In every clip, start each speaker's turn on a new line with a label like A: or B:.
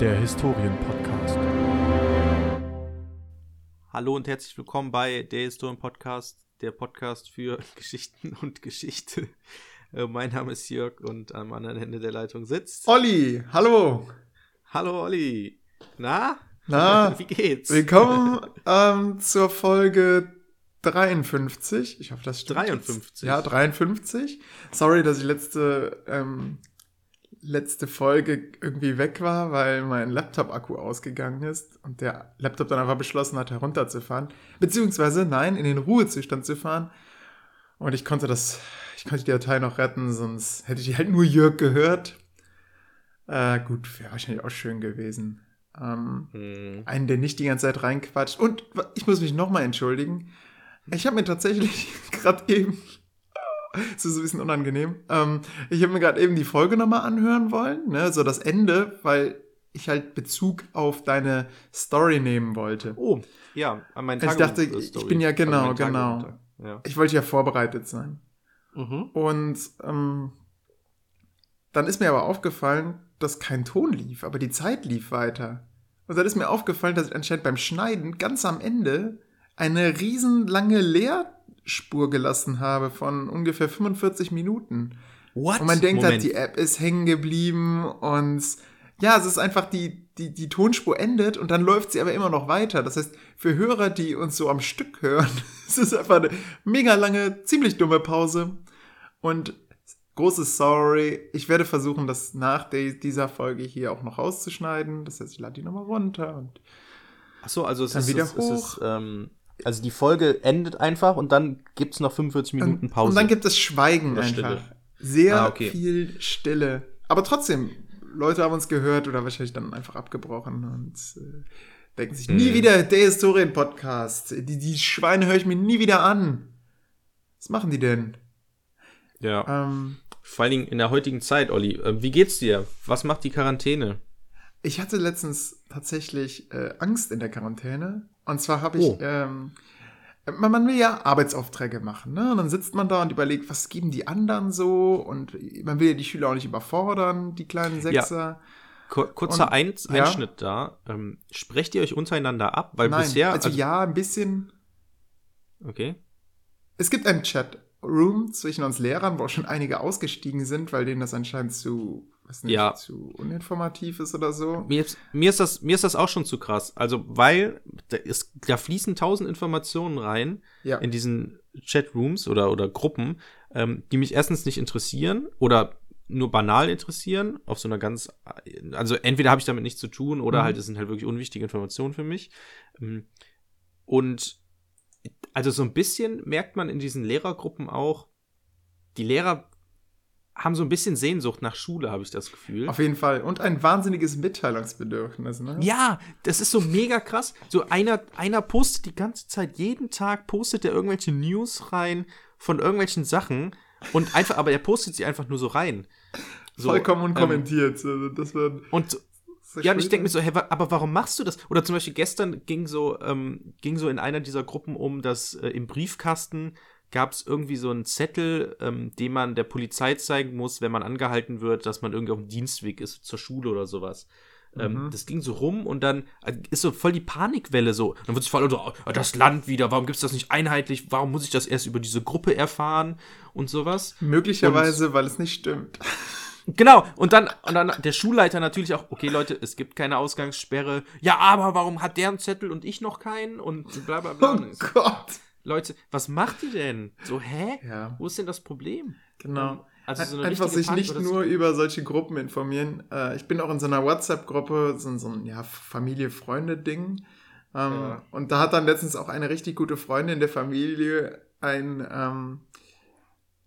A: der Historien-Podcast.
B: Hallo und herzlich willkommen bei der Historien-Podcast, der Podcast für Geschichten und Geschichte. Äh, mein Name ist Jörg und am anderen Ende der Leitung sitzt.
C: Olli, hallo.
B: Hallo Olli. Na?
C: Na,
B: Wie geht's?
C: willkommen ähm, zur Folge 53. Ich hoffe, das stimmt.
B: 53.
C: Jetzt. Ja, 53. Sorry, dass ich letzte, ähm, letzte Folge irgendwie weg war, weil mein Laptop-Akku ausgegangen ist und der Laptop dann einfach beschlossen hat, herunterzufahren. Beziehungsweise, nein, in den Ruhezustand zu fahren. Und ich konnte das, ich konnte die Datei noch retten, sonst hätte ich halt nur Jörg gehört. Äh, gut, wäre wahrscheinlich auch schön gewesen. Ähm,
B: Hm.
C: einen, der nicht die ganze Zeit reinquatscht. Und ich muss mich nochmal entschuldigen. Ich habe mir tatsächlich gerade eben, das ist so ein bisschen unangenehm, ähm, ich habe mir gerade eben die Folge nochmal anhören wollen, ne, so das Ende, weil ich halt Bezug auf deine Story nehmen wollte.
B: Oh, ja, an meinen
C: Ich
B: Tagebuch-
C: dachte,
B: äh,
C: ich bin ja genau,
B: Also
C: genau.
B: Ja.
C: Ich wollte ja vorbereitet sein.
B: Mhm.
C: Und ähm, dann ist mir aber aufgefallen, dass kein Ton lief, aber die Zeit lief weiter. Und dann ist mir aufgefallen, dass ich anscheinend beim Schneiden ganz am Ende eine riesenlange Leerspur gelassen habe von ungefähr 45 Minuten.
B: What?
C: Und man denkt
B: Moment.
C: halt, die App ist hängen geblieben und ja, es ist einfach die, die, die Tonspur endet und dann läuft sie aber immer noch weiter. Das heißt, für Hörer, die uns so am Stück hören, es ist einfach eine mega lange, ziemlich dumme Pause. Und großes Sorry. Ich werde versuchen, das nach dieser Folge hier auch noch rauszuschneiden. Das heißt, ich lade die nochmal runter und
B: Achso, also es
C: Dann
B: ist,
C: wieder
B: es, es
C: hoch.
B: ist ähm, also die Folge endet einfach und dann gibt's noch 45 Minuten Pause.
C: Und dann gibt es Schweigen
B: Oder
C: einfach.
B: Stille.
C: Sehr
B: Ah, okay.
C: viel Stille. Aber trotzdem, Leute haben uns gehört oder wahrscheinlich dann einfach abgebrochen und äh, denken sich, nie
B: Mhm.
C: wieder der Historien-Podcast. Die, die Schweine höre ich mir nie wieder an. Was machen die denn?
B: ja.
C: Ähm,
B: Vor allen Dingen in der heutigen Zeit, Olli. Äh, wie geht's dir? Was macht die Quarantäne?
C: ich hatte letztens tatsächlich äh, Angst in der Quarantäne. Und zwar habe ich,
B: Oh.
C: ähm, man, man will ja Arbeitsaufträge machen, ne? Und dann sitzt man da und überlegt, was geben die anderen so? Und man will ja die Schüler auch nicht überfordern, die kleinen Sechser.
B: Kur kurzer
C: Und-
B: Ein
C: ja.
B: Einschnitt da. Ähm, sprecht ihr euch untereinander ab? Weil
C: Nein,
B: bisher.
C: also, ja, ein bisschen.
B: Okay.
C: Es gibt einen Chat-Room zwischen uns Lehrern, wo auch schon einige ausgestiegen sind, weil denen das anscheinend zu, weiß nicht,
B: Ja.
C: zu uninformativ ist oder so.
B: Mir ist, mir, ist das, mir ist das auch schon zu krass. Also, weil da, ist, da fließen tausend Informationen rein
C: Ja.
B: in diesen Chatrooms oder, oder Gruppen, ähm, die mich erstens nicht interessieren oder nur banal interessieren, auf so einer ganz, also entweder habe ich damit nichts zu tun oder
C: Mhm.
B: halt, es sind halt wirklich unwichtige Informationen für mich. Ähm, Und also so ein bisschen merkt man in diesen Lehrergruppen auch, die Lehrer haben so ein bisschen Sehnsucht nach Schule, habe ich das Gefühl.
C: Auf jeden Fall. Und ein wahnsinniges Mitteilungsbedürfnis, ne?
B: Ja, das ist so mega krass. So einer, einer postet die ganze Zeit, jeden Tag postet er irgendwelche News rein von irgendwelchen Sachen und einfach, aber er postet sie einfach nur so rein. So,
C: Vollkommen
B: ähm,
C: unkommentiert. Also, das wird
B: Und
C: so
B: ja, und ich denke mir so, hä, wa- aber warum machst du das? Oder zum Beispiel gestern ging so, ähm, ging so in einer dieser Gruppen um, dass äh, im Briefkasten gab es irgendwie so einen Zettel, ähm, den man der Polizei zeigen muss, wenn man angehalten wird, dass man irgendwie auf dem Dienstweg ist zur Schule oder sowas. Ähm,
C: Mhm.
B: das ging so rum und dann äh, ist so voll die Panikwelle so. Dann wird es voll so, oh, das Land wieder, warum gibt es das nicht einheitlich? Warum muss ich das erst über diese Gruppe erfahren und sowas?
C: Möglicherweise, weil es nicht stimmt.
B: Genau, und dann, und dann der Schulleiter natürlich auch, okay Leute, es gibt keine Ausgangssperre. Ja, aber warum hat der einen Zettel und ich noch keinen? Und bla bla bla.
C: Oh
B: Und
C: Gott.
B: Leute, was macht ihr denn? So, hä?
C: Ja,
B: Wo ist denn das Problem?
C: genau.
B: Also so
C: Einfach sich
B: Panik
C: nicht
B: so-
C: nur über solche Gruppen informieren. Äh, ich bin auch in so einer WhatsApp-Gruppe, so, so ein ja, Familie-Freunde-Ding. Ähm,
B: Ja.
C: Und da hat dann letztens auch eine richtig gute Freundin der Familie ein ähm,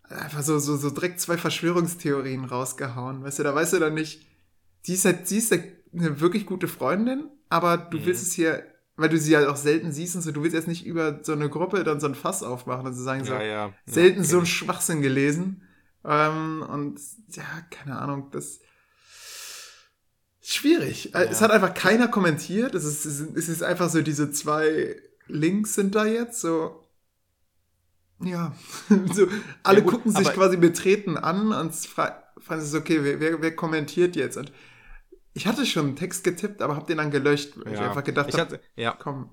C: einfach so, so, so direkt zwei Verschwörungstheorien rausgehauen. Weißt du, da weißt du dann nicht, sie ist halt, sie ist halt eine wirklich gute Freundin, aber du
B: Mhm.
C: willst es hier, weil du sie halt auch selten siehst und so, du willst jetzt nicht über so eine Gruppe dann so ein Fass aufmachen und so sagen so,
B: Ja, ja.
C: selten
B: ja,
C: so
B: kenn
C: einen Schwachsinn gelesen. Ähm, und ja, keine Ahnung, das schwierig. Äh. Es hat einfach keiner kommentiert. Es ist, es ist- ist einfach so, diese zwei Links sind da jetzt so. Ja, so, alle
B: gut,
C: gucken sich quasi betreten an und fra fragen sich so, okay, wer, wer, wer kommentiert jetzt? Und Ich hatte schon einen Text getippt, aber habe den dann gelöscht, weil ich
B: Ja.
C: einfach gedacht
B: Ich
C: habe,
B: hatte, ja,
C: komm,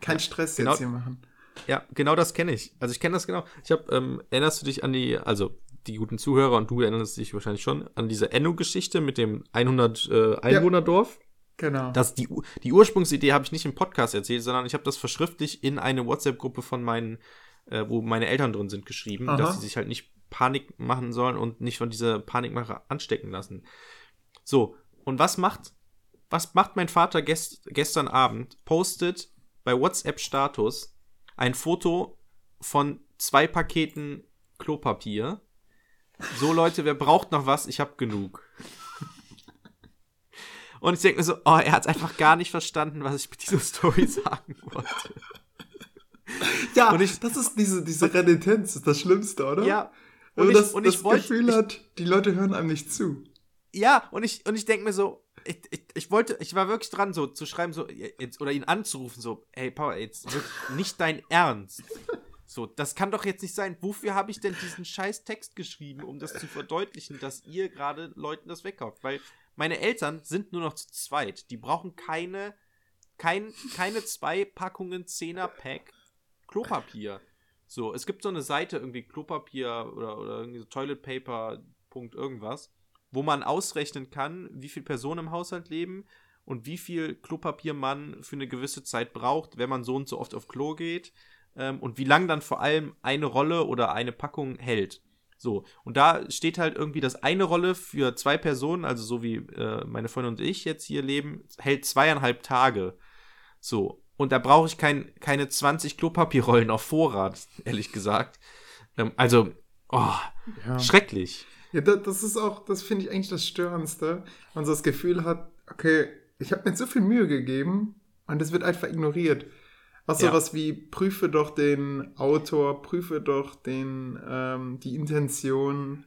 C: kein
B: Ja,
C: Stress
B: genau-
C: jetzt hier machen.
B: ja, genau das kenne ich. Also ich kenne das genau. Ich habe, ähm, erinnerst du dich an die, also die guten Zuhörer und du erinnerst dich wahrscheinlich schon an diese Enno-Geschichte mit dem 100 äh, Einwohnerdorf?
C: Genau.
B: Das, die, die Ursprungsidee habe ich nicht im Podcast erzählt, sondern ich habe das verschriftlich in eine WhatsApp-Gruppe von meinen, äh, wo meine Eltern drin sind, geschrieben,
C: Aha.
B: dass sie sich halt nicht Panik machen sollen und nicht von dieser Panikmache anstecken lassen. So, und was macht, was macht mein Vater gest, gestern Abend? Postet bei WhatsApp-Status ein Foto von zwei Paketen Klopapier. So, Leute, wer braucht noch was? Ich habe genug. Und ich denke mir so, oh, er hat einfach gar nicht verstanden, was ich mit dieser Story sagen wollte.
C: ja,
B: und ich-
C: das ist diese, diese Renitenz, ist das Schlimmste, oder?
B: Ja.
C: Wenn
B: Und
C: man
B: ich,
C: das,
B: und
C: das
B: ich wollte,
C: Gefühl hat, die Leute hören einem nicht zu.
B: Ja, und ich, und ich denke mir so, ich, ich, ich wollte, ich war wirklich dran, so zu schreiben, so, jetzt, oder ihn anzurufen, so, hey, Paul, jetzt wirklich nicht dein Ernst. So, das kann doch jetzt nicht sein. Wofür habe ich denn diesen scheiß Text geschrieben, um das zu verdeutlichen, dass ihr gerade Leuten das wegkauft? Weil meine Eltern sind nur noch zu zweit. Die brauchen keine, kein, keine zwei Packungen 10er Pack Klopapier. So, es gibt so eine Seite, irgendwie Klopapier oder, oder irgendwie so Toilet Paper, Punkt irgendwas, wo man ausrechnen kann, wie viele Personen im Haushalt leben und wie viel Klopapier man für eine gewisse Zeit braucht, wenn man so und so oft auf Klo geht ähm, und wie lang dann vor allem eine Rolle oder eine Packung hält. So, und da steht halt irgendwie, dass eine Rolle für zwei Personen, also so wie äh, meine Freundin und ich jetzt hier leben, hält zweieinhalb Tage. So, und da brauche ich kein, keine 20 Klopapierrollen auf Vorrat, ehrlich gesagt. Ähm, also, oh,
C: Ja.
B: schrecklich.
C: Ja, da- das ist auch, das finde ich eigentlich das Störendste, wenn man so das Gefühl hat, okay, ich habe mir so viel Mühe gegeben und es wird einfach ignoriert. Was
B: Ja.
C: sowas wie, prüfe doch den Autor, prüfe doch den, ähm, die Intention,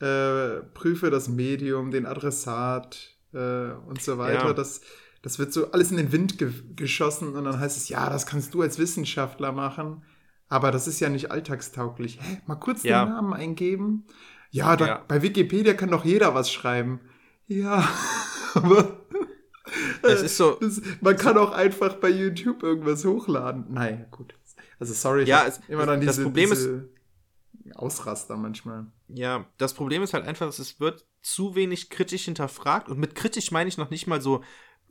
C: äh, prüfe das Medium, den Adressat äh, und so weiter.
B: Ja.
C: Das, das wird so alles in den Wind ge geschossen und dann heißt es, ja, das kannst du als Wissenschaftler machen, aber das ist ja nicht alltagstauglich. Hä, mal kurz
B: Ja.
C: den Namen eingeben. Ja, da,
B: Ja.
C: bei Wikipedia kann doch jeder was schreiben. Ja, aber
B: Es ist so,
C: das, man kann auch einfach bei YouTube irgendwas hochladen. Nein, gut. Also sorry, ich
B: Ja, es-
C: immer dann
B: das
C: diese,
B: Problem
C: diese Ausraster manchmal.
B: Ja, das Problem ist halt einfach, dass es wird zu wenig kritisch hinterfragt. Und mit kritisch meine ich noch nicht mal so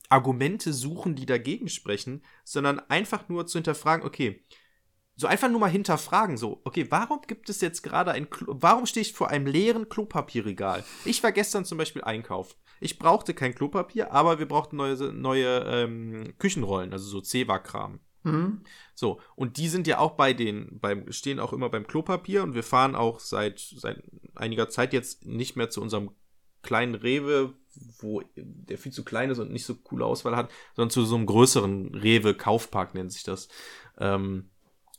B: Argumente suchen, die dagegen sprechen, sondern einfach nur zu hinterfragen, okay, so einfach nur mal hinterfragen, so, okay, warum gibt es jetzt gerade ein, Klo warum stehe ich vor einem leeren Klopapierregal? Ich war gestern zum Beispiel einkaufen. Ich brauchte kein Klopapier, aber wir brauchten neue, neue ähm, Küchenrollen, also so Zewa-Kram.
C: Mhm.
B: So, und die sind ja auch bei den, beim, stehen auch immer beim Klopapier und wir fahren auch seit, seit einiger Zeit jetzt nicht mehr zu unserem kleinen Rewe, wo der viel zu klein ist und nicht so coole Auswahl hat, sondern zu so einem größeren Rewe-Kaufpark nennt sich das. Ähm,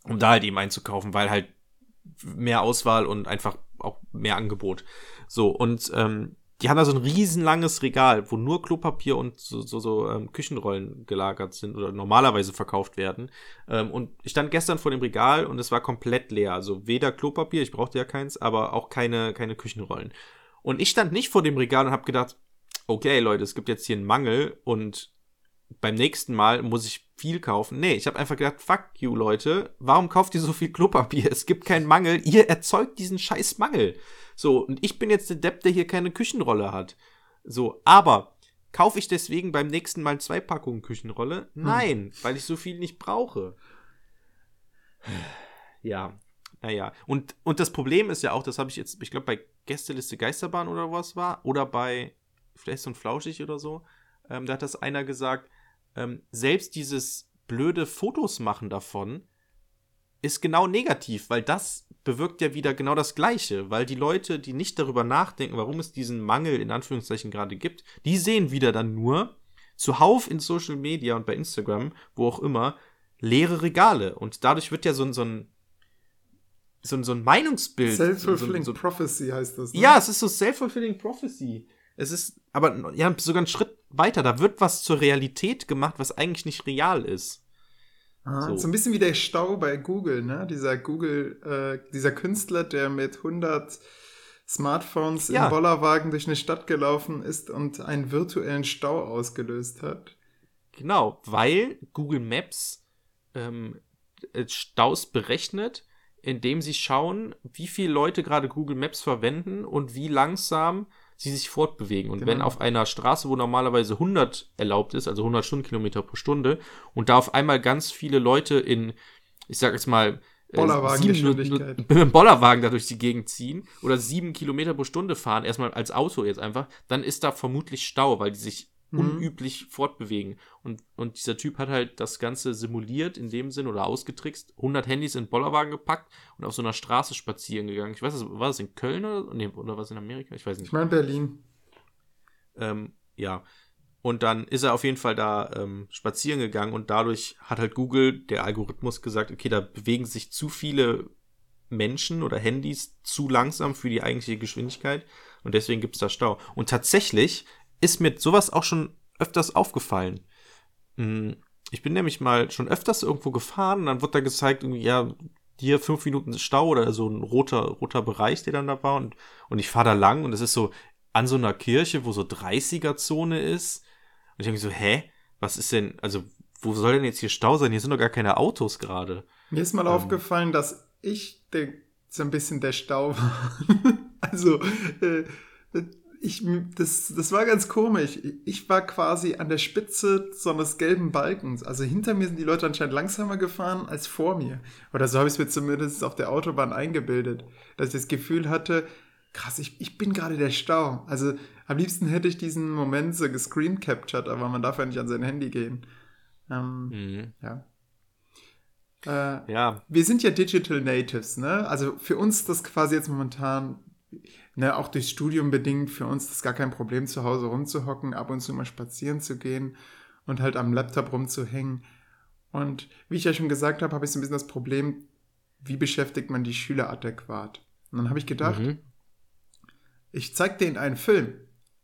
B: um da halt eben einzukaufen, weil halt mehr Auswahl und einfach auch mehr Angebot. So, und ähm, die haben da so ein riesenlanges Regal, wo nur Klopapier und so, so, so ähm, Küchenrollen gelagert sind oder normalerweise verkauft werden. Ähm, und ich stand gestern vor dem Regal und es war komplett leer. Also weder Klopapier, ich brauchte ja keins, aber auch keine, keine Küchenrollen. Und ich stand nicht vor dem Regal und habe gedacht, okay, Leute, es gibt jetzt hier einen Mangel und beim nächsten Mal muss ich viel kaufen. Nee, ich habe einfach gedacht, fuck you, Leute, warum kauft ihr so viel Klopapier? Es gibt keinen Mangel, ihr erzeugt diesen scheiß Mangel. So, und ich bin jetzt der Depp, der hier keine Küchenrolle hat. So, aber kaufe ich deswegen beim nächsten Mal zwei Packungen Küchenrolle? Nein, weil ich so viel nicht brauche. Ja, naja. Und, und das Problem ist ja auch, das habe ich jetzt, ich glaube, bei Gästeliste Geisterbahn oder was war, oder bei Flecht und Flauschig oder so, ähm, da hat das einer gesagt, ähm, selbst dieses blöde Fotos machen davon ist genau negativ, weil das bewirkt ja wieder genau das Gleiche, weil die Leute, die nicht darüber nachdenken, warum es diesen Mangel in Anführungszeichen gerade gibt, die sehen wieder dann nur zuhauf in Social Media und bei Instagram, wo auch immer, leere Regale und dadurch wird ja so ein, so ein so ein, so ein Meinungsbild.
C: Self-fulfilling
B: so, so,
C: Prophecy heißt das. Ne?
B: ja, es ist so self-fulfilling prophecy. Es ist, aber ja, sogar einen Schritt weiter. Da wird was zur Realität gemacht, was eigentlich nicht real ist.
C: Ah,
B: So.
C: so. ein bisschen wie der Stau bei Google, ne? Dieser Google, äh, dieser Künstler, der mit 100 Smartphones
B: Ja.
C: im Bollerwagen durch eine Stadt gelaufen ist und einen virtuellen Stau ausgelöst hat.
B: Genau, weil Google Maps ähm, äh, Staus berechnet, indem sie schauen, wie viele Leute gerade Google Maps verwenden und wie langsam sie sich fortbewegen. Und wenn
C: Genau.
B: auf einer Straße, wo normalerweise 100 erlaubt ist, also 100 Stundenkilometer pro Stunde, und da auf einmal ganz viele Leute in, ich sag jetzt mal, äh,
C: Bollerwagengeschwindigkeit.
B: sieben- mit dem Bollerwagen da durch die Gegend ziehen oder sieben Kilometer pro Stunde fahren, erstmal als Auto jetzt einfach, dann ist da vermutlich Stau, weil die sich
C: Mhm.
B: unüblich fortbewegen. Und, und dieser Typ hat halt das Ganze simuliert in dem Sinn oder ausgetrickst, 100 Handys in den Bollerwagen gepackt und auf so einer Straße spazieren gegangen. Ich weiß, nicht, war das in Köln oder, nee, oder was in Amerika? Ich weiß
C: Ich
B: nicht.
C: meine Berlin.
B: Ähm, ja. Und dann ist er auf jeden Fall da ähm, spazieren gegangen und dadurch hat halt Google, der Algorithmus, gesagt, okay, da bewegen sich zu viele Menschen oder Handys zu langsam für die eigentliche Geschwindigkeit und deswegen gibt es da Stau. Und tatsächlich ist mir sowas auch schon öfters aufgefallen. Hm, Ich bin nämlich mal schon öfters irgendwo gefahren und dann wird da gezeigt, ja, hier fünf Minuten Stau oder so ein roter, roter Bereich, der dann da war und, und ich fahre da lang und es ist so an so einer Kirche, wo so 30er-Zone ist. Und ich denke so, hä? Was ist denn, also, wo soll denn jetzt hier Stau sein? Hier sind doch gar keine Autos gerade.
C: Mir ist mal
B: Ähm.
C: aufgefallen, dass ich der, so ein bisschen der Stau war. also, äh, ich, das, das war ganz komisch. Ich war quasi an der Spitze so eines gelben Balkens. Also hinter mir sind die Leute anscheinend langsamer gefahren als vor mir. Oder so habe ich es mir zumindest auf der Autobahn eingebildet. Dass ich das Gefühl hatte, krass, ich, ich bin gerade der Stau. Also am liebsten hätte ich diesen Moment so gescreen captured, aber man darf ja nicht an sein Handy gehen. Ähm,
B: Mhm.
C: ja. Äh,
B: Ja,
C: wir sind ja Digital Natives, ne? Also für uns das quasi jetzt momentan, ne, auch durchs Studium bedingt, für uns das gar kein Problem, zu Hause rumzuhocken, ab und zu mal spazieren zu gehen und halt am Laptop rumzuhängen. Und wie ich ja schon gesagt habe, habe ich so ein bisschen das Problem, wie beschäftigt man die Schüler adäquat? Und dann habe ich gedacht,
B: Mhm.
C: ich zeige denen einen Film,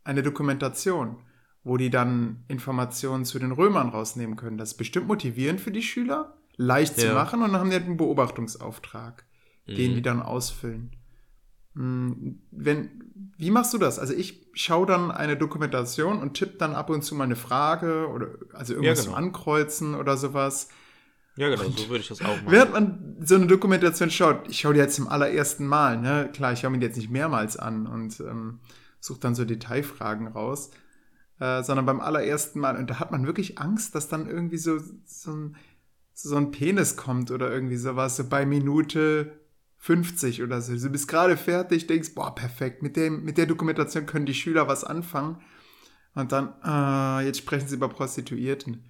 C: eine Dokumentation, wo die dann Informationen zu den Römern rausnehmen können. Das ist bestimmt motivierend für die Schüler, leicht zu
B: Ja.
C: machen und dann haben die halt einen Beobachtungsauftrag, den
B: Mhm.
C: die dann ausfüllen. Hm, Wenn, wie machst du das? Also ich schaue dann eine Dokumentation und tippe dann ab und zu mal eine Frage oder also irgendwas
B: genau.
C: zum Ankreuzen oder sowas.
B: Ja, genau, so würde ich das auch machen.
C: Während man so eine Dokumentation schaut, ich schaue die jetzt zum allerersten Mal, ne? Klar, ich schaue mir die jetzt nicht mehrmals an und ähm, suche dann so Detailfragen raus, äh, sondern beim allerersten Mal. Und da hat man wirklich Angst, dass dann irgendwie so, so, ein, so ein Penis kommt oder irgendwie sowas, so bei Minute 50 oder so. Du bist gerade fertig, denkst, boah, perfekt, mit, dem, mit der Dokumentation können die Schüler was anfangen. Und dann, äh, jetzt sprechen sie über Prostituierten.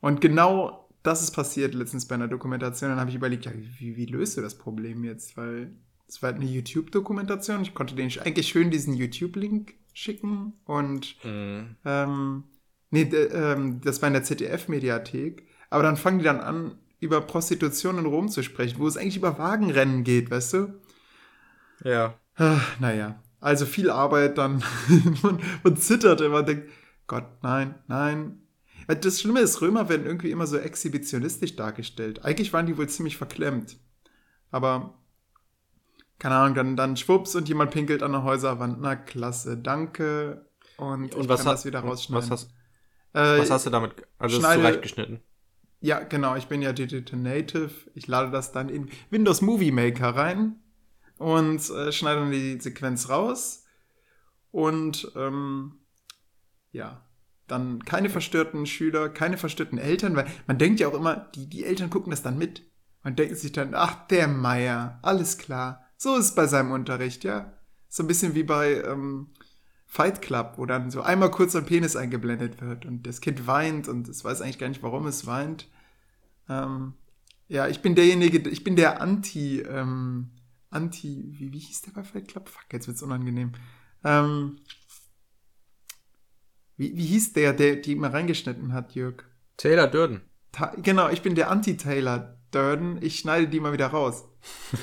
C: Und genau das ist passiert letztens bei einer Dokumentation. Dann habe ich überlegt, ja, wie, wie löst du das Problem jetzt? Weil es war halt eine YouTube-Dokumentation. Ich konnte denen eigentlich schön diesen YouTube-Link schicken. Und
B: Mhm.
C: ähm, nee, ähm, das war in der ZDF-Mediathek. Aber dann fangen die dann an, über Prostitution in Rom zu sprechen, wo es eigentlich über Wagenrennen geht, weißt du?
B: Ja.
C: Ah, Naja, also viel Arbeit dann. man, man zittert immer, denkt, Gott, nein, nein. Das Schlimme ist, Römer werden irgendwie immer so exhibitionistisch dargestellt. Eigentlich waren die wohl ziemlich verklemmt. Aber, keine Ahnung, dann, dann schwupps und jemand pinkelt an der Häuserwand. Na, klasse, danke. Und,
B: Und
C: ich
B: was,
C: kann
B: hat,
C: das wieder rausschneiden.
B: was, hast,
C: Äh,
B: was hast du damit, also
C: schneide-
B: ist zurechtgeschnitten?
C: Ja, genau, ich bin ja Digital Native. Ich lade das dann in Windows Movie Maker rein und äh, schneide dann die Sequenz raus. Und ähm, ja, dann keine verstörten Schüler, keine verstörten Eltern, weil man denkt ja auch immer, die, die Eltern gucken das dann mit und denken sich dann, ach, der Meier, alles klar. So ist es bei seinem Unterricht, ja. So ein bisschen wie bei ähm, Fight Club, wo dann so einmal kurz ein Penis eingeblendet wird und das Kind weint und es weiß eigentlich gar nicht, warum es weint. Ähm, ja, ich bin derjenige, ich bin der Anti, ähm, Anti, wie, wie hieß der bei Fight Club? Fuck, jetzt wird's unangenehm. Ähm, wie, wie hieß der, der die immer reingeschnitten hat, Jörg?
B: Taylor Durden.
C: Ta genau, ich bin der Anti-Taylor Durden. Ich schneide die mal wieder raus.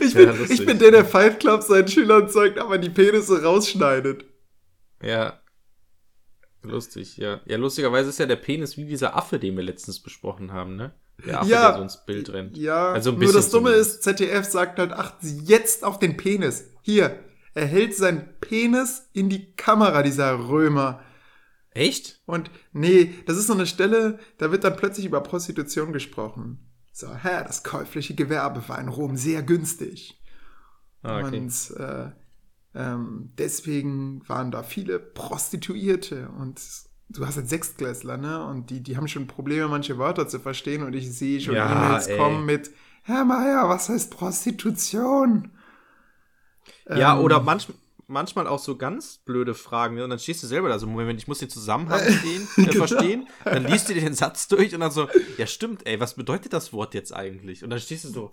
C: ich, bin,
B: Ja,
C: ich bin der, der Fight Club seinen Schülern zeigt, aber die Penisse rausschneidet.
B: Ja. Lustig, ja. Ja, lustigerweise ist ja der Penis wie dieser Affe, den wir letztens besprochen haben, ne? Der Affe,
C: Ja.
B: der so ins Bild rennt.
C: Ja,
B: Also ein
C: nur das Dumme ist, ZDF sagt halt, achten Sie jetzt auf den Penis. Hier, er hält seinen Penis in die Kamera, dieser Römer.
B: Echt?
C: Und nee, das ist so eine Stelle, da wird dann plötzlich über Prostitution gesprochen. So, hä, das käufliche Gewerbe war in Rom sehr günstig.
B: Ah, okay.
C: Und äh, ähm, deswegen waren da viele Prostituierte. Und du hast halt Sechstklässler, ne? Und die, die haben schon Probleme, manche Wörter zu verstehen. Und ich sehe schon
B: Ja,
C: E-Mails
B: ey.
C: kommen mit, Herr Meier, was heißt Prostitution?
B: Ja,
C: Ähm,
B: oder manch, manchmal auch so ganz blöde Fragen. Ne? Und dann stehst du selber da so, Moment, ich muss den Zusammenhang sehen, äh,
C: Genau.
B: verstehen. Dann liest du dir den Satz durch und dann so, ja stimmt, ey, was bedeutet das Wort jetzt eigentlich? Und dann stehst du so,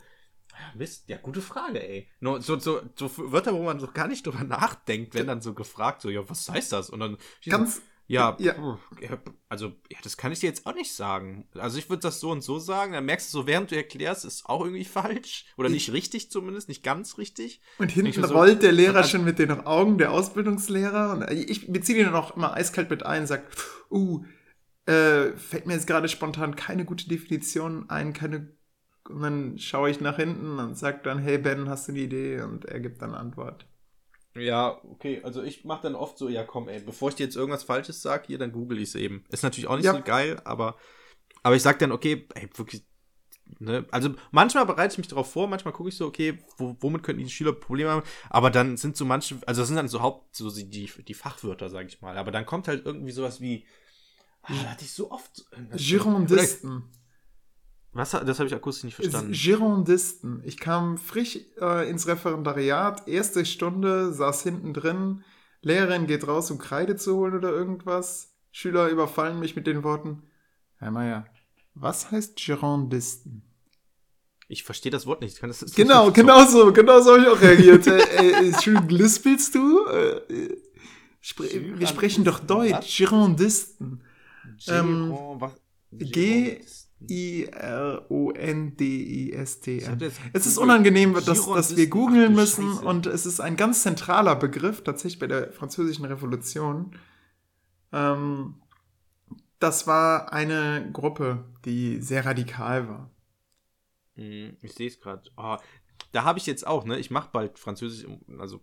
B: ja, Mist, ja, gute Frage, ey. Nur so, so, so Wörter, wo man so gar nicht drüber nachdenkt, werden dann so gefragt, so, ja, was heißt das? Und dann stehst du
C: Ganz,
B: so, ja,
C: ja.
B: also, ja, das kann ich dir jetzt auch nicht sagen. Also, ich würde das so und so sagen. Dann merkst du so, während du erklärst, ist auch irgendwie falsch. Oder
C: Ich-
B: nicht richtig zumindest, nicht ganz richtig.
C: Und hinten
B: so-
C: rollt der Lehrer schon mit den Augen, der Ausbildungslehrer. Und ich beziehe den dann auch immer eiskalt mit ein und sage, uh, äh, fällt mir jetzt gerade spontan keine gute Definition ein, keine. Und dann schaue ich nach hinten und sage dann, hey Ben, hast du eine Idee? Und er gibt dann Antwort.
B: Ja, okay. Also ich mache dann oft so, ja komm, ey, bevor ich dir jetzt irgendwas Falsches sage, hier, dann google ich es eben. Ist natürlich auch nicht
C: Ja.
B: so geil, aber, aber ich sag dann, okay, ey, wirklich, ne? Also manchmal bereite ich mich darauf vor, manchmal gucke ich so, okay, wo, womit könnten die Schüler Probleme haben, aber dann sind so manche, also das sind dann so Haupt, so die, die Fachwörter, sag ich mal, aber dann kommt halt irgendwie sowas wie, ah, da hatte ich so oft.
C: Girondisten.
B: Was, das habe ich akustisch nicht verstanden.
C: Girondisten. Ich kam frisch äh, ins Referendariat, erste Stunde, saß hinten drin. Lehrerin geht raus, um Kreide zu holen oder irgendwas. Schüler überfallen mich mit den Worten: Herr Meier, was heißt Girondisten?
B: Ich verstehe das Wort nicht. Kann das,
C: Genau,
B: das-
C: genau so, genau so habe ich auch reagiert. äh, äh, Entschuldigung, lispelst du? Äh, spre wir
B: Girondisten,
C: sprechen doch Deutsch.
B: was?
C: Girondisten. Ähm,
B: Giron- was-
C: G-
B: Jetzt
C: Es ist unangenehm, dass, dass wir googeln müssen und es ist ein ganz zentraler Begriff, tatsächlich bei der französischen Revolution. Ähm, das war eine Gruppe, die sehr radikal war.
B: Hm, Ich sehe es gerade. Oh, da habe ich jetzt auch, ne? Ich mache bald Französisch, also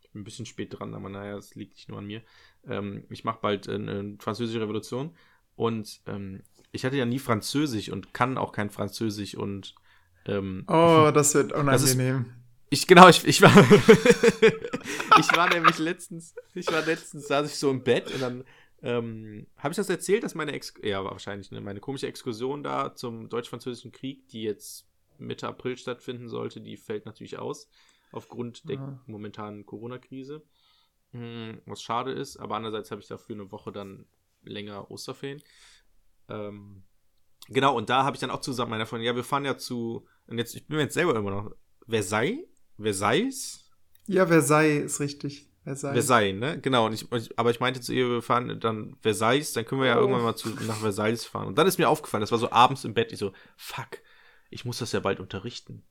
B: ich bin ein bisschen spät dran, aber naja, es liegt nicht nur an mir. Ähm, ich mache bald eine, eine französische Revolution und ähm, ich hatte ja nie Französisch und kann auch kein Französisch und ähm,
C: Oh, das wird
B: ist-
C: unangenehm.
B: Ich, genau, ich, ich war. ich war nämlich letztens, ich war letztens, saß ich so im Bett und dann ähm, habe ich das erzählt, dass meine Ex ja, wahrscheinlich, ne, meine komische Exkursion da zum deutsch-französischen Krieg, die jetzt Mitte April stattfinden sollte, die fällt natürlich aus, aufgrund der
C: Ah.
B: momentanen Corona-Krise. Hm, was schade ist, aber andererseits habe ich dafür eine Woche dann länger Osterferien. Ähm, genau, und da habe ich dann auch zusammen meiner Freundin, ja, wir fahren ja zu, und jetzt, ich bin mir jetzt selber immer noch, Versailles? Versailles?
C: Ja, Versailles ist richtig. Versailles.
B: Versailles, ne? Genau, und ich, aber ich meinte zu ihr, wir fahren dann Versailles, dann können wir ja
C: Oh.
B: irgendwann mal zu, nach Versailles fahren. Und dann ist mir aufgefallen, das war so abends im Bett, ich so, fuck, ich muss das ja bald unterrichten.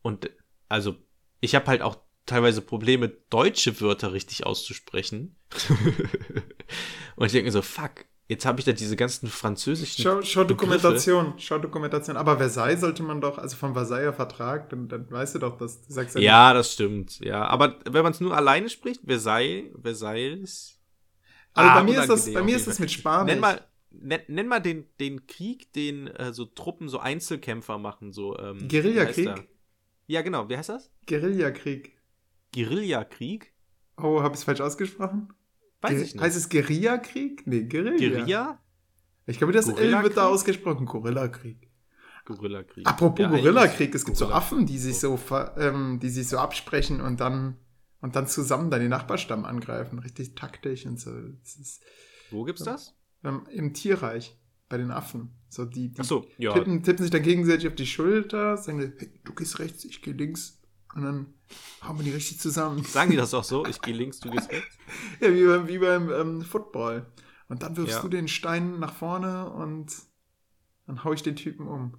B: Und also, ich habe halt auch teilweise Probleme, deutsche Wörter richtig auszusprechen. und ich denke mir so, fuck, jetzt habe ich da diese ganzen französischen.
C: Schau, schau
B: Begriffe.
C: Dokumentation, schau Dokumentation. Aber Versailles sollte man doch, also vom Versailler Vertrag, dann, dann weißt du doch, dass du sagst
B: Ja, das stimmt, ja. Aber wenn man es nur alleine spricht, Versailles, Versailles.
C: Also
B: Ah,
C: bei mir ist das, bei mir ist das mit Spanisch.
B: Nenn mal, nenn, nenn mal den, den Krieg, den äh, so Truppen, so Einzelkämpfer machen, so. Ähm,
C: Guerillakrieg?
B: Ja, genau. Wie heißt das?
C: Guerillakrieg.
B: Guerillakrieg?
C: Oh, habe ich es falsch ausgesprochen?
B: Weiß
C: Ge-
B: ich nicht.
C: Heißt es Guerillakrieg? Nee, Guerilla.
B: Guerilla?
C: Ich glaube, das L wird da ausgesprochen. Gorillakrieg.
B: Gorillakrieg.
C: Apropos
B: Ja,
C: Gorillakrieg, es gibt so
B: Gorilla-
C: Affen, die sich so, ähm, die sich so absprechen und dann und dann zusammen den Nachbarstamm angreifen. Richtig taktisch und so. Ist,
B: Wo gibt's das?
C: ähm, Im Tierreich, bei den Affen. So die, die
B: Achso, ja.
C: tippen, tippen sich dann gegenseitig auf die Schulter, sagen, hey, du gehst rechts, ich gehe links. Und dann hauen wir die richtig zusammen.
B: Sagen die das auch so? Ich gehe links, du gehst rechts?
C: Ja, wie beim, wie beim ähm, Football. Und dann wirfst
B: Ja.
C: du den Stein nach vorne und dann hau ich den Typen um.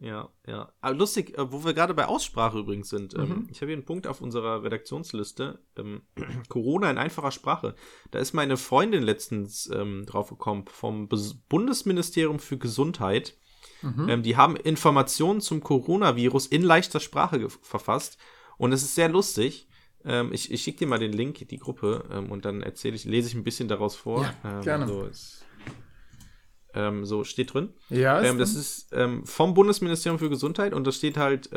B: Ja, ja. Aber lustig, äh, wo wir gerade bei Aussprache übrigens sind. Ähm,
C: Mhm.
B: ich habe hier einen Punkt auf unserer Redaktionsliste. Ähm, Corona in einfacher Sprache. Da ist meine Freundin letztens ähm, drauf gekommen vom Bundesministerium für Gesundheit.
C: Mhm.
B: Ähm, die haben Informationen zum Coronavirus in leichter Sprache verfasst. Und es ist sehr lustig. Ähm, ich ich schicke dir mal den Link, die Gruppe, ähm, und dann erzähle ich, lese ich ein bisschen daraus vor.
C: Ja,
B: ähm,
C: gerne.
B: So, ist, ähm, so steht drin.
C: Ja,
B: Ähm, das ist vom Bundesministerium für Gesundheit und da steht halt,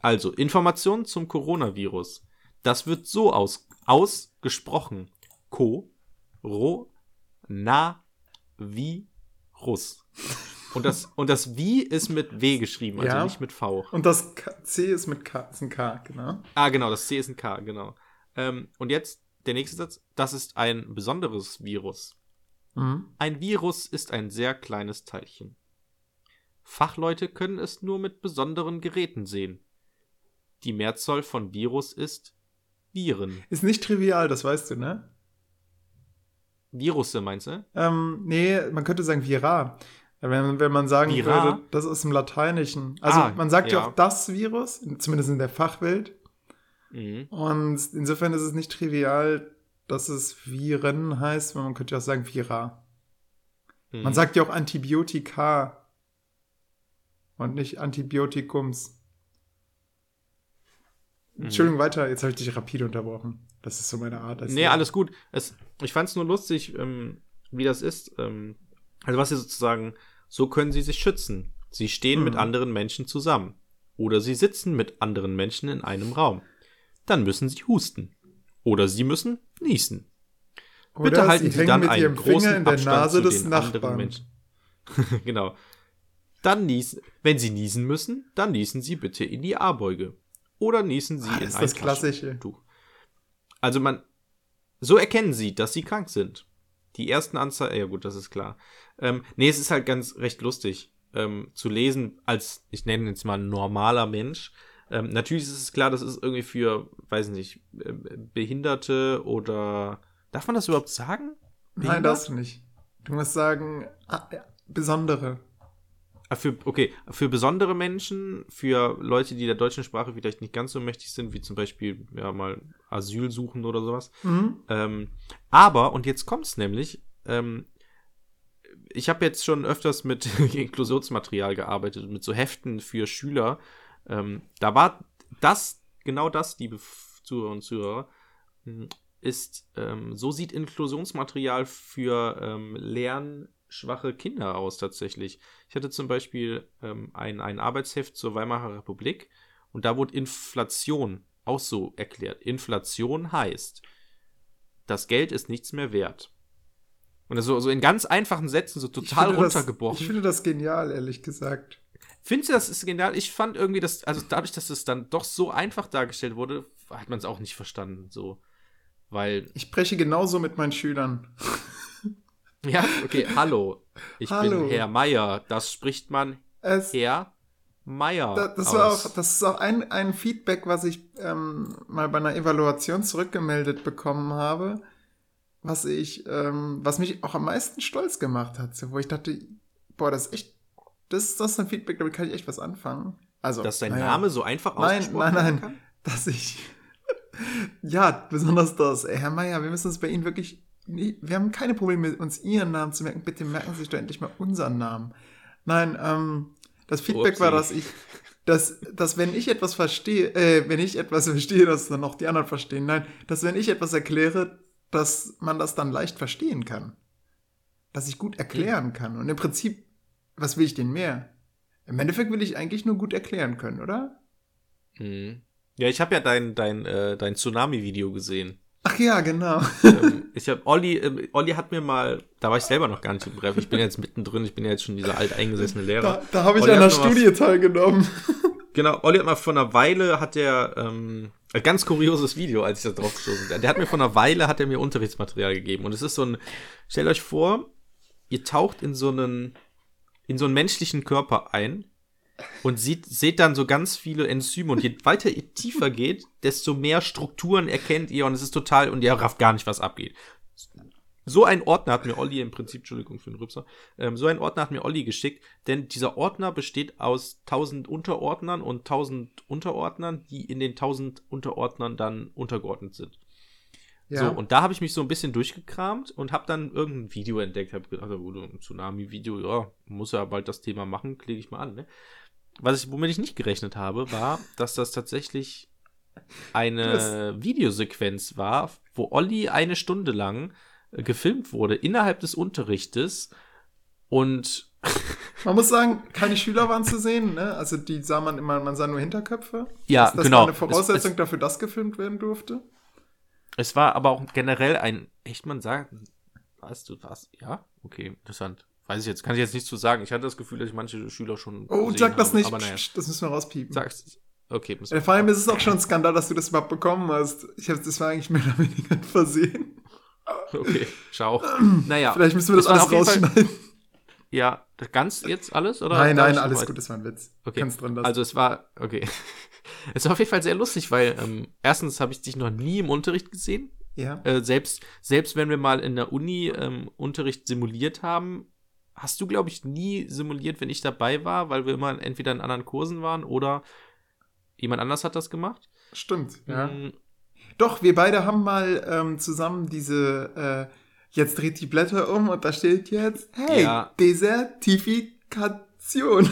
B: also Informationen zum Coronavirus. Das wird so aus, ausgesprochen. Co, ro, na, vi, rus. Und das, und das Wie ist mit W geschrieben, also
C: Ja.
B: nicht mit V.
C: Und das K C ist mit K, ist ein K, genau.
B: Ah, genau, das C ist ein K, genau. Ähm, und jetzt der nächste Satz. Das ist ein besonderes Virus.
C: Mhm.
B: Ein Virus ist ein sehr kleines Teilchen. Fachleute können es nur mit besonderen Geräten sehen. Die Mehrzahl von Virus ist Viren.
C: Ist nicht trivial, das weißt du, ne?
B: Virusse, meinst du?
C: Ähm, nee, man könnte sagen Vira. Wenn, wenn man sagen
B: Vira?
C: würde, das ist im Lateinischen. Also
B: Ah,
C: man sagt ja.
B: ja.
C: auch das Virus, zumindest in der Fachwelt.
B: Mhm.
C: Und insofern ist es nicht trivial, dass es Viren heißt, weil man könnte ja auch sagen Vira.
B: Mhm.
C: Man sagt ja auch Antibiotika und nicht Antibiotikums.
B: Mhm.
C: Entschuldigung, weiter, jetzt habe ich dich rapide unterbrochen. Das ist so meine Art. als
B: Nee,
C: Lehrer.
B: alles gut. Es, ich fand es nur lustig, ähm, wie das ist. Ähm, also was sie sozusagen, so können sie sich schützen. Sie stehen
C: Mhm.
B: mit anderen Menschen zusammen. Oder sie sitzen mit anderen Menschen in einem Raum. Dann müssen sie husten. Oder sie müssen niesen. Bitte
C: Oder
B: halten
C: sie
B: Sie dann
C: mit
B: einen
C: ihrem
B: großen
C: Finger in der
B: Abstand
C: Nase
B: zu
C: des
B: den anderen
C: Nachbarn.
B: Menschen. genau. Dann niesen. Wenn Sie niesen müssen, dann niesen Sie bitte in die A-Beuge. Oder niesen Sie
C: Ah,
B: in
C: ist
B: ein
C: das Klassische.
B: Also man, so erkennen Sie, dass Sie krank sind. Die ersten Anzeigen, ja gut, das ist klar. Ähm, nee, es ist halt ganz recht lustig ähm, zu lesen, als, ich nenne jetzt mal normaler Mensch. Ähm, natürlich ist es klar, das ist irgendwie für, weiß nicht, äh, Behinderte oder, darf man das überhaupt sagen?
C: Nein,
B: Behindert?
C: darfst du nicht. Du musst sagen, ah, ja, besondere.
B: Ah, Für, okay, für besondere Menschen, für Leute, die der deutschen Sprache vielleicht nicht ganz so mächtig sind, wie zum Beispiel ja mal Asyl suchen oder sowas.
C: Mhm.
B: Ähm, aber, und jetzt kommt's nämlich, ähm, ich habe jetzt schon öfters mit Inklusionsmaterial gearbeitet, mit so Heften für Schüler. Ähm, da war das, genau das, liebe Zuhörer und Zuhörer, mh, ist, ähm, so sieht Inklusionsmaterial für ähm, lernschwache Kinder aus tatsächlich. Ich hatte zum Beispiel ähm, ein, ein Arbeitsheft zur Weimarer Republik und da wurde Inflation auch so erklärt. Inflation heißt, das Geld ist nichts mehr wert. Und das so, so in ganz einfachen Sätzen, so
C: Ich
B: total
C: das-
B: runtergebrochen.
C: Ich finde das genial, ehrlich gesagt.
B: Findest du, das ist genial? Ich fand irgendwie, dass, also dadurch, dass es dann doch so einfach dargestellt wurde, hat man es auch nicht verstanden. So. Weil,
C: Ich spreche genauso mit meinen Schülern.
B: ja, okay, hallo. Ich
C: Hallo.
B: bin Herr Meier. Das spricht man
C: Es,
B: Herr Meier.
C: da, das, war
B: aus.
C: auch, das ist auch ein, ein Feedback, was ich ähm, mal bei einer Evaluation zurückgemeldet bekommen habe, was ich, ähm, was mich auch am meisten stolz gemacht hat, wo ich dachte, boah, das ist echt, das, ist- das ist ein Feedback, damit kann ich echt was anfangen. Also,
B: dass dein
C: naja.
B: Name so einfach
C: Nein, nein, nein.
B: kann?
C: dass ich. ja, besonders das. Herr Meier, wir müssen uns bei Ihnen wirklich. Wir haben keine Probleme, uns Ihren Namen zu merken. Bitte merken Sie sich doch endlich mal unseren Namen. Nein, ähm, das Feedback
B: Upsi.
C: war, dass ich. Dass, dass wenn ich etwas verstehe, äh, wenn ich etwas verstehe, dass dann auch die anderen verstehen. Nein, dass wenn ich etwas erkläre, dass man das dann leicht verstehen kann. Dass ich gut erklären kann. Und im Prinzip, was will ich denn mehr? Im Endeffekt will ich eigentlich nur gut erklären können, oder?
B: Mhm. Ja, ich habe ja dein, dein, äh, dein Tsunami-Video gesehen.
C: Ach ja, genau.
B: ähm, ich habe Olli, ähm, Olli hat mir mal, da war ich selber noch gar nicht im Ref, ich bin jetzt mittendrin, ich bin ja jetzt schon dieser alteingesessene Lehrer.
C: Da, da habe ich
B: Olli
C: an
B: mal-
C: Studie teilgenommen.
B: Genau, Olli hat mal vor einer Weile, hat der, ähm, ein ganz kurioses Video, als ich da drauf gestoßen bin. Der hat mir vor einer Weile, hat er mir Unterrichtsmaterial gegeben. Und es ist so ein, stellt euch vor, ihr taucht in so einen, in so einen menschlichen Körper ein und sieht, seht dann so ganz viele Enzyme. Und je weiter ihr tiefer geht, desto mehr Strukturen erkennt ihr und es ist total, und ihr rafft gar nicht, was abgeht. So ein Ordner hat mir Olli im Prinzip, Entschuldigung für den Rübser, ähm, so ein Ordner hat mir Olli geschickt, denn dieser Ordner besteht aus 1000 Unterordnern und 1000 Unterordnern, die in den 1000 Unterordnern dann untergeordnet sind.
C: Ja.
B: So, und da habe ich mich so ein bisschen durchgekramt und habe dann irgendein Video entdeckt. Habe gedacht, oh, ein Tsunami-Video, ja, muss ja bald das Thema machen, klicke ich mal an. Ne? Was ich, womit ich nicht gerechnet habe, war, dass das tatsächlich eine Videosequenz war, wo Olli eine Stunde lang äh, gefilmt wurde innerhalb des Unterrichtes und
C: Man muss sagen, keine Schüler waren zu sehen, ne? Also die sah man immer, man sah nur Hinterköpfe.
B: ja,
C: Ist das
B: genau.
C: war eine Voraussetzung
B: Es,
C: dafür, dass gefilmt werden durfte?
B: es, es war aber auch generell ein, echt man sagt, weißt du was? Ja, okay, interessant. Weiß ich jetzt, kann ich jetzt nicht zu sagen. Ich hatte das Gefühl, dass ich manche Schüler schon.
C: Oh, sag das
B: habe,
C: nicht.
B: Naja,
C: Das müssen wir rauspiepen.
B: sag's. Okay, müssen
C: Äh, Vor allem ist es auch schon ein Skandal, dass du das überhaupt bekommen hast. Ich hab, das war eigentlich mehr oder weniger ein Versehen.
B: Okay, schau. Naja,
C: Vielleicht müssen wir das
B: war
C: alles
B: jeden Fall-
C: rausschneiden.
B: ja, ganz jetzt alles? Oder
C: Nein, nein, alles gut, das war ein Witz.
B: Okay.
C: Kannst drin lassen.
B: Also es war, okay. es war auf jeden Fall sehr lustig, weil ähm, erstens habe ich dich noch nie im Unterricht gesehen.
C: ja.
B: Äh, selbst, selbst wenn wir mal in der Uni ähm, Unterricht simuliert haben, hast du, glaube ich, nie simuliert, wenn ich dabei war, weil wir immer entweder in anderen Kursen waren oder jemand anders hat das gemacht.
C: Stimmt, ja.
B: Mm,
C: Doch, wir beide haben mal ähm, zusammen diese, äh, jetzt dreht die Blätter um und da steht jetzt, hey,
B: Ja.
C: Desertifikation.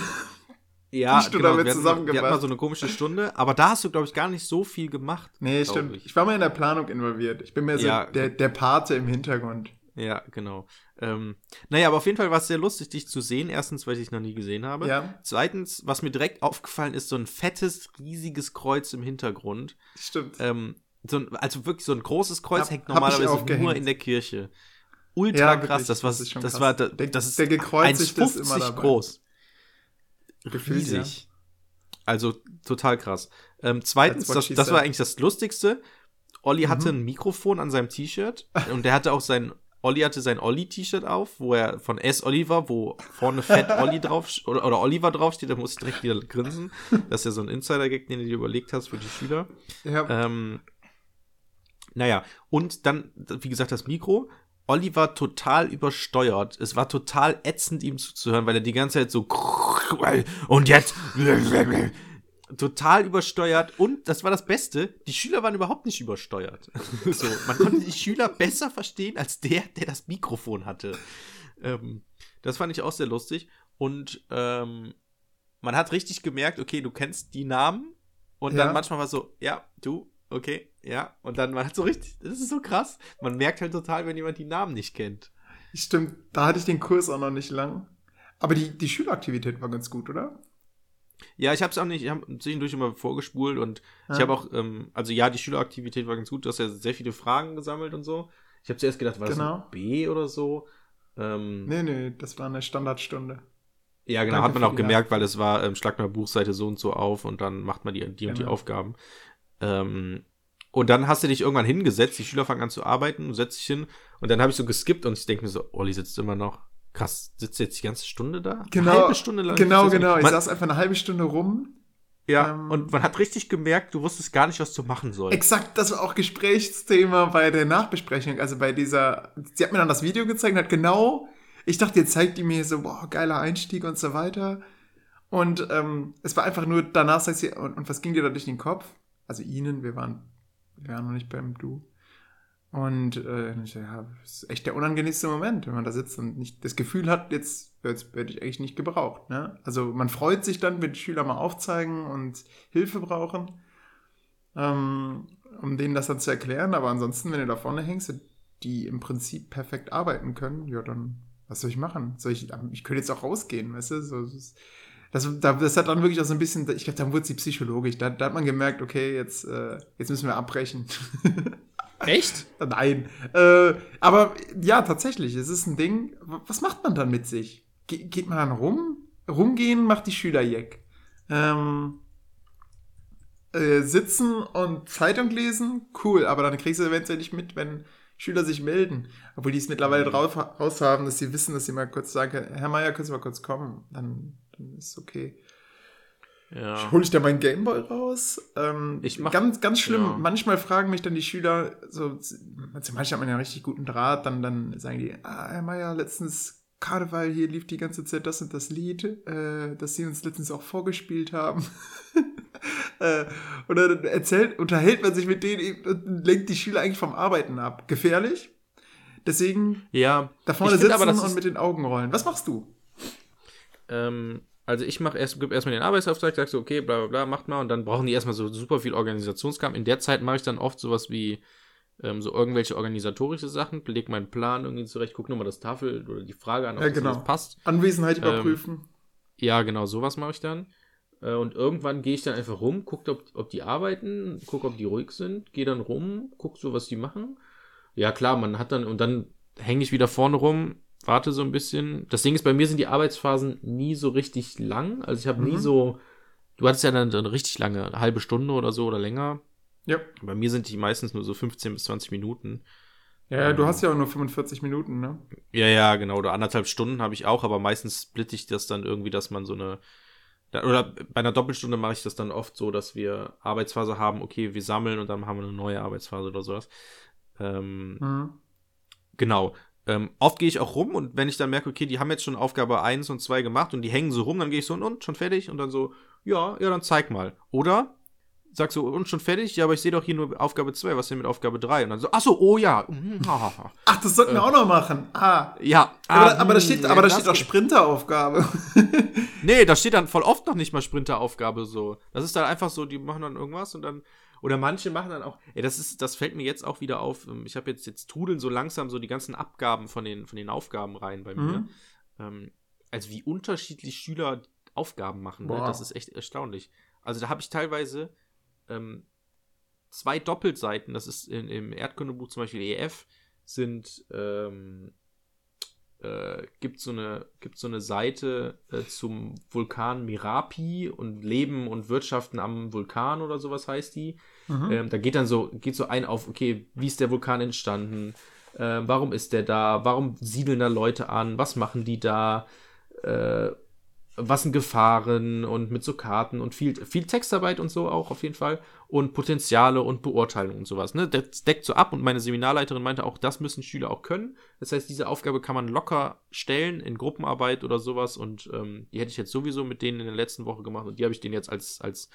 B: Ja,
C: Die Stunde
B: genau.
C: haben wir zusammen
B: hatten, mal- wir hatten mal
C: gemacht.
B: so eine komische Stunde, aber da hast du, glaube ich, gar nicht so viel gemacht.
C: Nee, stimmt.
B: ich.
C: Ich war mal in der Planung involviert. Ich bin mehr so
B: Ja.
C: der, der Pate im Hintergrund.
B: Ja, genau. Ähm, naja, aber auf jeden Fall war es sehr lustig, dich zu sehen. Erstens, weil ich dich noch nie gesehen habe.
C: Ja,
B: Zweitens, was mir direkt aufgefallen ist, so ein fettes, riesiges Kreuz im Hintergrund.
C: stimmt.
B: Ähm, so ein, also wirklich so ein großes Kreuz
C: Hab-
B: hängt normalerweise nur in der Kirche. Ultra
C: Ja,
B: krass,
C: wirklich,
B: das war,
C: das ist
B: das
C: krass.
B: war, da-
C: Der-
B: das ist
C: der Gekreuzigte ist immer
B: 1,50
C: dabei.
B: groß.
C: Gefühlt,
B: Riesig. Also total krass. Ähm, zweitens, das, das war eigentlich das Lustigste. Olli hatte
C: Mhm.
B: ein Mikrofon an seinem T-Shirt und der hatte auch sein, Olli hatte sein Olli-T-Shirt auf, wo er von S. Oliver, wo vorne fett Olli drauf oder, oder Oliver draufsteht, da muss ich direkt wieder grinsen. Das ist ja so ein Insider-Gag, den du dir überlegt hast für die Schüler.
C: Ja,
B: Ähm, naja, und dann, wie gesagt, das Mikro. Olli war total übersteuert. Es war total ätzend, ihm zuzuhören, weil er die ganze Zeit so und jetzt total übersteuert. Und das war das Beste, die Schüler waren überhaupt nicht übersteuert. so, man konnte die Schüler besser verstehen als der, der das Mikrofon hatte. Ähm, das fand ich auch sehr lustig. Und ähm, man hat richtig gemerkt, okay, du kennst die Namen. Und
C: Ja.
B: dann manchmal war so, ja, du, okay, ja. Und dann man hat so richtig, das ist so krass. Man merkt halt total, wenn jemand die Namen nicht kennt.
C: stimmt. Da hatte ich den Kurs auch noch nicht lang. Aber die, die Schüleraktivität war ganz gut, oder?
B: Ja, ich habe es auch nicht, ich habe zwischendurch immer vorgespult und ich
C: Ja.
B: habe auch, ähm, also ja, die Schüleraktivität war ganz gut. Du hast ja sehr viele Fragen gesammelt und so. Ich habe zuerst gedacht, war das
C: Genau.
B: ein B oder so? Ähm,
C: Nee, nee, das war eine Standardstunde.
B: Ja, genau,
C: Danke
B: hat man auch gemerkt, weil es war, ähm, schlag mal Buchseite so und so auf und dann macht man die, die und die
C: Genau.
B: Aufgaben. Ähm, und dann hast du dich irgendwann hingesetzt, die Schüler fangen an zu arbeiten, du setzt dich hin und dann habe ich so geskippt und ich denke mir so, Olli sitzt immer noch. Krass, sitzt jetzt die ganze Stunde da?
C: Genau,
B: Eine halbe Stunde lang.
C: Genau, genau. Ich
B: Man,
C: saß einfach eine halbe Stunde rum.
B: ja,
C: ähm,
B: und man hat richtig gemerkt, du wusstest gar nicht, was du machen sollst.
C: Exakt, das war auch Gesprächsthema bei der Nachbesprechung. Also bei dieser, sie hat mir dann das Video gezeigt und hat genau, ich dachte, jetzt zeigt die mir so, boah, geiler Einstieg und so weiter. Und ähm, es war einfach nur, danach sagt sie, und, und was ging dir da durch den Kopf? Also ihnen, wir waren, wir waren noch nicht beim Du. Und äh, ja, ist echt der unangenehmste Moment, wenn man da sitzt und nicht das Gefühl hat, jetzt, jetzt werde ich eigentlich nicht gebraucht. Ne? Also man freut sich dann, wenn die Schüler mal aufzeigen und Hilfe brauchen ähm, um denen das dann zu erklären. Aber ansonsten, wenn du da vorne hängst, die im Prinzip perfekt arbeiten können, ja, dann, was soll ich machen? Soll ich, ich könnte jetzt auch rausgehen, weißt du? So, das, das, das hat dann wirklich auch so ein bisschen, ich glaube, dann wurde sie psychologisch. Da, da hat man gemerkt, okay, jetzt, äh, jetzt müssen wir abbrechen.
B: Echt?
C: Nein. Äh, aber ja, tatsächlich, es ist ein Ding. Was macht man dann mit sich? Ge geht man dann rum? Rumgehen macht die Schüler jeck. Ähm, äh, sitzen und Zeitung lesen, cool, aber dann kriegst du eventuell nicht mit, wenn Schüler sich melden. Obwohl die es mittlerweile drauf raus haben, dass sie wissen, dass sie mal kurz sagen können, Herr Meier, können Sie mal kurz kommen? Dann, dann ist es okay.
B: Ja.
C: Hol ich da meinen Gameboy raus? Ähm,
B: Ich mach-
C: ganz, ganz schlimm.
B: ja.
C: Manchmal fragen mich dann die Schüler, so, manchmal hat man ja einen richtig guten Draht, dann, dann sagen die, ah, Herr Meier, letztens Karneval, hier lief die ganze Zeit das und das Lied, äh, das Sie uns letztens auch vorgespielt haben. Äh, und dann erzählt, unterhält man sich mit denen und lenkt die Schüler eigentlich vom Arbeiten ab. Gefährlich. Deswegen
B: Ja.
C: da vorne sitzen
B: aber,
C: und mit den Augen rollen. Was machst du?
B: Ähm, also ich mache erst, gebe erstmal den Arbeitsauftrag, sag so, okay, bla bla bla, macht mal und dann brauchen die erstmal so super viel Organisationskram. In der Zeit mache ich dann oft sowas wie ähm, so irgendwelche organisatorische Sachen, leg meinen Plan irgendwie zurecht, guck nochmal das Tafel oder die Frage an, ob
C: Ja,
B: das
C: genau.
B: alles passt.
C: Anwesenheit
B: Ähm,
C: überprüfen.
B: Ja, genau, sowas mache ich dann. Äh, Und irgendwann gehe ich dann einfach rum, gucke, ob, ob die arbeiten, gucke, ob die ruhig sind, gehe dann rum, gucke so, was die machen. Ja, klar, man hat dann, und dann hänge ich wieder vorne rum, warte so ein bisschen. Das Ding ist, bei mir sind die Arbeitsphasen nie so richtig lang. Also ich habe nie
C: Mhm.
B: so, du hattest ja dann eine richtig lange, eine halbe Stunde oder so oder länger.
C: Ja.
B: Bei mir sind die meistens nur so 15 bis 20 Minuten.
C: Ja, du
B: ähm,
C: hast ja auch nur 45 Minuten, ne?
B: Ja, ja, genau. Oder anderthalb Stunden habe ich auch, aber meistens splitte ich das dann irgendwie, dass man so eine. Oder bei einer Doppelstunde mache ich das dann oft so, dass wir Arbeitsphase haben, okay, wir sammeln und dann haben wir eine neue Arbeitsphase oder sowas. Ähm,
C: Mhm.
B: genau. Ähm, oft gehe ich auch rum und wenn ich dann merke, okay, die haben jetzt schon Aufgabe 1 und 2 gemacht und die hängen so rum, dann gehe ich so und, und schon fertig und dann so, ja, ja, dann zeig mal. Oder sag so, und schon fertig? Ja, aber ich sehe doch hier nur Aufgabe 2, was ist denn mit Aufgabe 3? Und dann so, ach so, oh ja. mhm, ha.
C: Ach, das sollten wir auch noch machen. Ah.
B: Ja,
C: Aber,
B: ah,
C: da, aber da steht, aber da steht auch. Sprinteraufgabe.
B: Nee, da steht dann voll oft noch nicht mal Sprinteraufgabe so. Das ist dann einfach so, die machen dann irgendwas und dann. Oder manche machen dann auch. Ey, das ist, das fällt mir jetzt auch wieder auf. Ähm, Ich habe jetzt, jetzt trudeln so langsam so die ganzen Abgaben von den, von den Aufgaben rein bei mir.
C: Mhm.
B: Ähm, also wie unterschiedlich Schüler Aufgaben machen, ne? Das ist echt erstaunlich. Also da habe ich teilweise ähm, zwei Doppelseiten, das ist in, im Erdkundebuch zum Beispiel EF, sind ähm, äh, gibt so eine gibt so eine Seite äh, zum Vulkan Merapi und Leben und Wirtschaften am Vulkan oder sowas heißt die.
C: Mhm.
B: Ähm, da geht dann so, geht so ein auf, okay, wie ist der Vulkan entstanden? Äh, warum ist der da? Warum siedeln da Leute an? Was machen die da? Was sind Gefahren und mit so Karten und viel, viel Textarbeit und so auch auf jeden Fall und Potenziale und Beurteilung und sowas. Ne? Das deckt so ab und meine Seminarleiterin meinte auch, das müssen Schüler auch können. Das heißt, diese Aufgabe kann man locker stellen in Gruppenarbeit oder sowas und ähm, die hätte ich jetzt sowieso mit denen in der letzten Woche gemacht und die habe ich denen jetzt als, als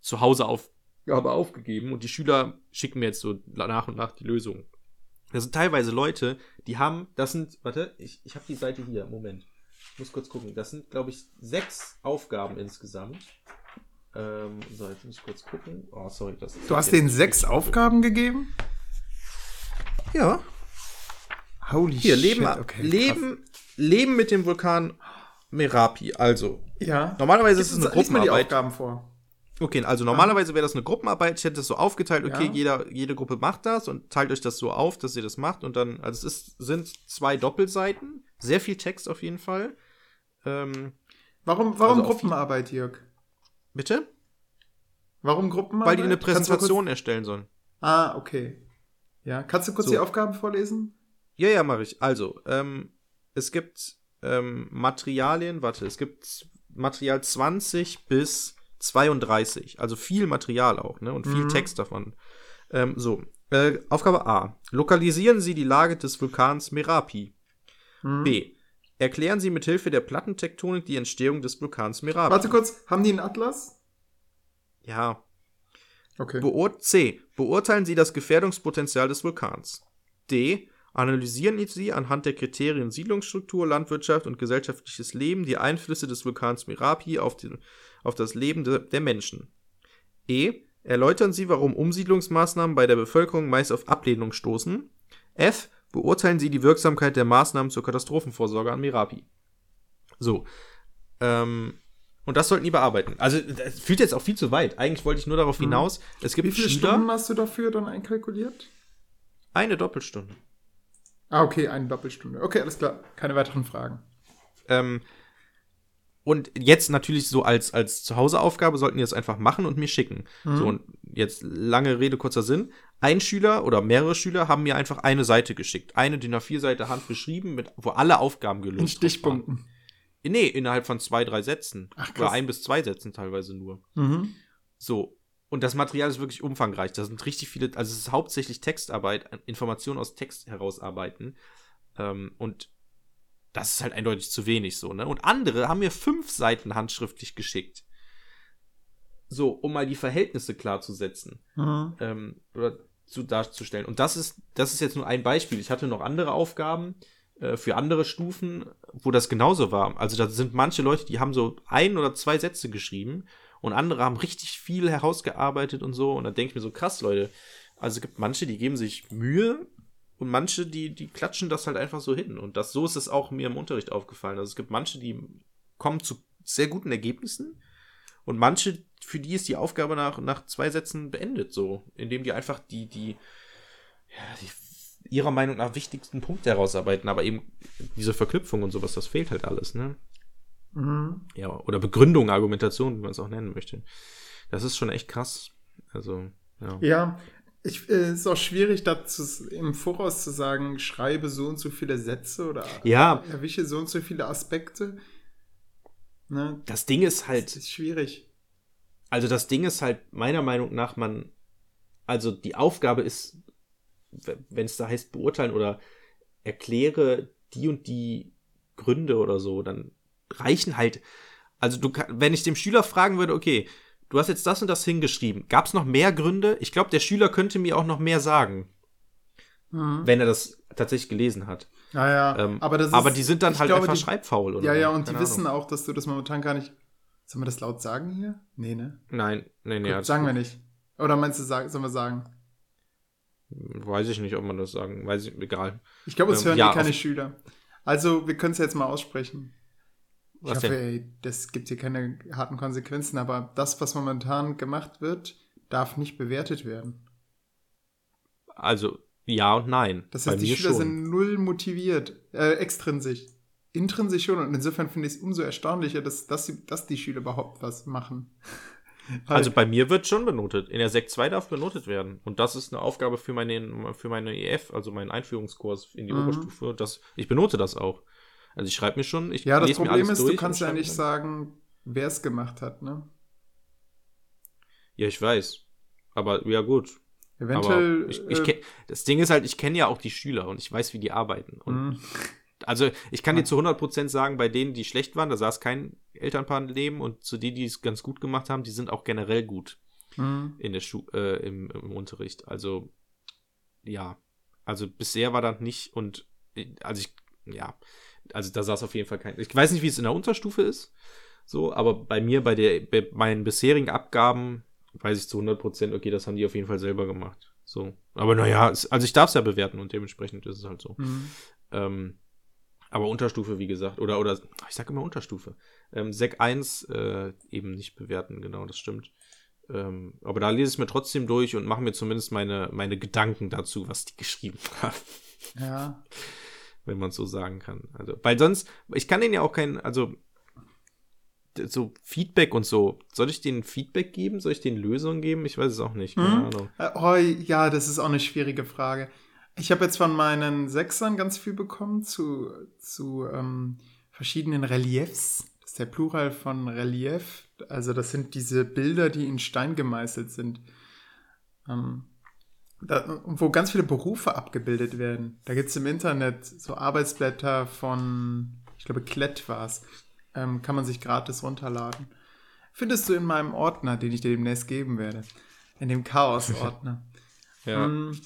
B: Zuhauseaufgabe aufgegeben und die Schüler schicken mir jetzt so nach und nach die Lösung. Das sind teilweise Leute, die haben, das sind, warte, ich, ich habe die Seite hier, Moment. Ich muss kurz gucken. Das sind, glaube ich, sechs Aufgaben insgesamt. Ähm, so, jetzt muss ich kurz gucken. Oh, sorry. Das
C: Du hast denen sechs Aufgaben gegeben?
B: Ja.
C: Holy
B: Hier,
C: shit.
B: Leben,
C: Okay.
B: Leben, Leben mit dem Vulkan Merapi. Also,
C: Ja.
B: normalerweise ist es eine
C: Lies mal die
B: Gruppenarbeit.
C: Aufgaben vor.
B: Okay, also normalerweise wäre das eine Gruppenarbeit. Ich hätte das so aufgeteilt, okay,
C: Ja.
B: jeder, jede Gruppe macht das und teilt euch das so auf, dass ihr das macht. Und dann, also es ist, sind zwei Doppelseiten, sehr viel Text auf jeden Fall. Ähm,
C: Warum, warum
B: Also
C: Gruppenarbeit, Jörg?
B: bitte?
C: Warum Gruppenarbeit?
B: Weil die eine Präsentation erstellen sollen.
C: Ah, okay. Ja, kannst du kurz
B: So.
C: die Aufgaben vorlesen?
B: Ja, ja, mache ich. Also, ähm, es gibt ähm, Materialien, warte, es gibt Material 20 bis 32, also viel Material auch, ne? Und viel
C: Mhm.
B: Text davon. Ähm, so, äh, Aufgabe A. Lokalisieren Sie die Lage des Vulkans Merapi.
C: Hm.
B: B. Erklären Sie mithilfe der Plattentektonik die Entstehung des Vulkans Merapi.
C: Warte kurz, haben die einen Atlas?
B: Ja.
C: Okay.
B: Beur C. Beurteilen Sie das Gefährdungspotenzial des Vulkans. D. Analysieren Sie anhand der Kriterien Siedlungsstruktur, Landwirtschaft und gesellschaftliches Leben die Einflüsse des Vulkans Merapi auf, den, auf das Leben de, der Menschen. E. Erläutern Sie, warum Umsiedlungsmaßnahmen bei der Bevölkerung meist auf Ablehnung stoßen. F. Beurteilen Sie die Wirksamkeit der Maßnahmen zur Katastrophenvorsorge an Merapi. So. Ähm, und das sollten die bearbeiten. Also, das führt jetzt auch viel zu weit. Eigentlich wollte ich nur darauf
C: Mhm.
B: hinaus, es gibt
C: Wie viele
B: Schüler,
C: Stunden hast du dafür dann einkalkuliert?
B: eine Doppelstunde.
C: Ah, okay, eine Doppelstunde. Okay, alles klar. Keine weiteren Fragen.
B: Ähm, und jetzt natürlich so als, als Zuhauseaufgabe sollten die das einfach machen und mir schicken.
C: Mhm.
B: So, und jetzt lange Rede, kurzer Sinn. Ein Schüler oder mehrere Schüler haben mir einfach eine Seite geschickt. Eine DIN A4-Seite handbeschrieben, mit, wo alle Aufgaben gelöst
C: In
B: drauf
C: Stichpunkten.
B: Nee, innerhalb von zwei, drei Sätzen.
C: Ach,
B: oder
C: krass.
B: ein bis zwei Sätzen teilweise nur.
C: Mhm.
B: So. Und das Material ist wirklich umfangreich. Da sind richtig viele, also es ist hauptsächlich Textarbeit, Informationen aus Text herausarbeiten. Ähm, und das ist halt eindeutig zu wenig so, ne? Und andere haben mir fünf Seiten handschriftlich geschickt. So, um mal die Verhältnisse klarzusetzen
C: Mhm.
B: ähm, oder zu darzustellen. Und das ist, das ist jetzt nur ein Beispiel. Ich hatte noch andere Aufgaben äh, für andere Stufen, wo das genauso war. Also da sind manche Leute, die haben so ein oder zwei Sätze geschrieben und andere haben richtig viel herausgearbeitet und so. Und da denke ich mir so, krass, Leute. Also es gibt manche, die geben sich Mühe und manche, die, die klatschen das halt einfach so hin. Und das, so ist es auch mir im Unterricht aufgefallen. Also es gibt manche, die kommen zu sehr guten Ergebnissen und manche, für die ist die Aufgabe nach, nach zwei Sätzen beendet, so, indem die einfach die, die, ja, die ihrer Meinung nach wichtigsten Punkte herausarbeiten, aber eben diese Verknüpfung und sowas, das fehlt halt alles, ne?
C: Mhm.
B: Ja, oder Begründung, Argumentation, wie man es auch nennen möchte. Das ist schon echt krass. Also, ja.
C: Ja, ich, äh, ist auch schwierig, dazu im Voraus zu sagen, schreibe so und so viele Sätze oder
B: Ja.
C: erwische so und so viele Aspekte. Ne?
B: Das Ding ist
C: Das
B: halt,
C: ist schwierig.
B: also das Ding ist halt meiner Meinung nach, man, also die Aufgabe ist, wenn es da heißt beurteilen oder erkläre die und die Gründe oder so, dann reichen halt, also du wenn ich dem Schüler fragen würde, okay, du hast jetzt das und das hingeschrieben, gab es noch mehr Gründe? Ich glaube, der Schüler könnte mir auch noch mehr sagen,
C: Mhm.
B: wenn er das tatsächlich gelesen hat.
C: Naja,
B: Ähm,
C: aber das ist,
B: aber die sind dann halt
C: glaube,
B: einfach
C: die,
B: schreibfaul, oder?
C: Ja, ja, und die
B: Keine
C: wissen
B: Ahnung.
C: auch, dass du das momentan gar nicht. Sollen wir das laut sagen hier? Nee, ne?
B: Nein, nee, nee.
C: Gut,
B: alles
C: sagen wir nicht. Oder meinst du, sag, sollen wir sagen?
B: Weiß ich nicht, ob man das sagen, weiß ich, egal.
C: Ich glaube, es
B: Ähm,
C: hören
B: ja,
C: eh keine Schüler. Also, wir können es jetzt mal aussprechen. Ich
B: Was
C: hoffe,
B: denn?
C: ey, das gibt hier keine harten Konsequenzen, aber das, was momentan gemacht wird, darf nicht bewertet werden.
B: Also, ja und nein.
C: Das heißt, die Schüler
B: schon.
C: sind null motiviert, äh, extrinsisch. Intrinsisch schon. Und insofern finde ich es umso erstaunlicher, dass, dass, dass die Schüler überhaupt was machen.
B: Also bei mir wird schon benotet. In der Sek 2 darf benotet werden. Und das ist eine Aufgabe für meine, für meine EF, also meinen Einführungskurs in die
C: Mhm.
B: Oberstufe. Das, ich benote das auch. Also ich schreibe mir schon, ich
C: ja, das Problem ist, du kannst ja nicht
B: dann.
C: sagen, wer es gemacht hat, ne?
B: Ja, ich weiß. Aber ja gut.
C: Eventuell.
B: Aber ich, ich
C: äh,
B: kenn, das Ding ist halt, ich kenne ja auch die Schüler und ich weiß, wie die arbeiten. Und
C: mh.
B: Also ich kann dir zu 100% sagen, bei denen, die schlecht waren, da saß kein Elternpaar neben und zu denen, die es ganz gut gemacht haben, die sind auch generell gut
C: Mhm.
B: in der Schu äh, im, im Unterricht. Also ja, also bisher war das nicht und äh, also ich, ja, also da saß auf jeden Fall kein. Ich weiß nicht, wie es in der Unterstufe ist, so, aber bei mir, bei der, bei meinen bisherigen Abgaben, weiß ich zu 100%, okay, das haben die auf jeden Fall selber gemacht. So, aber naja, also ich darf es ja bewerten und dementsprechend ist es halt so.
C: Mhm.
B: Ähm, aber Unterstufe, wie gesagt, oder, oder, ich sag immer Unterstufe. Ähm, Sek 1 äh, eben nicht bewerten, genau, das stimmt. Ähm, aber da lese ich mir trotzdem durch und mache mir zumindest meine, meine Gedanken dazu, was die geschrieben haben,
C: Ja.
B: Wenn man es so sagen kann. Also, weil sonst, ich kann denen ja auch kein, also so Feedback und so. Soll ich denen Feedback geben? Soll ich denen Lösungen geben? Ich weiß es auch nicht. Keine
C: Mhm.
B: Ahnung.
C: Oh, ja, das ist auch eine schwierige Frage. Ich habe jetzt von meinen Sechsern ganz viel bekommen zu, zu ähm, verschiedenen Reliefs. Das ist der Plural von Relief. Also das sind diese Bilder, die in Stein gemeißelt sind. Ähm, da, wo ganz viele Berufe abgebildet werden. Da gibt es im Internet so Arbeitsblätter von, ich glaube, Klett war es. Ähm, kann man sich gratis runterladen. Findest du in meinem Ordner, den ich dir demnächst geben werde. In dem Chaos-Ordner.
B: Ja.
C: Mm.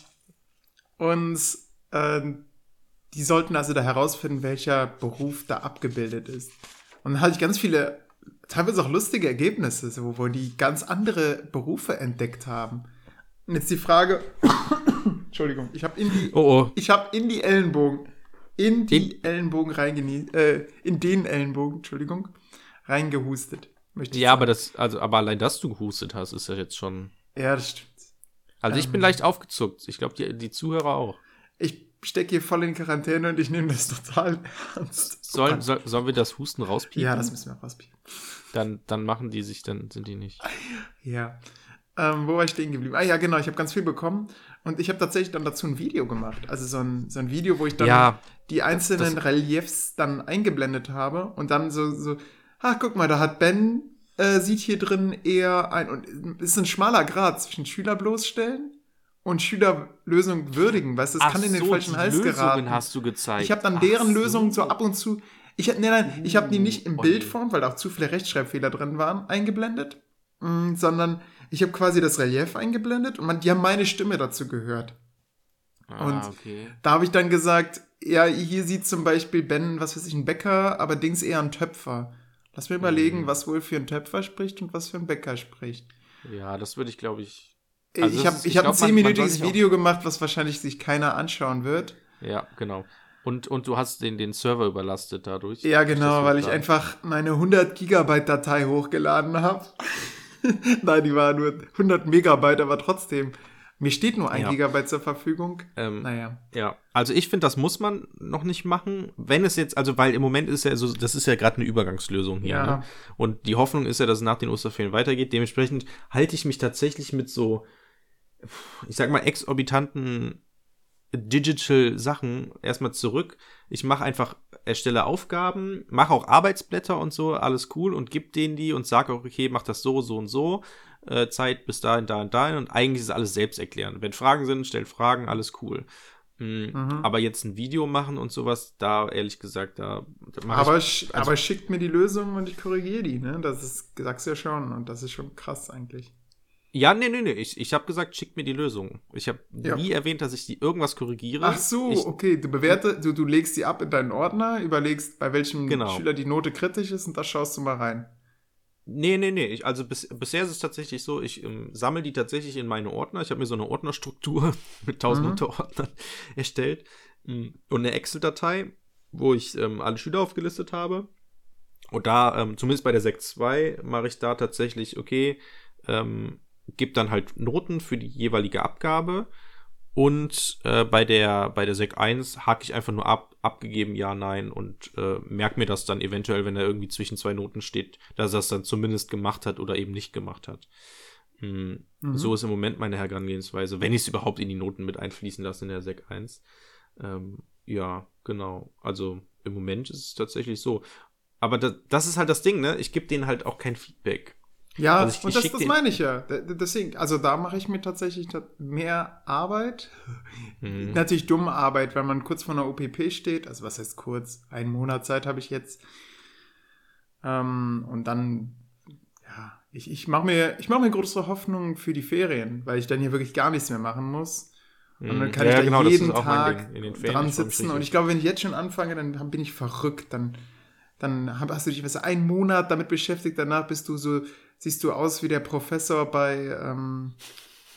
C: Und ähm, die sollten also da herausfinden, welcher Beruf da abgebildet ist. Und dann hatte ich ganz viele, teilweise auch lustige Ergebnisse, so, wo die ganz andere Berufe entdeckt haben. Und jetzt die Frage, Entschuldigung, ich habe in die,
B: Oh, oh.
C: ich habe in die Ellenbogen, in die Ellenbogen reingenie, äh, in den Ellenbogen, Entschuldigung, reingehustet. Möchte
B: Ja,
C: sagen.
B: aber das, also, aber allein, dass du gehustet hast, ist ja jetzt schon.
C: Ja, das stimmt.
B: Also ich bin
C: Ähm.
B: leicht aufgezuckt. Ich glaube, die, die Zuhörer auch.
C: Ich stecke hier voll in Quarantäne und ich nehme das total ernst.
B: Sollen, soll, sollen wir das Husten rauspiepen?
C: Ja, das müssen wir rauspiepen.
B: dann, dann machen die sich, dann sind die nicht.
C: Ja. Ähm, wo war ich stehen geblieben? Ah ja, genau, ich habe ganz viel bekommen und ich habe tatsächlich dann dazu ein Video gemacht. Also so ein, so ein Video, wo ich dann
B: Ja,
C: die einzelnen
B: das-
C: Reliefs dann eingeblendet habe und dann so, so, ach, guck mal, da hat Ben, äh, sieht hier drin eher ein, und es ist ein schmaler Grad zwischen Schüler bloßstellen und Schülerlösung würdigen, weißt du, das kann in den falschen Hals geraten.
B: hast du gezeigt.
C: Ich habe dann
B: Ach
C: deren
B: so.
C: Lösungen so ab und zu. Ich hab, nee, nein, ich habe die nicht in Bildform, weil da auch zu viele Rechtschreibfehler drin waren, eingeblendet, mm, sondern ich habe quasi das Relief eingeblendet und man, die haben meine Stimme dazu gehört. Und
B: Ah, okay.
C: Da habe ich dann gesagt, ja, hier sieht zum Beispiel Ben, was weiß ich, ein Bäcker, aber Dings eher ein Töpfer. Lass mir überlegen,
B: Mhm.
C: was wohl für ein Töpfer spricht und was für ein Bäcker spricht.
B: Ja, das würde ich, glaube ich. Also
C: ich habe
B: ist-
C: ich
B: ich
C: hab ein zehnminütiges Video gemacht, was wahrscheinlich sich keiner anschauen wird.
B: Ja, genau. Und, und du hast den, den Server überlastet dadurch.
C: Ja, genau, weil ich einfach meine 100 Gigabyte Datei hochgeladen habe. Nein, die war nur 100 Megabyte, aber trotzdem. Mir steht nur ein
B: Ja.
C: Gigabyte zur Verfügung.
B: Ähm,
C: Naja.
B: Ja, also ich finde, das muss man noch nicht machen, wenn es jetzt, also weil im Moment ist ja so, das ist ja gerade eine Übergangslösung hier.
C: Ja.
B: Ne? Und die Hoffnung ist ja, dass es nach den Osterferien weitergeht. Dementsprechend halte ich mich tatsächlich mit so, ich sag mal, exorbitanten Digital-Sachen erstmal zurück. Ich mache einfach, erstelle Aufgaben, mache auch Arbeitsblätter und so, alles cool und gib denen die und sage auch, okay, mach das so, so und so. Äh, Zeit bis dahin, dahin, dahin und eigentlich ist alles selbst erklären. Wenn Fragen sind, stell Fragen, alles cool. Mm,
C: Mhm.
B: Aber jetzt ein Video machen und sowas, da ehrlich gesagt, da, da mach
C: Aber,
B: ich, also-
C: aber schickt mir die Lösung und ich korrigiere die, ne? Das ist, sagst du ja schon. Und das ist schon krass eigentlich.
B: Ja, nee, nee, nee, ich, ich habe gesagt, schickt mir die Lösung. Ich habe
C: Ja.
B: nie erwähnt, dass ich die irgendwas korrigiere.
C: Ach so,
B: ich,
C: okay. Du bewerte, du, du legst die ab in deinen Ordner, überlegst, bei welchem
B: Genau.
C: Schüler die Note kritisch ist und da schaust du mal rein.
B: Nee, nee, nee. Ich, also bis, bisher ist es tatsächlich so, ich ähm, sammle die tatsächlich in meine Ordner. Ich habe mir so eine Ordnerstruktur mit tausend
C: Mhm.
B: Unterordnern erstellt Mm, und eine Excel-Datei, wo ich ähm, alle Schüler aufgelistet habe. Und da, ähm, zumindest bei der Sek 2, mache ich da tatsächlich, okay, ähm, gebe dann halt Noten für die jeweilige Abgabe. Und äh, bei der bei der Sek 1 hake ich einfach nur ab, abgegeben, ja, nein, und äh, merke mir das dann eventuell, wenn da irgendwie zwischen zwei Noten steht, dass er es dann zumindest gemacht hat oder eben nicht gemacht hat. Hm,
C: Mhm.
B: So ist im Moment meine Herangehensweise, wenn ich es überhaupt in die Noten mit einfließen lasse in der Sek 1. Ähm, ja, genau. Also im Moment ist es tatsächlich so. Aber da, das ist halt das Ding, ne? Ich gebe denen halt auch kein Feedback.
C: Ja,
B: Also ich-
C: und
B: ich
C: das, das meine ich ja. Deswegen, also da mache ich mir tatsächlich ta- mehr Arbeit.
B: Mhm.
C: Natürlich dumme Arbeit, weil man kurz vor einer OPP steht. Also was heißt kurz? Einen Monat Zeit habe ich jetzt. Ähm, und dann, ja, ich, ich mache mir, ich mach mir größere Hoffnung für die Ferien, weil ich dann hier wirklich gar nichts mehr machen muss. Und dann
B: Mhm.
C: kann
B: Ja,
C: ich da
B: genau,
C: jeden Tag dran sitzen. Und ich glaube, wenn ich jetzt schon anfange, dann, bin ich verrückt. Dann, dann hast du dich was, einen Monat damit beschäftigt. Danach bist du so, siehst du aus wie der Professor bei ähm,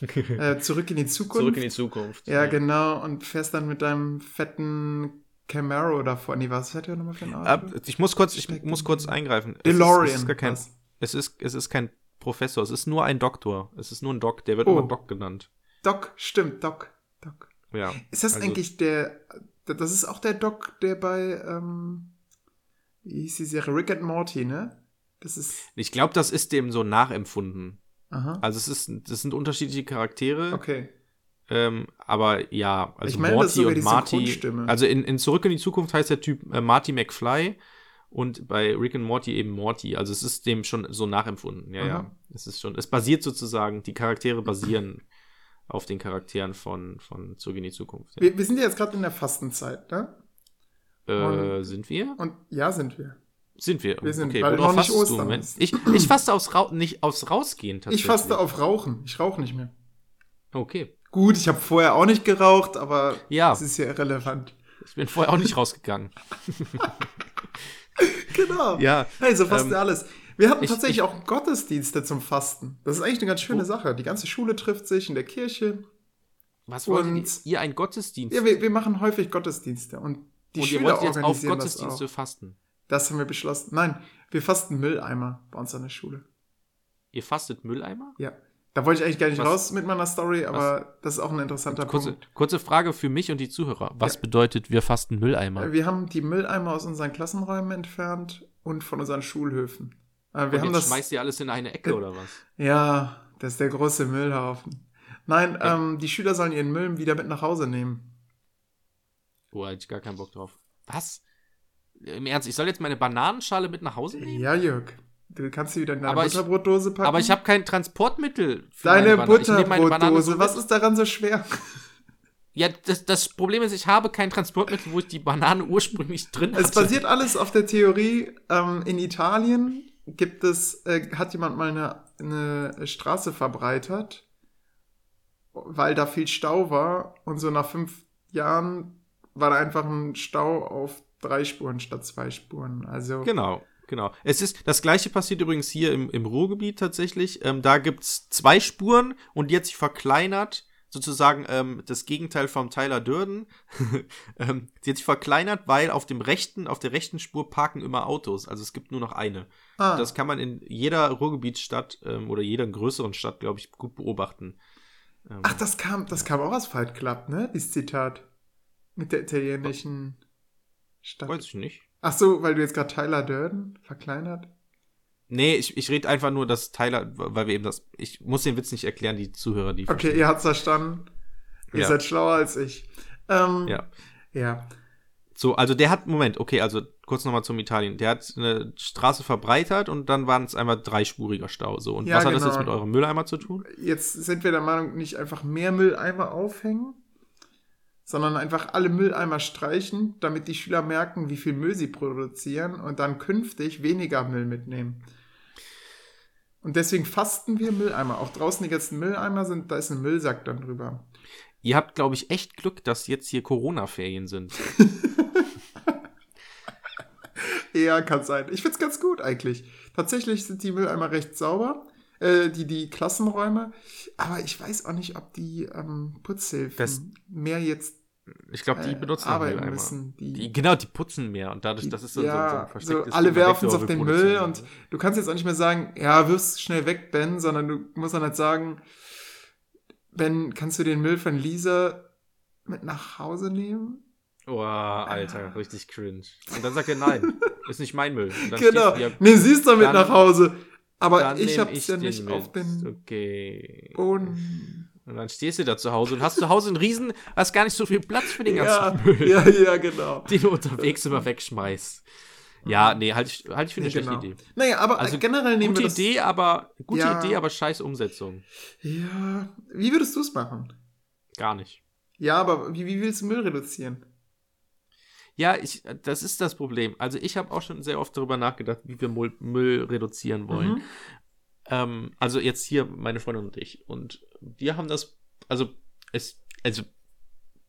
C: äh, Zurück in die Zukunft.
B: Zurück in die Zukunft.
C: ja, genau. Und fährst dann mit deinem fetten Camaro davor. Nee, was hat der nochmal für ein Auto?
B: Ab, ich muss kurz, ich
C: Steckt
B: muss kurz eingreifen. Es ist-
C: DeLorean.
B: Es ist, gar kein,
C: was?
B: es, ist, es ist kein Professor, es ist nur ein Doktor. Es ist nur ein Doc, der wird
C: Oh.
B: immer Doc genannt.
C: Doc, stimmt, Doc. Doc.
B: Ja.
C: Ist das
B: Also-
C: eigentlich der, das ist auch der Doc, der bei, ähm, wie hieß die Serie? Rick and Morty, ne? Das ist,
B: Ich glaube, das ist dem so nachempfunden.
C: aha,
B: Also es ist, das sind unterschiedliche Charaktere.
C: okay.
B: Ähm, aber ja, also
C: Ich ist
B: Morty und Marty. Also in, in Zurück in die Zukunft heißt der Typ äh, Marty McFly und bei Rick and Morty eben Morty. Also es ist dem schon so nachempfunden. Ja, ja.
C: Aha.
B: Es ist schon, es basiert sozusagen, die Charaktere basieren auf den Charakteren von, von Zurück in die Zukunft. Ja.
C: Wir, wir sind ja jetzt gerade in der Fastenzeit, ne?
B: Äh, sind wir?
C: Und ja, sind wir.
B: Sind wir.
C: Wir sind,
B: okay,
C: weil noch nicht Ostern
B: du? Ich, ich faste aufs, Ra nicht aufs Rausgehen
C: Ich
B: tatsächlich.
C: faste auf Rauchen. Ich rauche nicht mehr.
B: Okay.
C: Gut, ich habe vorher auch nicht geraucht, aber
B: Ja.
C: das ist ja irrelevant.
B: Ich bin vorher auch nicht rausgegangen.
C: Genau.
B: Ja.
C: Hey, so fast
B: Ähm,
C: alles. Wir hatten
B: ich-
C: tatsächlich
B: ich-
C: auch Gottesdienste zum Fasten. Das ist eigentlich eine ganz schöne
B: Wo-
C: Sache. Die ganze Schule trifft sich in der Kirche.
B: Was wollt ihr, ihr einen Gottesdienst?
C: Ja, wir, wir machen häufig Gottesdienste und die
B: und ihr
C: Schüler
B: wollt jetzt auf Gottesdienste
C: auch.
B: fasten.
C: Das haben wir beschlossen. Nein, wir fasten Mülleimer bei uns an der Schule.
B: Ihr fastet Mülleimer?
C: Ja. Da wollte ich eigentlich gar nicht
B: Was-
C: raus mit meiner Story, aber das ist auch ein interessanter
B: Kurze,
C: Punkt.
B: kurze Frage für mich und die Zuhörer. Was
C: Ja.
B: bedeutet, wir fasten Mülleimer?
C: Wir haben die Mülleimer aus unseren Klassenräumen entfernt und von unseren Schulhöfen. Äh, Wir
B: und
C: haben
B: jetzt
C: das.
B: schmeißt ihr alles in eine Ecke
C: Äh,
B: oder was?
C: Ja, das ist der große Müllhaufen. Nein,
B: Ja.
C: ähm, die Schüler sollen ihren Müll wieder mit nach Hause nehmen.
B: Oh, hätte ich gar keinen Bock drauf. Was? Im Ernst, ich soll jetzt meine Bananenschale mit nach Hause nehmen?
C: Ja, Jörg. Du kannst sie wieder in deine
B: Aber ich-
C: Butterbrotdose packen.
B: Aber ich habe kein Transportmittel. Für
C: Deine.
B: Ich
C: Butterbrotdose. Was ist daran so schwer?
B: Ja, das, das Problem ist, ich habe kein Transportmittel, wo ich die Banane ursprünglich drin hatte.
C: Es basiert alles auf der Theorie, ähm, in Italien gibt es, äh, hat jemand mal eine, eine Straße verbreitert, weil da viel Stau war und so nach fünf Jahren war da einfach ein Stau auf drei Spuren statt zwei Spuren. Also
B: Genau, genau. Es ist, das gleiche passiert übrigens hier im, im Ruhrgebiet tatsächlich. Ähm, da gibt's zwei Spuren und die hat sich verkleinert. Sozusagen ähm, das Gegenteil vom Tyler Durden. ähm, die hat sich verkleinert, weil auf dem rechten, auf der rechten Spur parken immer Autos. Also es gibt nur noch eine.
C: ah,
B: Das kann man in jeder Ruhrgebietsstadt ähm, oder jeder größeren Stadt, glaube ich, gut beobachten. Ähm,
C: ach, das kam, das kam auch aus Fight Club, ne? Dieses Zitat. Mit der italienischen Stadt.
B: weiß ich nicht.
C: Ach so, weil du jetzt gerade Tyler Durden verkleinert?
B: Nee, ich, ich rede einfach nur, dass Tyler, weil wir eben das. Ich muss den Witz nicht erklären, die Zuhörer, die.
C: Okay, ihr habt's verstanden. Ihr
B: Ja.
C: seid schlauer als ich. Ähm,
B: Ja.
C: Ja.
B: So, also der hat, Moment, okay, also kurz nochmal zum Italien. Der hat eine Straße verbreitert und dann waren es einmal dreispuriger Stau. So, und
C: Ja,
B: was hat das
C: genau.
B: jetzt mit eurem Mülleimer zu tun?
C: Jetzt sind wir der Meinung, nicht einfach mehr Mülleimer aufhängen, sondern einfach alle Mülleimer streichen, damit die Schüler merken, wie viel Müll sie produzieren und dann künftig weniger Müll mitnehmen. Und deswegen fasten wir Mülleimer. Auch draußen die ganzen Mülleimer sind, da ist ein Müllsack dann drüber.
B: Ihr habt, glaube ich, echt Glück, dass jetzt hier Corona-Ferien sind.
C: Ja, kann sein. Ich find's ganz gut eigentlich. Tatsächlich sind die Mülleimer recht sauber, äh, die, die Klassenräume. Aber ich weiß auch nicht, ob die ähm, Putzhilfen
B: Das-
C: mehr jetzt
B: Ich glaube, die
C: äh,
B: benutzen auch
C: arbeiten
B: Mülleimer.
C: müssen. Die,
B: Die, genau, die putzen mehr und dadurch, das ist so, so, so ein
C: ja, so, alle werfen es auf den Müll und du kannst jetzt auch nicht mehr sagen, ja, wirf's schnell weg, Ben, sondern du musst dann halt sagen, Ben, kannst du den Müll von Lisa mit nach Hause nehmen?
B: Oh, Alter, richtig cringe. Und dann sagt er, nein, ist nicht mein Müll. Dann
C: genau.
B: ja-
C: Nee, sie ist damit
B: dann-
C: nach Hause. Aber
B: dann
C: ich hab's ja nicht
B: mit.
C: auf den
B: Okay.
C: Boden.
B: Und dann stehst du da zu Hause und hast zu Hause einen Riesen, hast gar nicht so viel Platz für den ganzen
C: Ja,
B: Müll,
C: ja, ja, genau.
B: den du unterwegs immer wegschmeißt. Ja, nee, halte ich, halt ich für eine
C: Nee,
B: schlechte
C: genau.
B: Idee.
C: Naja, aber
B: Also,
C: generell nehmen
B: Gute
C: wir das.
B: Idee, aber gute
C: Ja.
B: Idee, aber scheiß Umsetzung.
C: Ja, wie würdest du es machen?
B: Gar nicht.
C: Ja, aber wie, wie willst du Müll reduzieren?
B: Ja, ich, das ist das Problem. Also ich habe auch schon sehr oft darüber nachgedacht, wie wir Müll, Müll reduzieren wollen.
C: Mhm.
B: Ähm, also jetzt hier meine Freundin und ich. Und wir haben das, also es, also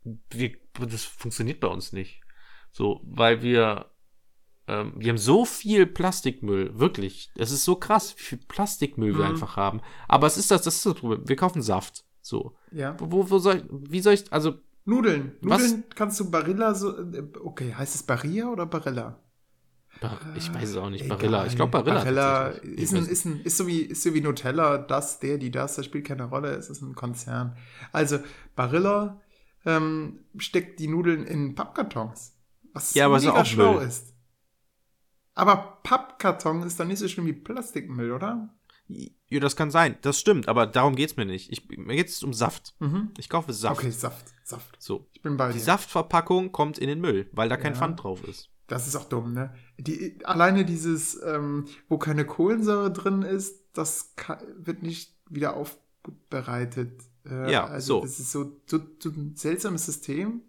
B: wir, das funktioniert bei uns nicht. So, weil wir, ähm, wir haben so viel Plastikmüll, wirklich. Es ist so krass, wie viel Plastikmüll wir
C: Mhm.
B: einfach haben. Aber es ist das, das ist das Problem. Wir kaufen Saft. So.
C: Ja.
B: Wo, wo soll ich, wie soll ich, also
C: Nudeln.
B: Was?
C: Nudeln kannst du Barilla so. äh, Okay, heißt es Barilla oder Barilla?
B: Bar- ich weiß es auch nicht,
C: Egal.
B: Barilla. Ich glaube Barilla.
C: Barilla ist, ein, ist, ein, ist, so wie, ist so wie Nutella, das, der, die, das, das spielt keine Rolle, es ist ein Konzern. Also, Barilla ähm, steckt die Nudeln in Pappkartons. Was
B: Ja, aber ist
C: mega
B: auch
C: schlau
B: Müll.
C: ist. Aber Pappkarton ist dann nicht so schlimm wie Plastikmüll, oder?
B: Ja, das kann sein. Das stimmt, aber darum geht's mir nicht. Ich, mir geht es um Saft.
C: Mhm.
B: Ich kaufe Saft.
C: Okay, Saft, Saft.
B: So.
C: Ich bin bei
B: Die
C: dir.
B: Saftverpackung kommt in den Müll, weil da kein
C: Ja.
B: Pfand drauf ist.
C: Das ist auch dumm, ne? Die, alleine dieses, ähm, wo keine Kohlensäure drin ist, das ka- wird nicht wieder aufbereitet. Äh,
B: Ja,
C: also
B: so.
C: Das ist so, so, so ein seltsames System.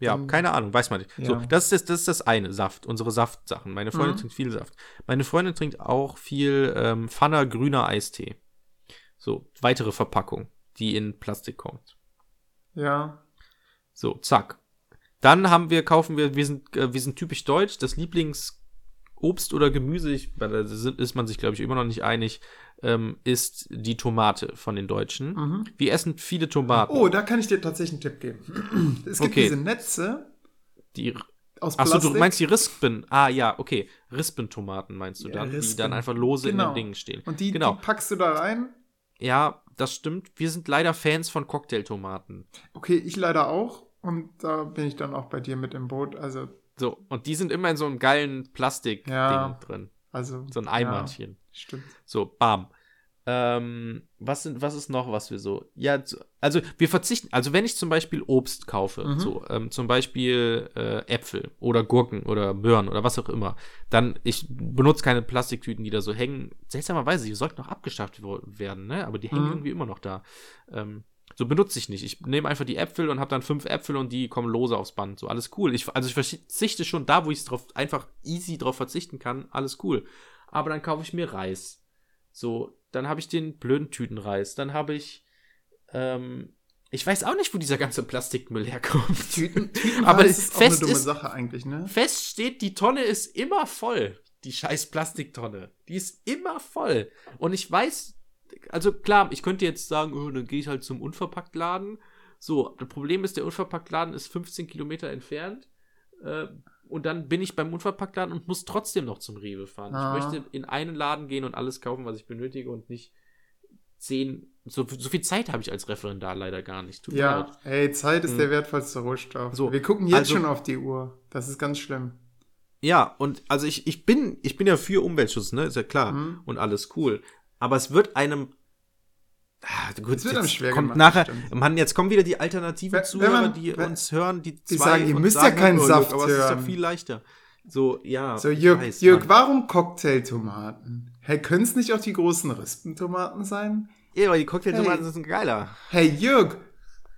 B: Ja,
C: Dann-
B: keine Ahnung, weiß man nicht. So,
C: Ja.
B: das ist, das, das ist das eine, Saft, unsere Saftsachen. Meine Freundin
C: Mhm.
B: trinkt viel Saft. Meine Freundin trinkt auch viel ähm, Pfanner grüner Eistee. So, weitere Verpackung, die in Plastik kommt.
C: Ja.
B: So, zack. Dann haben wir, kaufen wir, wir sind, äh, wir sind typisch deutsch, das Lieblingsobst oder Gemüse, ich, da sind- ist man sich, glaube ich, immer noch nicht einig, ähm, ist die Tomate von den Deutschen.
C: Mhm.
B: Wir essen viele Tomaten.
C: Oh, da kann ich dir tatsächlich einen Tipp geben. Es gibt
B: Okay.
C: diese Netze
B: die,
C: aus
B: achso,
C: Plastik.
B: du meinst die Rispen. Ah, ja, okay. Rispentomaten meinst du
C: Ja,
B: dann, die
C: Rispen.
B: dann einfach lose in
C: Genau.
B: den Dingen stehen.
C: Und die,
B: genau.
C: die packst du da rein.
B: Ja, das stimmt. Wir sind leider Fans von Cocktailtomaten.
C: Okay, ich leider auch. Und da bin ich dann auch bei dir mit im Boot. Also,
B: So, und die sind immer in so einem geilen Plastikding
C: Ja.
B: drin.
C: also.
B: So ein
C: ja,
B: Eimerchen.
C: stimmt.
B: So, bam. Ähm, was, sind, was ist noch, was wir so? Ja, also wir verzichten, also wenn ich zum Beispiel Obst kaufe,
C: Mhm.
B: so, ähm, zum Beispiel äh, Äpfel oder Gurken oder Möhren oder was auch immer, dann, ich benutze keine Plastiktüten, die da so hängen. Seltsamerweise, die sollten noch abgeschafft werden, ne? Aber die hängen
C: Mhm.
B: irgendwie immer noch da. Ähm, So benutze ich nicht. Ich nehme einfach die Äpfel und habe dann fünf Äpfel und die kommen lose aufs Band. So, alles cool. Ich, also ich verzichte schon da, wo ich drauf einfach easy drauf verzichten kann, alles cool. Aber dann kaufe ich mir Reis. So, dann habe ich den blöden Tütenreis. Dann habe ich, ähm, ich weiß auch nicht, wo dieser ganze Plastikmüll herkommt.
C: Tüten, Tütenreis
B: Aber
C: ist auch
B: fest
C: eine dumme
B: ist-
C: Sache eigentlich, ne?
B: Fest steht, die Tonne ist immer voll. Die scheiß Plastiktonne. Die ist immer voll. Und ich weiß, also klar, ich könnte jetzt sagen, oh, dann gehe ich halt zum Unverpacktladen. So, das Problem ist, der Unverpacktladen ist 15 Kilometer entfernt. Äh, und dann bin ich beim Unverpacktladen und muss trotzdem noch zum Rewe fahren.
C: Ah.
B: Ich möchte in einen Laden gehen und alles kaufen, was ich benötige und nicht zehn. So, so viel Zeit habe ich als Referendar leider gar nicht. Tut
C: Ja, ey, Zeit ist
B: Mhm.
C: der wertvollste Rohstoff.
B: So,
C: Wir gucken jetzt
B: also-
C: schon auf die Uhr. Das ist ganz schlimm.
B: Ja, und also ich, ich bin, ich bin ja für Umweltschutz, ne? Ist ja klar.
C: Mhm.
B: Und alles cool. Aber es wird einem. Ah, gut,
C: Es wird einem
B: jetzt
C: schwer
B: kommt
C: gemacht,
B: nachher.
C: stimmt.
B: Mann, jetzt kommen wieder die alternativen
C: Wenn- wenn
B: Zuhörer,
C: man-
B: die
C: wenn-
B: uns hören, die,
C: die sagen, ihr müsst ja keinen
B: oh,
C: Saft
B: aber es ist ja
C: hören.
B: viel leichter. So, ja.
C: So, Jörg,
B: weiß,
C: Jörg
B: Mann.
C: warum Cocktailtomaten? Hey, können es nicht auch die großen Rispentomaten sein?
B: Ja, aber die Cocktailtomaten
C: Hey.
B: sind geiler.
C: Hey, Jörg,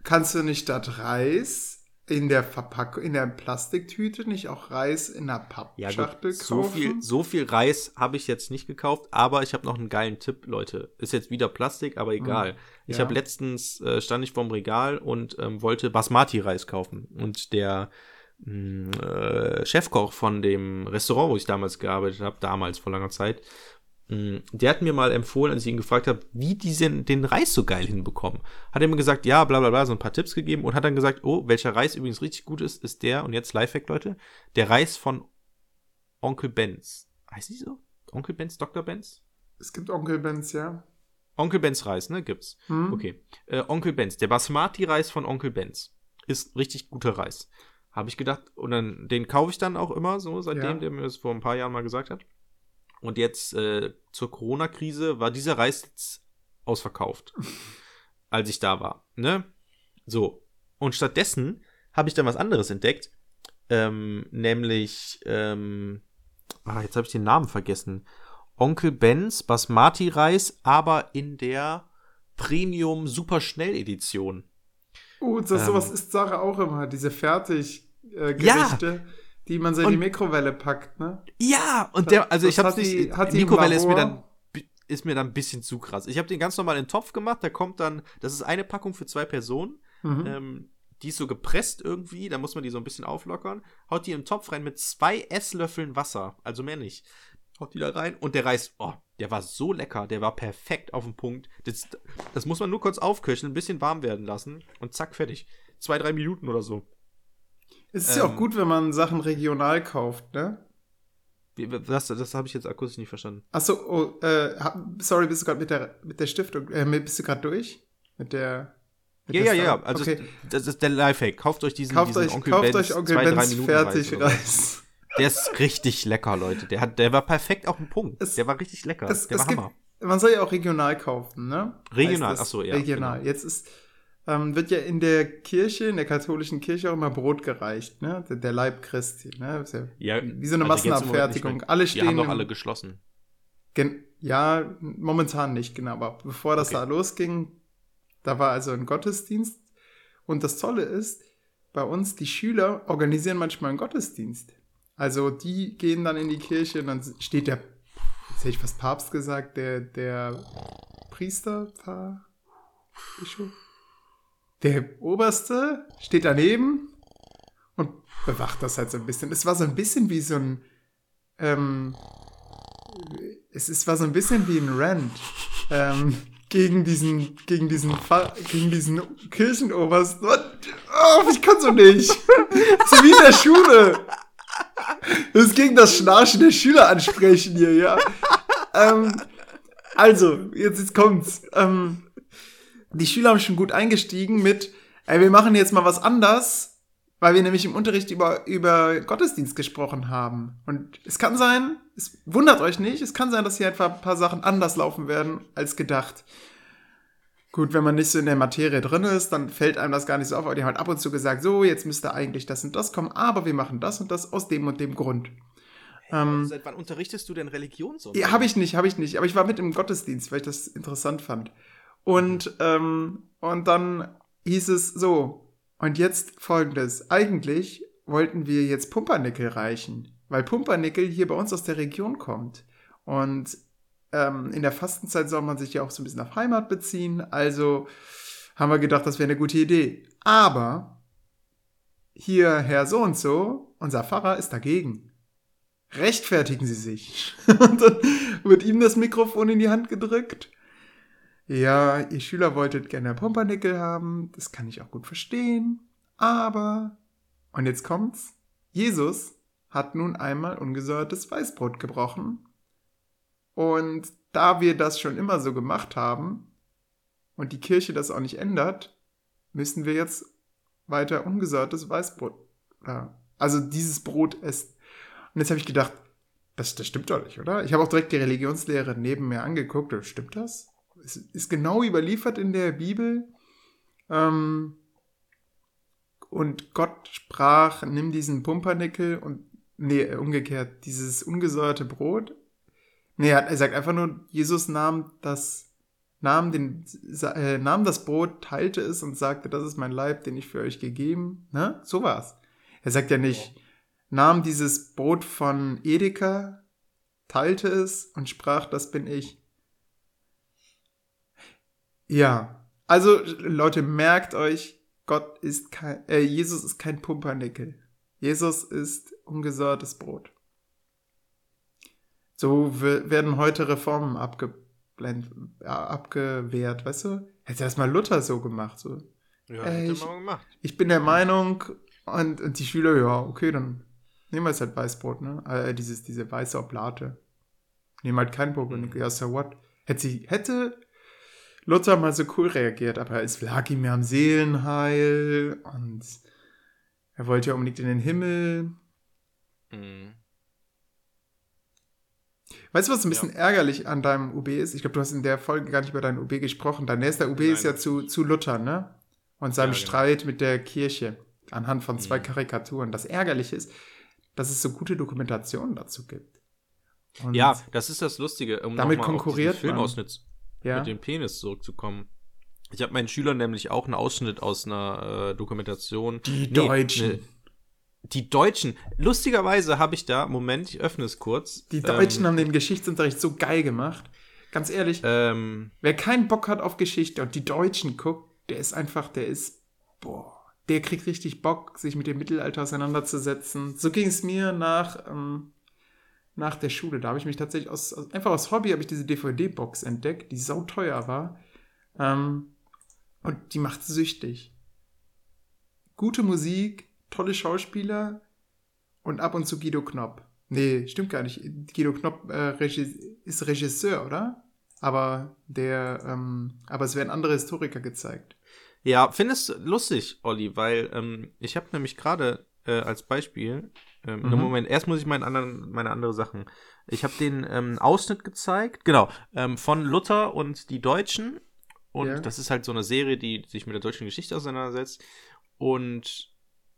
C: kannst du nicht statt Reis in der Verpackung, in der Plastiktüte nicht auch Reis in der
B: Ja,
C: Pappschachtel
B: gut, so
C: kaufen?
B: viel, so viel Reis habe ich jetzt nicht gekauft, aber ich habe noch einen geilen Tipp, Leute. Ist jetzt wieder Plastik, aber egal. Ich
C: ja.
B: habe letztens, äh, stand ich vorm Regal und ähm, wollte Basmati-Reis kaufen. Und der mh, äh, Chefkoch von dem Restaurant, wo ich damals gearbeitet habe, damals vor langer Zeit, der hat mir mal empfohlen, als ich ihn gefragt habe, wie die den, den Reis so geil hinbekommen. Hat er mir gesagt, ja, bla bla bla, so ein paar Tipps gegeben und hat dann gesagt, oh, welcher Reis übrigens richtig gut ist, ist der, und jetzt Lifehack, Leute, der Reis von Onkel Benz. Heißt die so? Onkel Benz, Dr. Benz?
C: Es gibt Onkel Benz, ja.
B: Onkel Benz Reis, ne? Gibt's.
C: Hm?
B: Okay. Äh, Onkel Benz. Der Basmati-Reis von Onkel Benz. Ist richtig guter Reis. Habe ich gedacht. Und dann, den kaufe ich dann auch immer so, seitdem
C: Ja.
B: der mir das vor ein paar Jahren mal gesagt hat. Und jetzt äh, zur Corona-Krise war dieser Reis jetzt ausverkauft, als ich da war. Ne? So. Und stattdessen habe ich dann was anderes entdeckt. Ähm, nämlich, ähm, ah, jetzt habe ich den Namen vergessen. Onkel Benz Basmati-Reis, aber in der Premium Superschnell Edition.
C: Uh, das,
B: Ähm.
C: sowas isst Sarah auch immer, diese Fertiggerichte, die man so in die
B: Und-
C: Mikrowelle packt, ne?
B: Ja, und der, also
C: Das
B: ich habe
C: hat die-
B: nicht,
C: hat
B: die
C: die
B: Mikrowelle ist mir dann ist mir dann ein bisschen zu krass. Ich habe den ganz normal in den Topf gemacht, da kommt dann, das ist eine Packung für zwei Personen.
C: Mhm.
B: Ähm, die ist so gepresst irgendwie, da muss man die so ein bisschen auflockern. Haut die im Topf rein mit zwei Esslöffeln Wasser, also mehr nicht. Haut die da rein und der Reis, oh, der war so lecker, der war perfekt auf den Punkt. Das, das muss man nur kurz aufköcheln, ein bisschen warm werden lassen und zack, fertig. Zwei, drei Minuten oder so.
C: Es ist ja auch
B: ähm,
C: gut, wenn man Sachen regional kauft, ne?
B: Das, das habe ich jetzt akustisch nicht verstanden.
C: Achso, oh, äh, sorry, bist du gerade mit der, mit der Stiftung, äh, bist du gerade durch? Mit der. Mit
B: Ja,
C: der
B: ja, ja. Also
C: okay.
B: das ist der Lifehack. Kauft euch diesen,
C: kauft
B: diesen
C: euch,
B: Onkel
C: kauft
B: Benz
C: euch Onkel
B: zwei, drei
C: Benz
B: Minuten Reis. Der ist richtig lecker, Leute. Der, hat, der war perfekt auf den Punkt.
C: Es-
B: der war richtig lecker.
C: Es,
B: der
C: es
B: war
C: gibt,
B: Hammer.
C: man soll ja auch regional kaufen, ne?
B: Regional,
C: Heißt das?
B: ach so, ja,
C: Regional.
B: genau.
C: Jetzt ist, ähm, wird ja in der Kirche, in der katholischen Kirche auch immer Brot gereicht, ne? Der, der Leib Christi, ne? Ja
B: Ja,
C: wie so eine
B: also
C: Massenabfertigung. Alle
B: Die
C: stehen.
B: haben doch alle geschlossen.
C: Gen ja, momentan nicht, genau. Aber bevor das
B: Okay.
C: da losging, da war also ein Gottesdienst. Und das Tolle ist, bei uns, die Schüler organisieren manchmal einen Gottesdienst. Also die gehen dann in die Kirche und dann steht der, jetzt hätte ich fast Papst gesagt, der, der Priester, Pfarrer, Bischof, der Oberste steht daneben und bewacht das halt so ein bisschen. Es war so ein bisschen wie so ein, ähm, es ist, war so ein bisschen wie ein Rant ähm, gegen diesen, gegen diesen, Fa gegen diesen Kirchenobersten. Oh, ich kann so nicht. so wie in der Schule. Das gegen das Schnarchen der Schüler ansprechen hier, ja. Ähm, also, jetzt, jetzt kommt's. Ähm, die Schüler haben schon gut eingestiegen mit, ey, wir machen jetzt mal was anders, weil wir nämlich im Unterricht über, über Gottesdienst gesprochen haben. Und es kann sein, es wundert euch nicht, es kann sein, dass hier einfach ein paar Sachen anders laufen werden als gedacht. Gut, wenn man nicht so in der Materie drin ist, dann fällt einem das gar nicht so auf, aber die haben halt ab und zu gesagt, so, jetzt müsste eigentlich das und das kommen, aber wir machen das und das aus dem und dem Grund. Ähm,
B: Seit wann unterrichtest du denn Religion so?
C: ja, habe ich nicht, habe ich nicht. Aber ich war mit im Gottesdienst, weil ich das interessant fand. Und, ähm, und dann hieß es so, und jetzt folgendes. Eigentlich wollten wir jetzt Pumpernickel reichen, weil Pumpernickel hier bei uns aus der Region kommt. Und ähm, in der Fastenzeit soll man sich ja auch so ein bisschen auf Heimat beziehen. Also haben wir gedacht, das wäre eine gute Idee. Aber hier Herr so und so, unser Pfarrer ist dagegen. Rechtfertigen Sie sich. und dann wird ihm das Mikrofon in die Hand gedrückt. Ja, ihr Schüler wolltet gerne Pumpernickel haben, das kann ich auch gut verstehen, aber, und jetzt kommt's, Jesus hat nun einmal ungesäuertes Weißbrot gebrochen. Und da wir das schon immer so gemacht haben und die Kirche das auch nicht ändert, müssen wir jetzt weiter ungesäuertes Weißbrot, also dieses Brot essen. Und jetzt habe ich gedacht, das, das stimmt doch nicht, oder? Ich habe auch direkt die Religionslehre neben mir angeguckt. Stimmt das? Es ist genau überliefert in der Bibel. Ähm, und Gott sprach, nimm diesen Pumpernickel und, nee, umgekehrt, dieses ungesäuerte Brot. Nee, er sagt einfach nur, Jesus nahm das, nahm den, äh, nahm das Brot, teilte es und sagte, das ist mein Leib, den ich für euch gegeben. Ne? So war's. Er sagt ja nicht, nahm dieses Brot von Edeka, teilte es und sprach, das bin ich. Ja, also Leute, merkt euch, Gott ist kein, äh, Jesus ist kein Pumpernickel. Jesus ist ungesäuertes Brot. So werden heute Reformen abgeblendet, äh, abgewehrt, weißt du? Hätte das mal Luther so gemacht, so.
B: Ja,
C: Äh,
B: hätte
C: ich-
B: man gemacht.
C: Ich bin der Meinung, und, und die Schüler, ja, okay, dann nehmen wir jetzt halt Weißbrot, ne? Äh, dieses, diese weiße Oblate. Nehmen halt kein Pumpernickel, ja, so what? Hätte, sie, hätte Luther mal so cool reagiert, aber es lag ihm ja am Seelenheil und er wollte ja unbedingt in den Himmel.
B: Mhm.
C: Weißt du, was ein bisschen ärgerlich an deinem UB ist? Ich glaube, du hast in der Folge gar nicht über deinen UB gesprochen. Dein nächster UB
B: Nein,
C: ist ja zu, zu Luther, ne? Und seinem
B: Ja, genau.
C: Streit mit der Kirche anhand von zwei
B: Mhm.
C: Karikaturen. Das Ärgerliche ist, dass es so gute Dokumentationen dazu gibt. Und
B: Ja, das ist das Lustige. Um
C: Damit konkurriert man. Ja.
B: mit dem Penis zurückzukommen. Ich habe meinen Schülern nämlich auch einen Ausschnitt aus einer äh, Dokumentation.
C: Die Deutschen.
B: ne, die Deutschen. Lustigerweise habe ich da, Moment, ich öffne es kurz.
C: Die Deutschen
B: ähm,
C: haben den Geschichtsunterricht so geil gemacht. Ganz ehrlich,
B: Ähm,
C: wer keinen Bock hat auf Geschichte und die Deutschen guckt, der ist einfach, der ist, boah, der kriegt richtig Bock, sich mit dem Mittelalter auseinanderzusetzen. So ging es mir nach, ähm, nach der Schule. Da habe ich mich tatsächlich aus, aus einfach aus Hobby habe ich diese DVD-Box entdeckt, die sauteuer war. Ähm, und die macht süchtig. Gute Musik, tolle Schauspieler und ab und zu Guido Knopp. Nee, stimmt gar nicht. Guido Knopp äh, ist Regisseur, oder? Aber der, ähm, aber es werden andere Historiker gezeigt.
B: Ja, findest lustig, Olli, weil ähm, ich habe nämlich gerade äh, als Beispiel, ähm,
C: Mhm.
B: Moment, erst muss ich meinen anderen, meine andere Sachen. Ich habe den ähm, Ausschnitt gezeigt, genau, ähm, von Luther und die Deutschen. Und
C: Ja.
B: das ist halt so eine Serie, die sich mit der deutschen Geschichte auseinandersetzt. Und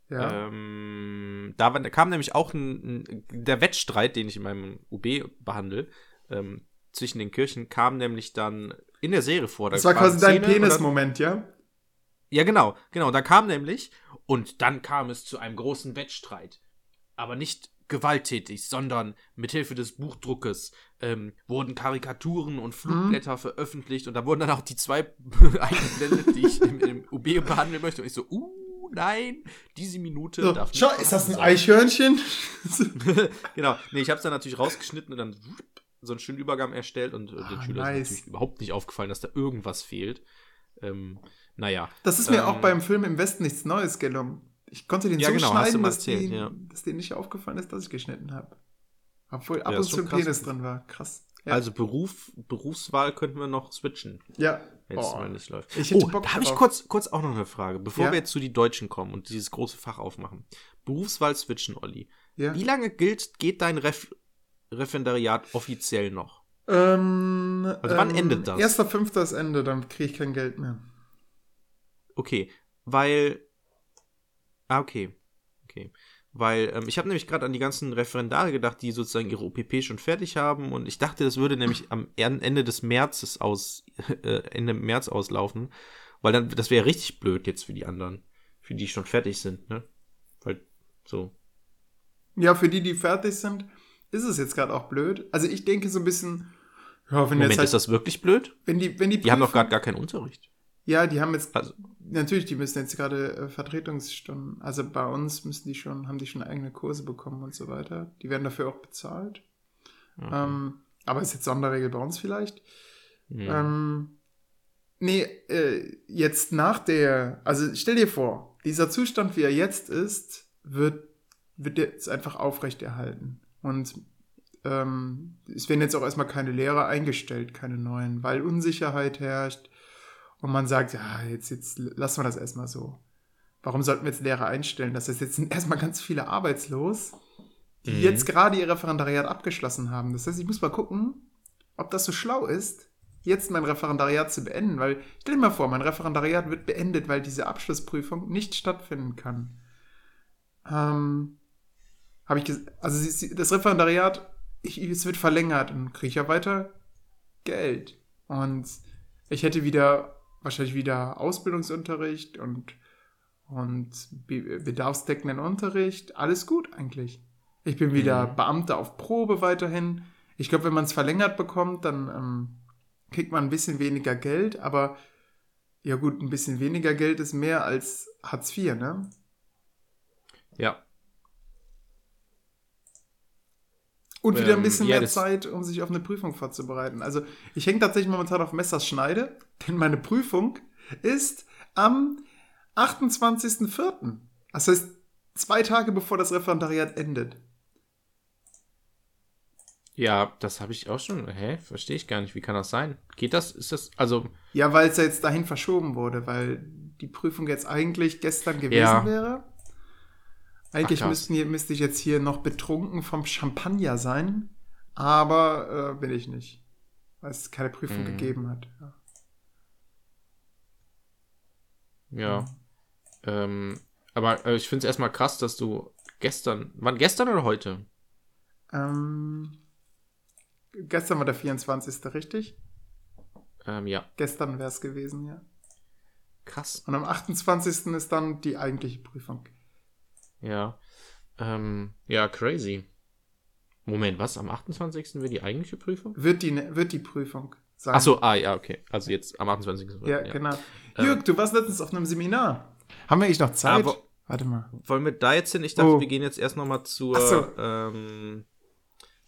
C: Ja.
B: ähm, da, war, da kam nämlich auch ein, ein, der Wettstreit, den ich in meinem UB behandle, ähm, zwischen den Kirchen, kam nämlich dann in der Serie vor. Da
C: das war quasi dein Penis-Moment, ja?
B: ja, genau, genau. Da kam nämlich, und dann kam es zu einem großen Wettstreit. Aber nicht gewalttätig, sondern mithilfe des Buchdruckes ähm, wurden Karikaturen und Flugblätter veröffentlicht und da wurden dann auch die zwei eingeblendet, die ich im, im UB behandeln möchte. Und ich so, uh, nein, diese Minute
C: So,
B: darf nicht
C: schau, ist das ein
B: vorhanden
C: Eichhörnchen?
B: sein. genau, nee, ich habe es dann natürlich rausgeschnitten und dann so einen schönen Übergang erstellt und äh, den
C: Ah,
B: Schülern
C: nice.
B: ist natürlich überhaupt nicht aufgefallen, dass da irgendwas fehlt. Ähm, naja.
C: Das ist mir
B: Ähm,
C: auch beim Film im Westen nichts Neues gelungen. Ich konnte den
B: Ja,
C: so
B: genau,
C: schneiden, dass,
B: erzählt,
C: die,
B: ja.
C: dass denen nicht aufgefallen ist, dass ich geschnitten habe. Obwohl ab
B: Ja,
C: und zu ein. Penis drin war. Krass. Ja.
B: Also Beruf, Berufswahl könnten wir noch switchen,
C: ja.
B: wenn es mal nicht läuft.
C: Ich hätte
B: oh,
C: Bock
B: da habe ich kurz, kurz auch noch eine Frage, bevor
C: Ja.
B: wir jetzt zu die Deutschen kommen und dieses große Fach aufmachen. Berufswahl switchen, Olli.
C: Ja.
B: Wie lange gilt, geht dein Ref Referendariat offiziell noch?
C: Ähm,
B: Also wann
C: ähm,
B: endet das?
C: Erster, fünfter ist Ende, dann kriege ich kein Geld mehr.
B: Okay, weil. Ah, okay. Okay. weil ähm, ich habe nämlich gerade an die ganzen Referendare gedacht, die sozusagen ihre OPP schon fertig haben und ich dachte, das würde nämlich am Ende des Märzes aus, äh, Ende März auslaufen, weil dann, das wäre richtig blöd jetzt für die anderen, für die schon fertig sind, ne? Weil, so.
C: Ja, für die, die fertig sind, ist es jetzt gerade auch blöd. Also ich denke so ein bisschen, ja, wenn
B: Moment,
C: jetzt halt,
B: ist das wirklich blöd?
C: wenn die, wenn die,
B: Die haben doch gerade gar keinen Unterricht.
C: Ja, die haben jetzt,
B: Also,
C: natürlich, die müssen jetzt gerade äh, Vertretungsstunden, also bei uns müssen die schon, haben die schon eigene Kurse bekommen und so weiter. Die werden dafür auch bezahlt. Ähm, aber ist jetzt Sonderregel bei uns vielleicht.
B: hm.
C: Ähm, nee, äh, jetzt nach der, also stell dir vor, dieser Zustand, wie er jetzt ist, wird, wird jetzt einfach aufrechterhalten. Und ähm, es werden jetzt auch erstmal keine Lehrer eingestellt, keine neuen, weil Unsicherheit herrscht. Und man sagt, ja, jetzt, jetzt lassen wir das erstmal so. Warum sollten wir jetzt Lehrer einstellen? Das heißt, jetzt sind erstmal ganz viele arbeitslos, die
B: Mhm.
C: jetzt gerade ihr Referendariat abgeschlossen haben. Das heißt, ich muss mal gucken, ob das so schlau ist, jetzt mein Referendariat zu beenden, weil stell dir mal vor, mein Referendariat wird beendet, weil diese Abschlussprüfung nicht stattfinden kann. Ähm, habe ich also sie- sie- das Referendariat, ich, es wird verlängert und kriege ich ja weiter Geld. Und ich hätte wieder wahrscheinlich wieder Ausbildungsunterricht und, und be bedarfsdeckenden Unterricht. Alles gut eigentlich. Ich bin wieder
B: Mhm.
C: Beamter auf Probe weiterhin. Ich glaube, wenn man es verlängert bekommt, dann ähm, kriegt man ein bisschen weniger Geld, aber ja gut, ein bisschen weniger Geld ist mehr als Hartz IV, ne?
B: ja.
C: Und wieder ein
B: Ähm,
C: bisschen
B: ja,
C: mehr Zeit, um sich auf eine Prüfung vorzubereiten. Also ich hänge tatsächlich momentan auf Messerschneide, denn meine Prüfung ist am 28.04. Das heißt, zwei Tage bevor das Referendariat endet.
B: Ja, das habe ich auch schon. Hä? Verstehe ich gar nicht. Wie kann das sein? Geht das? Ist das. Also,
C: Ja, weil es ja jetzt dahin verschoben wurde, weil die Prüfung jetzt eigentlich gestern gewesen
B: Ja.
C: wäre. Eigentlich
B: Ach,
C: müssten hier, müsste ich jetzt hier noch betrunken vom Champagner sein, aber äh, bin ich nicht, weil es keine Prüfung
B: Mhm.
C: gegeben hat. Ja.
B: ja. Ähm, aber äh, ich finde es erstmal krass, dass du gestern. Wann gestern oder heute?
C: Ähm, gestern war der 24. richtig?
B: Ähm, ja.
C: Gestern wäre es gewesen, ja.
B: Krass.
C: Und am 28. ist dann die eigentliche Prüfung.
B: Ja. Ähm, ja, crazy. Moment, was? Am 28. wäre die eigentliche Prüfung?
C: Wird die, ne- wird die Prüfung sein.
B: Achso, ah, ja, okay. Also jetzt am 28.
C: Ja, genau.
B: Ähm,
C: du warst letztens auf einem Seminar. Haben wir eigentlich noch Zeit?
B: Aber-
C: Warte mal.
B: Wollen wir da jetzt hin? Ich dachte,
C: Oh.
B: wir gehen jetzt erst nochmal zur,
C: so.
B: ähm,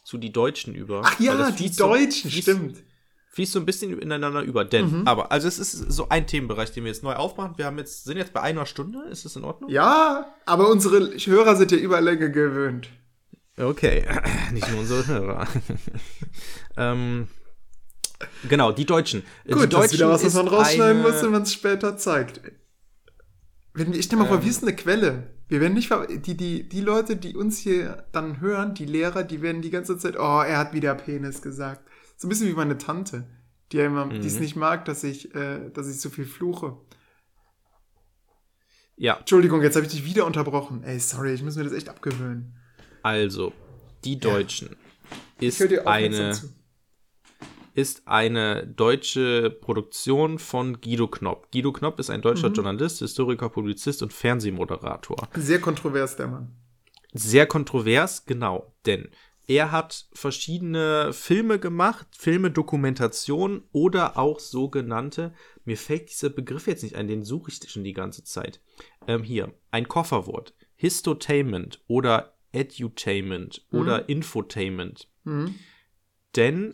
B: zu die Deutschen über.
C: Ach ja, die
B: so-
C: Deutschen,
B: fließt-
C: stimmt.
B: Fließt so ein bisschen ineinander über. Denn,
C: Mhm.
B: aber, also es ist so ein Themenbereich, den wir jetzt neu aufmachen. Wir haben jetzt, sind jetzt bei einer Stunde. Ist das in Ordnung?
C: Ja, aber unsere Hörer sind ja Überlänge gewöhnt.
B: Okay, nicht nur unsere Hörer. ähm, genau, die Deutschen. die
C: Gut, das
B: Deutschen
C: ist wieder was, was man rausschneiden
B: eine-
C: muss, wenn man es später zeigt. Wenn, ich stell mal vor,
B: Ähm.
C: wir sind eine Quelle. Wir werden nicht, die, die, die Leute, die uns hier dann hören, die Lehrer, die werden die ganze Zeit, oh, er hat wieder Penis gesagt. So ein bisschen wie meine Tante, die ja immer, die es
B: Mhm.
C: nicht mag, dass ich, äh, dass ich so viel fluche.
B: Ja,
C: Entschuldigung, jetzt habe ich dich wieder unterbrochen. Ey, sorry, ich muss mir das echt abgewöhnen.
B: also, die Deutschen
C: Ich
B: ist eine, ist eine deutsche Produktion von Guido Knopp. Guido Knopp ist ein deutscher
C: Mhm.
B: Journalist, Historiker, Publizist und Fernsehmoderator.
C: Sehr kontrovers, der Mann.
B: Sehr kontrovers, genau, denn er hat verschiedene Filme gemacht, Filme, Dokumentation oder auch sogenannte, mir fällt dieser Begriff jetzt nicht ein, den suche ich schon die ganze Zeit. Ähm, hier, ein Kofferwort. Histotainment oder Edutainment
C: Mhm.
B: oder Infotainment.
C: Mhm.
B: Denn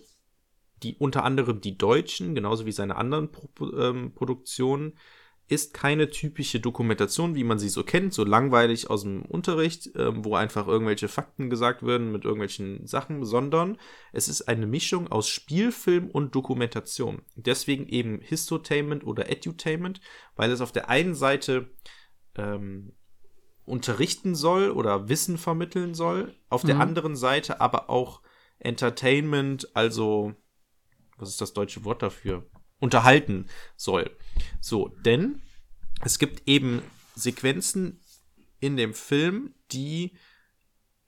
B: die unter anderem die Deutschen, genauso wie seine anderen Pro ähm, Produktionen, ist keine typische Dokumentation, wie man sie so kennt, so langweilig aus dem Unterricht, ähm, wo einfach irgendwelche Fakten gesagt werden mit irgendwelchen Sachen, sondern es ist eine Mischung aus Spielfilm und Dokumentation. Deswegen eben Histotainment oder Edutainment, weil es auf der einen Seite ähm, unterrichten soll oder Wissen vermitteln soll, auf der
C: Mhm.
B: anderen Seite aber auch Entertainment, also was ist das deutsche Wort dafür? Unterhalten soll. So, denn es gibt eben Sequenzen, in dem Film, die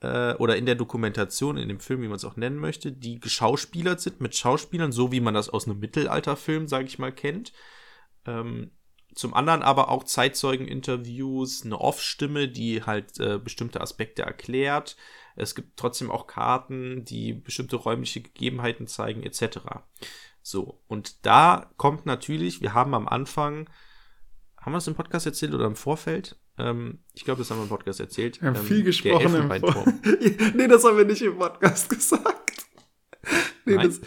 B: äh, oder in der Dokumentation, in dem Film, wie man es auch nennen möchte, die geschauspielert sind mit Schauspielern, so wie man das aus einem Mittelalterfilm, sage ich mal, kennt. Ähm, zum anderen aber auch Zeitzeugeninterviews, eine Off-Stimme, die halt äh, bestimmte Aspekte erklärt. Es gibt trotzdem auch Karten, die bestimmte räumliche Gegebenheiten zeigen, etc. So, und da kommt natürlich, wir haben am Anfang, haben wir es im Podcast erzählt oder im Vorfeld? Ähm, ich glaube, das haben wir im Podcast erzählt.
C: Wir haben
B: ähm,
C: viel gesprochen im Nee, das haben wir nicht im Podcast gesagt. Nee,
B: Nein?
C: das,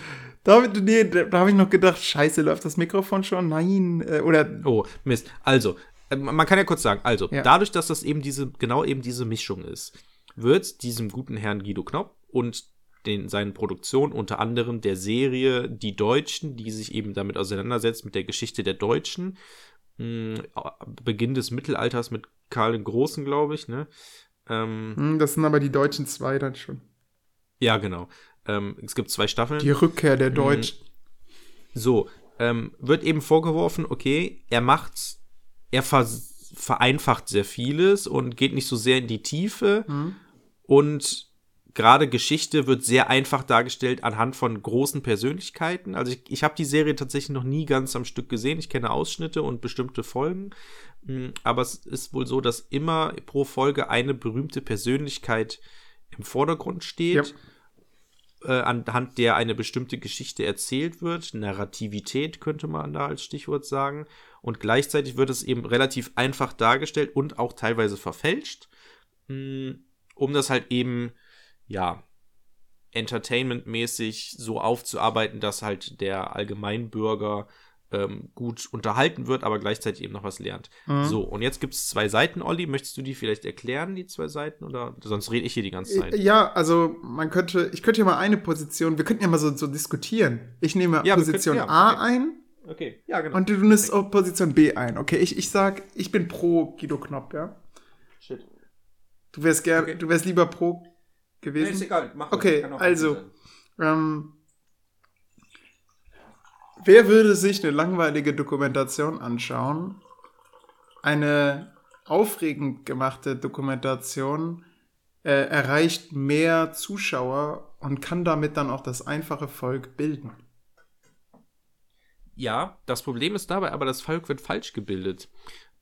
C: da, nee, da, da habe ich noch gedacht, scheiße, läuft das Mikrofon schon? Nein. Äh, oder
B: Oh, Mist. Also, äh, man kann ja kurz sagen, also,
C: Ja.
B: dadurch, dass das eben diese, genau eben diese Mischung ist, wird diesem guten Herrn Guido Knopp und den, seinen Produktionen, unter anderem der Serie Die Deutschen, die sich eben damit auseinandersetzt, mit der Geschichte der Deutschen, mh, Beginn des Mittelalters mit Karl den Großen, glaube ich, ne? Ähm,
C: Hm, das sind aber die deutschen zwei dann schon.
B: ja, genau. Ähm, es gibt zwei Staffeln.
C: Die Rückkehr der Deutschen.
B: So, ähm, wird eben vorgeworfen, okay, er macht, er ver vereinfacht sehr vieles und geht nicht so sehr in die Tiefe
C: Mhm.
B: und gerade Geschichte wird sehr einfach dargestellt anhand von großen Persönlichkeiten. Also ich, ich habe die Serie tatsächlich noch nie ganz am Stück gesehen. Ich kenne Ausschnitte und bestimmte Folgen, Mm, aber es ist wohl so, dass immer pro Folge eine berühmte Persönlichkeit im Vordergrund steht äh, anhand der eine bestimmte Geschichte erzählt wird. Narrativität könnte man da als Stichwort sagen. Und gleichzeitig wird es eben relativ einfach dargestellt und auch teilweise verfälscht, mh, um das halt eben, ja, entertainmentmäßig so aufzuarbeiten, dass halt der Allgemeinbürger ähm, gut unterhalten wird, aber gleichzeitig eben noch was lernt.
C: Mhm.
B: So, und jetzt gibt es zwei Seiten, Olli. Möchtest du die vielleicht erklären, die zwei Seiten? Oder sonst rede ich hier die ganze Zeit.
C: Ja, also man könnte, ich könnte ja mal eine Position, wir könnten ja mal so, so diskutieren. Ich nehme
B: Ja,
C: Position
B: könnten-
C: A
B: ja, okay.
C: ein
B: Okay, ja, genau.
C: und du nimmst auch Position B ein. Okay, ich, ich sag, ich bin pro Guido Knopp, ja.
B: Shit.
C: Du wärst gern,
B: Okay.
C: du wärst lieber pro
B: Nee,
C: gewesen.
B: ist egal, mach
C: Okay,
B: Kann auch
C: also-. Ähm, wer würde sich eine langweilige Dokumentation anschauen? Eine aufregend gemachte Dokumentation äh, erreicht mehr Zuschauer und kann damit dann auch das einfache Volk bilden.
B: Ja, das Problem ist dabei aber, das Volk wird falsch gebildet.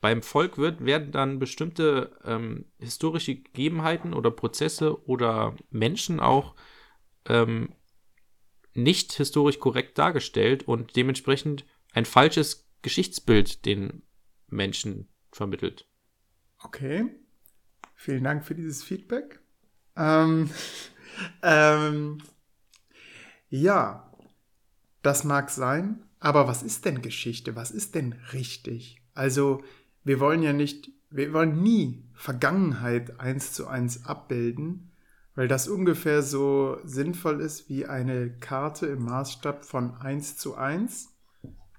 B: Beim Volk wird, werden dann bestimmte ähm, historische Gegebenheiten oder Prozesse oder Menschen auch ähm, nicht historisch korrekt dargestellt und dementsprechend ein falsches Geschichtsbild den Menschen vermittelt.
C: Okay. Vielen Dank für dieses Feedback. Ähm, ähm, ja, das mag sein, aber was ist denn Geschichte? Was ist denn richtig? Also, wir wollen ja nicht, wir wollen nie Vergangenheit eins zu eins abbilden, weil das ungefähr so sinnvoll ist wie eine Karte im Maßstab von 1 zu 1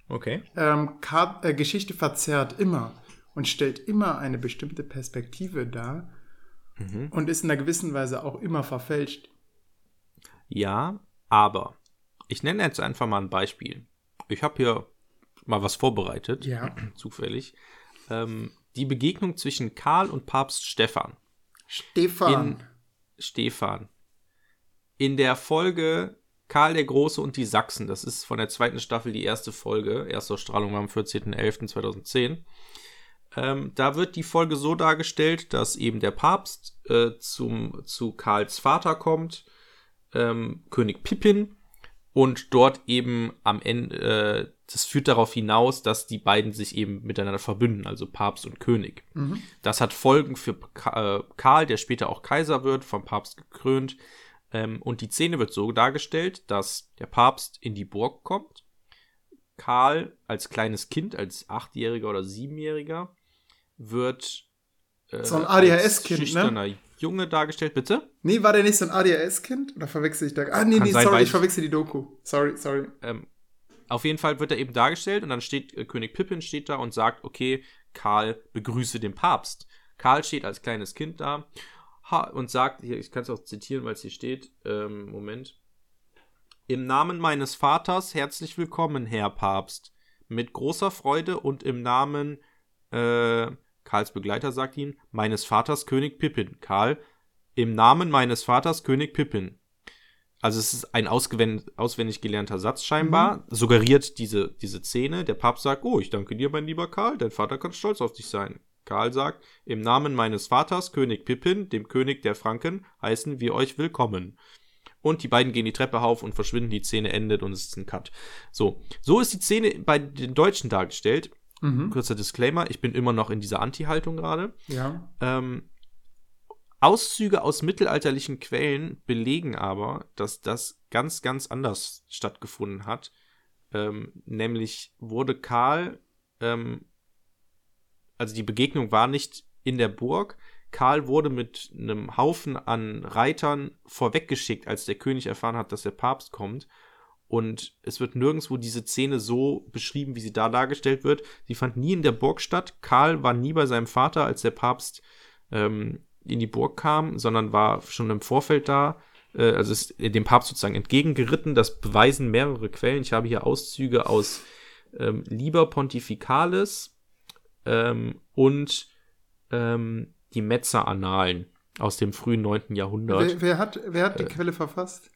B: Okay.
C: ähm, äh, Geschichte verzerrt immer und stellt immer eine bestimmte Perspektive dar
B: Mhm.
C: und ist in einer gewissen Weise auch immer verfälscht.
B: Ja, aber ich nenne jetzt einfach mal ein Beispiel. Ich habe hier mal was vorbereitet.
C: Ja.
B: Zufällig. Ähm, die Begegnung zwischen Karl und Papst Stephan.
C: Stefan.
B: In Stefan. In der Folge Karl der Große und die Sachsen, das ist von der zweiten Staffel die erste Folge, Erstausstrahlung war am 14.11.2010. Ähm, da wird die Folge so dargestellt, dass eben der Papst äh, zum, zu Karls Vater kommt, ähm, König Pippin, und dort eben am Ende, äh, das führt darauf hinaus, dass die beiden sich eben miteinander verbünden, also Papst und König.
C: Mhm.
B: Das hat Folgen für Ka- äh, Karl, der später auch Kaiser wird, vom Papst gekrönt. Ähm, und die Szene wird so dargestellt, dass der Papst in die Burg kommt. Karl als kleines Kind, als Achtjähriger oder Siebenjähriger, wird äh,
C: So ein ADHS-Kind, ne?
B: Junge dargestellt, bitte?
C: Nee, war der nicht so ein ADHS-Kind? Oder verwechsel ich da? Ah, nee,
B: Kann
C: nee,
B: sein,
C: sorry, ich verwechsel die Doku. Sorry, sorry.
B: Ähm, auf jeden Fall wird er eben dargestellt und dann steht äh, König Pippin steht da und sagt, okay, Karl begrüße den Papst. Karl steht als kleines Kind da und sagt, hier, ich kann es auch zitieren, weil es hier steht, ähm, Moment. Im Namen meines Vaters herzlich willkommen, Herr Papst. Mit großer Freude und im Namen äh, Karls Begleiter sagt ihm, meines Vaters König Pippin. Karl, im Namen meines Vaters König Pippin. Also es ist ein auswendig gelernter Satz scheinbar, mhm. suggeriert diese, diese Szene. Der Papst sagt, oh, ich danke dir, mein lieber Karl, dein Vater kann stolz auf dich sein. Karl sagt, im Namen meines Vaters, König Pippin, dem König der Franken, heißen wir euch willkommen. Und die beiden gehen die Treppe auf und verschwinden, die Szene endet und es ist ein Cut. So, so ist die Szene bei den Deutschen dargestellt. Mhm. Kurzer Disclaimer, ich bin immer noch in dieser Anti-Haltung gerade.
C: Ja.
B: Ähm, Auszüge aus mittelalterlichen Quellen belegen aber, dass das ganz, ganz anders stattgefunden hat. Ähm, nämlich wurde Karl, ähm, also die Begegnung war nicht in der Burg. Karl wurde mit einem Haufen an Reitern vorweggeschickt, als der König erfahren hat, dass der Papst kommt. Und es wird nirgendwo diese Szene so beschrieben, wie sie da dargestellt wird. Sie fand nie in der Burg statt. Karl war nie bei seinem Vater, als der Papst ähm, in die Burg kam, sondern war schon im Vorfeld da. Äh, also ist dem Papst sozusagen entgegengeritten. Das beweisen mehrere Quellen. Ich habe hier Auszüge aus ähm, Liber Pontificalis ähm, und ähm, die Metzer-Annalen aus dem frühen 9. Jahrhundert.
C: Wer, wer hat, wer hat die äh, Quelle verfasst?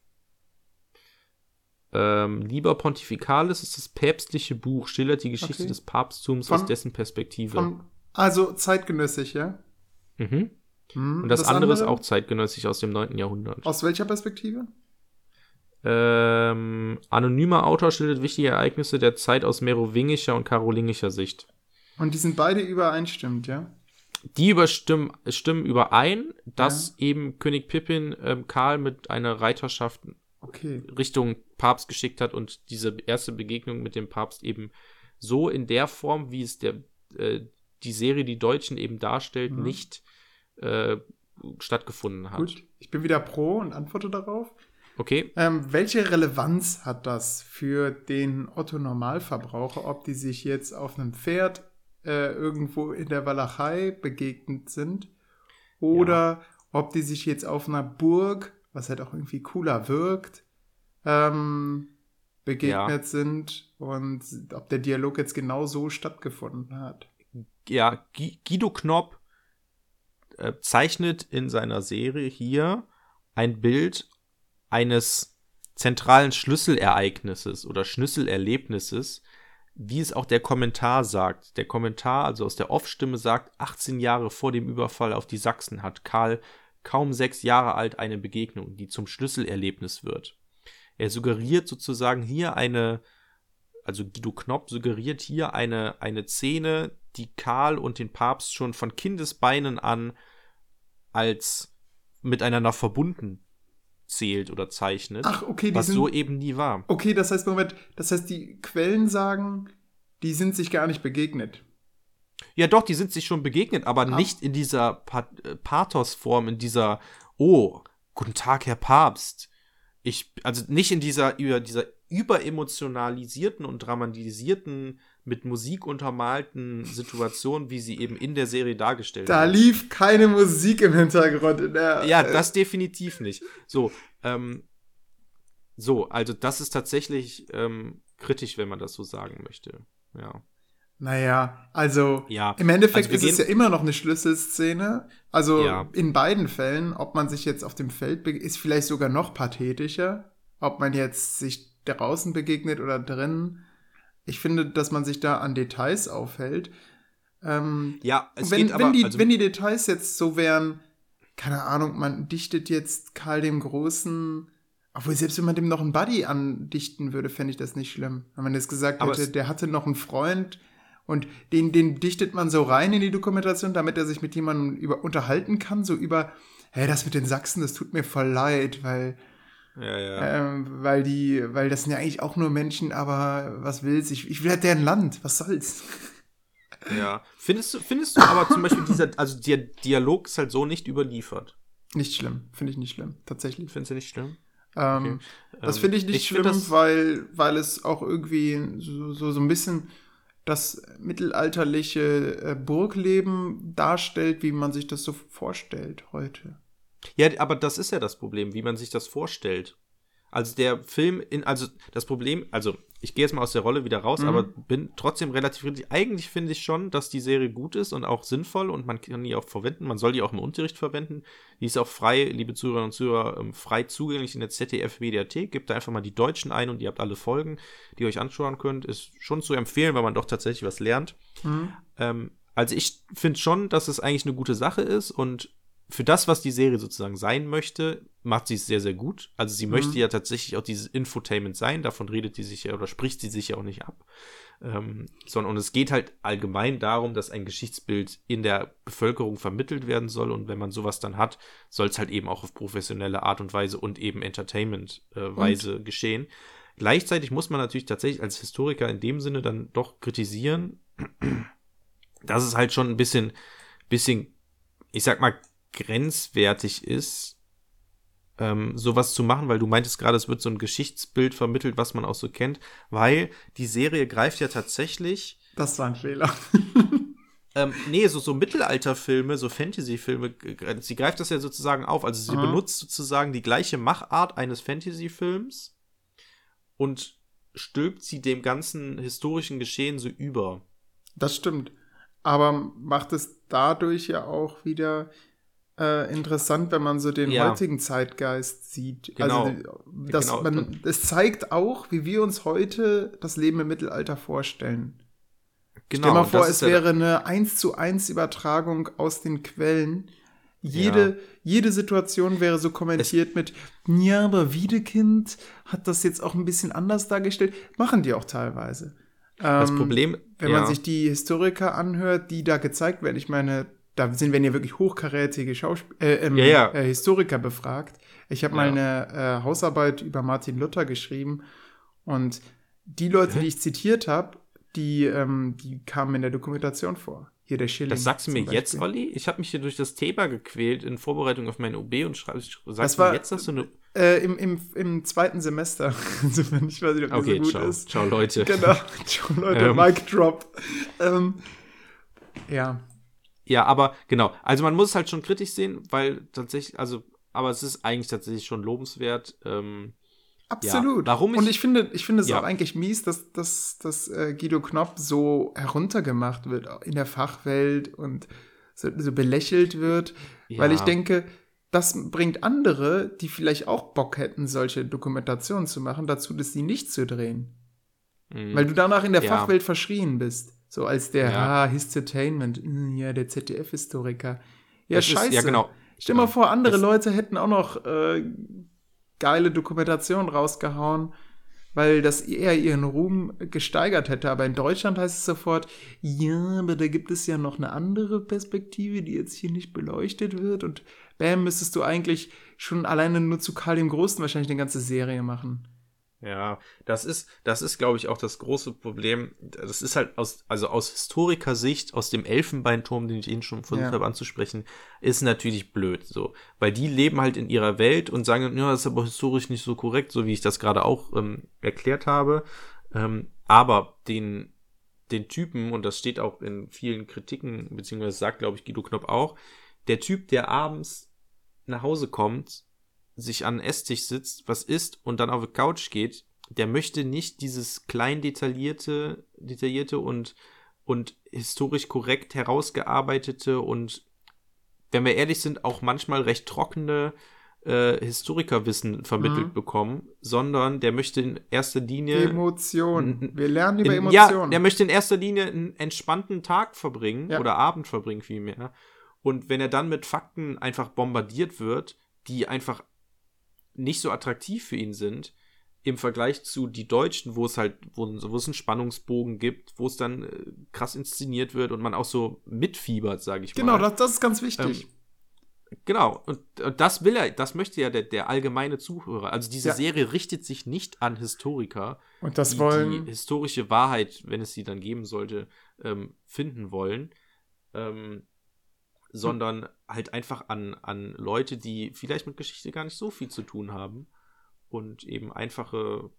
B: Ähm, Liber Pontificalis ist das päpstliche Buch, schildert die Geschichte okay. des Papsttums von, aus dessen Perspektive. Von,
C: also zeitgenössisch, ja?
B: Mhm. Hm, Und das, das andere, andere, ist auch zeitgenössisch aus dem 9. Jahrhundert.
C: Aus welcher Perspektive?
B: Ähm, anonymer Autor schildert wichtige Ereignisse der Zeit aus merowingischer und karolingischer Sicht.
C: Und die sind beide übereinstimmend, ja?
B: Die überstimmen stimmen überein, dass ja. eben König Pippin ähm, Karl mit einer Reiterschaft
C: okay.
B: Richtung Papst geschickt hat und diese erste Begegnung mit dem Papst eben so in der Form, wie es der, äh, die Serie Die Deutschen eben darstellt, mhm. nicht äh, stattgefunden hat. Gut,
C: ich bin wieder pro und antworte darauf.
B: Okay.
C: Ähm, welche Relevanz hat das für den Otto Normalverbraucher, ob die sich jetzt auf einem Pferd äh, irgendwo in der Walachei begegnet sind oder ja. ob die sich jetzt auf einer Burg, was halt auch irgendwie cooler wirkt, ähm, begegnet ja. sind und ob der Dialog jetzt genau so stattgefunden hat.
B: Ja, Guido Knopp äh, zeichnet in seiner Serie hier ein Bild eines zentralen Schlüsselereignisses oder Schlüsselerlebnisses, wie es auch der Kommentar sagt. Der Kommentar, also aus der Off-Stimme, sagt, 18 Jahre vor dem Überfall auf die Sachsen hat Karl kaum sechs Jahre alt eine Begegnung, die zum Schlüsselerlebnis wird. Er suggeriert sozusagen hier eine, also Guido Knopp suggeriert hier eine, eine Szene, die Karl und den Papst schon von Kindesbeinen an als miteinander verbunden zählt oder zeichnet.
C: Ach, okay,
B: was
C: sind,
B: so eben nie war.
C: Okay, das heißt, Moment, das heißt, die Quellen sagen, die sind sich gar nicht begegnet.
B: Ja, doch, die sind sich schon begegnet, aber ah. nicht in dieser pa äh, Pathos-Form, in dieser, oh, guten Tag, Herr Papst. Ich, also nicht in dieser, über, dieser überemotionalisierten und dramatisierten mit Musik untermalten Situation, wie sie eben in der Serie dargestellt
C: Da wird. lief keine Musik im Hintergrund. In der,
B: ja, äh, das definitiv nicht. So, ähm, so, also das ist tatsächlich ähm, kritisch, wenn man das so sagen möchte. Ja.
C: Naja, also
B: ja,
C: im Endeffekt also ist es ja immer noch eine Schlüsselszene. Also ja. in beiden Fällen, ob man sich jetzt auf dem Feld ist vielleicht sogar noch pathetischer, ob man jetzt sich draußen begegnet oder drinnen ich finde, dass man sich da an Details aufhält. Ähm,
B: ja, es
C: wenn,
B: geht
C: wenn Die, also wenn die Details jetzt so wären, keine Ahnung, man dichtet jetzt Karl dem Großen, obwohl selbst wenn man dem noch einen Buddy andichten würde, fände ich das nicht schlimm. Wenn man jetzt gesagt Aber hätte, der hatte noch einen Freund und den, den dichtet man so rein in die Dokumentation, damit er sich mit jemandem über, unterhalten kann, so über, hey, das mit den Sachsen, das tut mir voll leid, weil
B: ja, ja.
C: Ähm, weil die, weil das sind ja eigentlich auch nur Menschen, aber was willst ich? Ich will halt deren Land, was soll's?
B: Ja. Findest du, findest du aber zum Beispiel dieser, also der Dialog ist halt so nicht überliefert.
C: Nicht schlimm, finde ich nicht schlimm, tatsächlich.
B: Findest du nicht schlimm?
C: Ähm, okay. Das finde ich nicht ich schlimm, weil, weil es auch irgendwie so, so, so ein bisschen das mittelalterliche äh, Burgleben darstellt, wie man sich das so vorstellt heute.
B: Ja, aber das ist ja das Problem, wie man sich das vorstellt. Also der Film in, also das Problem, also ich gehe jetzt mal aus der Rolle wieder raus,
C: Mhm.
B: aber bin trotzdem relativ kritisch. Eigentlich finde ich schon, dass die Serie gut ist und auch sinnvoll und man kann die auch verwenden. Man soll die auch im Unterricht verwenden. Die ist auch frei, liebe Zuhörerinnen und Zuhörer, ähm, frei zugänglich in der ZDF-Mediathek. Gebt da einfach mal die Deutschen ein und ihr habt alle Folgen, die ihr euch anschauen könnt. Ist schon zu empfehlen, weil man doch tatsächlich was lernt.
C: Mhm.
B: Ähm, also ich finde schon, dass es eigentlich eine gute Sache ist und für das, was die Serie sozusagen sein möchte, macht sie es sehr, sehr gut. Also sie
C: Mhm.
B: möchte ja tatsächlich auch dieses Infotainment sein, davon redet die sich ja oder spricht sie sich ja auch nicht ab. Ähm, sondern und es geht halt allgemein darum, dass ein Geschichtsbild in der Bevölkerung vermittelt werden soll und wenn man sowas dann hat, soll es halt eben auch auf professionelle Art und Weise und eben Entertainment-Weise geschehen. Gleichzeitig muss man natürlich tatsächlich als Historiker in dem Sinne dann doch kritisieren, dass es halt schon ein bisschen, bisschen, ich sag mal, grenzwertig ist, ähm, sowas zu machen, weil du meintest gerade, es wird so ein Geschichtsbild vermittelt, was man auch so kennt, weil die Serie greift ja tatsächlich,
C: Das war ein Fehler.
B: ähm, nee, so, so Mittelalterfilme, so Fantasy-Filme, sie greift das ja sozusagen auf. Also sie
C: Aha.
B: benutzt sozusagen die gleiche Machart eines Fantasy-Films und stülpt sie dem ganzen historischen Geschehen so über.
C: Das stimmt. Aber macht es dadurch ja auch wieder äh, interessant, wenn man so den
B: Ja.
C: heutigen Zeitgeist sieht.
B: Genau.
C: Also, dass
B: Genau.
C: man, es zeigt auch, wie wir uns heute das Leben im Mittelalter vorstellen. Stell mal
B: Genau, und
C: vor, es
B: ja-
C: wäre eine 1 zu 1 Übertragung aus den Quellen. Jede, jede Situation wäre so kommentiert mit, ja, aber Wiedekind hat das jetzt auch ein bisschen anders dargestellt. Machen die auch teilweise.
B: Das
C: Ähm,
B: Problem,
C: wenn
B: ja.
C: man sich die Historiker anhört, die da gezeigt werden, ich meine, da sind werden ja wirklich hochkarätige Schauspiel äh, ähm,
B: Ja, ja.
C: Äh, Historiker befragt. Ich habe mal
B: Ja.
C: eine äh, Hausarbeit über Martin Luther geschrieben und die Leute,
B: Hä?
C: die ich zitiert habe, die, ähm, die kamen in der Dokumentation vor. Hier der Schilling.
B: Das sagst du mir
C: zum
B: jetzt,
C: Beispiel.
B: Olli? Ich habe mich hier durch das Thema gequält in Vorbereitung auf meine OB und schreibe, sagst
C: Das
B: du
C: war-
B: mir jetzt, dass du eine.
C: Äh, im, im, Im zweiten Semester. Insofern, ich weiß nicht, ob das
B: Okay,
C: so gut
B: ciao,
C: ist.
B: ciao Leute.
C: Genau. Ciao, Leute,
B: Ähm.
C: Mic Drop. Ähm, ja.
B: Ja, aber genau. Also man muss es halt schon kritisch sehen, weil tatsächlich, also, aber es ist eigentlich tatsächlich schon lobenswert. Ähm,
C: Absolut.
B: Ja, warum ich-
C: Und ich finde, ich finde es
B: Ja.
C: auch eigentlich mies, dass, dass, dass äh, Guido Knopp so heruntergemacht wird in der Fachwelt und so, so belächelt wird, weil
B: Ja.
C: ich denke, das bringt andere, die vielleicht auch Bock hätten, solche Dokumentationen zu machen, dazu, dass sie nicht zu drehen.
B: mh,
C: Weil du danach in der. Fachwelt verschrien bist. So als der,
B: Ja.
C: ah, Histotainment, mm, ja, der ZDF-Historiker. Ja,
B: das ist-
C: scheiße.
B: ja, genau.
C: Stell mal vor, andere
B: Das-
C: Leute hätten auch noch äh, geile Dokumentationen rausgehauen, weil das eher ihren Ruhm gesteigert hätte. Aber in Deutschland heißt es sofort, ja, aber da gibt es ja noch eine andere Perspektive, die jetzt hier nicht beleuchtet wird. Und bam, müsstest du eigentlich schon alleine nur zu Karl dem Großen wahrscheinlich eine ganze Serie machen.
B: Ja, das ist, das ist, glaube ich, auch das große Problem. Das ist halt aus, also aus Historikersicht, aus dem Elfenbeinturm, den ich Ihnen schon versucht
C: Ja.
B: habe anzusprechen, ist natürlich blöd, so. Weil die leben halt in ihrer Welt und sagen, ja, das ist aber historisch nicht so korrekt, so wie ich das gerade auch ähm, erklärt habe. Ähm, aber den, den Typen, und das steht auch in vielen Kritiken, beziehungsweise sagt, glaube ich, Guido Knopp auch, der Typ, der abends nach Hause kommt, sich an den Esstisch sitzt, was isst und dann auf die Couch geht, der möchte nicht dieses klein detaillierte, detaillierte und, und historisch korrekt herausgearbeitete und, wenn wir ehrlich sind, auch manchmal recht trockene äh, Historikerwissen vermittelt
C: Mhm.
B: bekommen, sondern der möchte in erster Linie
C: Emotionen. Wir lernen über Emotionen.
B: Ja, der möchte in erster Linie einen entspannten Tag verbringen
C: Ja.
B: oder Abend verbringen vielmehr. Und wenn er dann mit Fakten einfach bombardiert wird, die einfach nicht so attraktiv für ihn sind, im Vergleich zu die Deutschen, wo es halt, wo, wo es einen Spannungsbogen gibt, wo es dann äh, krass inszeniert wird und man auch so mitfiebert, sage ich
C: genau,
B: mal.
C: das, das ist ganz wichtig.
B: Ähm, Genau, und, und das will er, das möchte ja der, der allgemeine Zuhörer. Also diese
C: Ja.
B: Serie richtet sich nicht an Historiker,
C: Und das
B: die
C: wollen.
B: die historische Wahrheit, wenn es sie dann geben sollte, ähm, finden wollen, ähm, sondern halt einfach an, an Leute, die vielleicht mit Geschichte gar nicht so viel zu tun haben und eben einfache,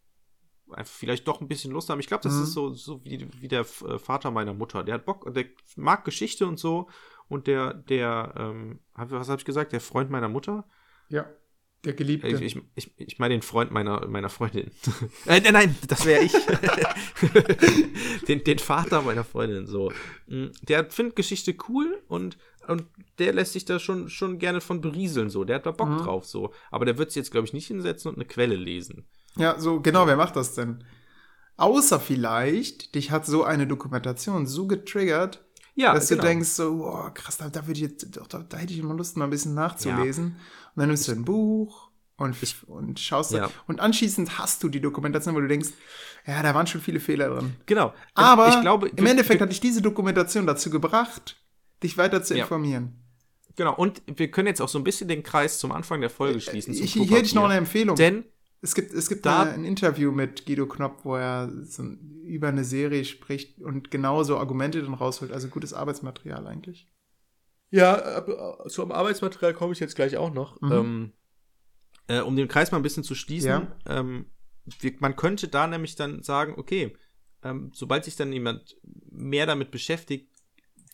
B: einfach vielleicht doch ein bisschen Lust haben. Ich glaube, das
C: Mhm.
B: ist so, so wie, wie der äh, Vater meiner Mutter. Der hat Bock, der mag Geschichte und so und der, der, ähm, was habe ich gesagt, der Freund meiner Mutter,
C: Ja. Der Geliebte.
B: Ich, ich, ich, ich meine den Freund meiner, meiner Freundin. äh, nein, nein, das wäre ich. den, den Vater meiner Freundin, so. Mm, Der findet Geschichte cool und, und der lässt sich da schon, schon gerne von berieseln, so. Der hat da Bock
C: Mhm.
B: drauf, so. Aber der wird sich jetzt, glaube ich, nicht hinsetzen und eine Quelle lesen.
C: Ja, so, genau, wer macht das denn? Außer vielleicht, dich hat so eine Dokumentation so getriggert,
B: Ja,
C: dass
B: genau.
C: du denkst, so, wow, krass, da, da, würde ich jetzt, doch, da, da hätte ich mal Lust, mal ein bisschen nachzulesen. Und dann nimmst du ein Buch und, und schaust.
B: Ja.
C: Und anschließend hast du die Dokumentation, wo du denkst, ja, da waren schon viele Fehler drin.
B: Genau.
C: Aber
B: ich glaube,
C: im Endeffekt hat dich diese Dokumentation dazu gebracht, dich weiter zu
B: Ja.
C: informieren.
B: Genau, und wir können jetzt auch so ein bisschen den Kreis zum Anfang der Folge schließen. zum
C: Ich, hier hätte ich noch eine. Empfehlung.
B: Denn,
C: Es gibt, es gibt
B: Da-
C: eine, ein Interview mit Guido Knopp, wo er so über eine Serie spricht und genauso Argumente dann rausholt. Also gutes Arbeitsmaterial eigentlich.
B: Ja, aber zum Arbeitsmaterial komme ich jetzt gleich auch noch.
C: Mhm.
B: Ähm, äh, um den Kreis mal ein bisschen zu schließen,
C: Ja.
B: ähm, wir, man könnte da nämlich dann sagen, okay, ähm, sobald sich dann jemand mehr damit beschäftigt,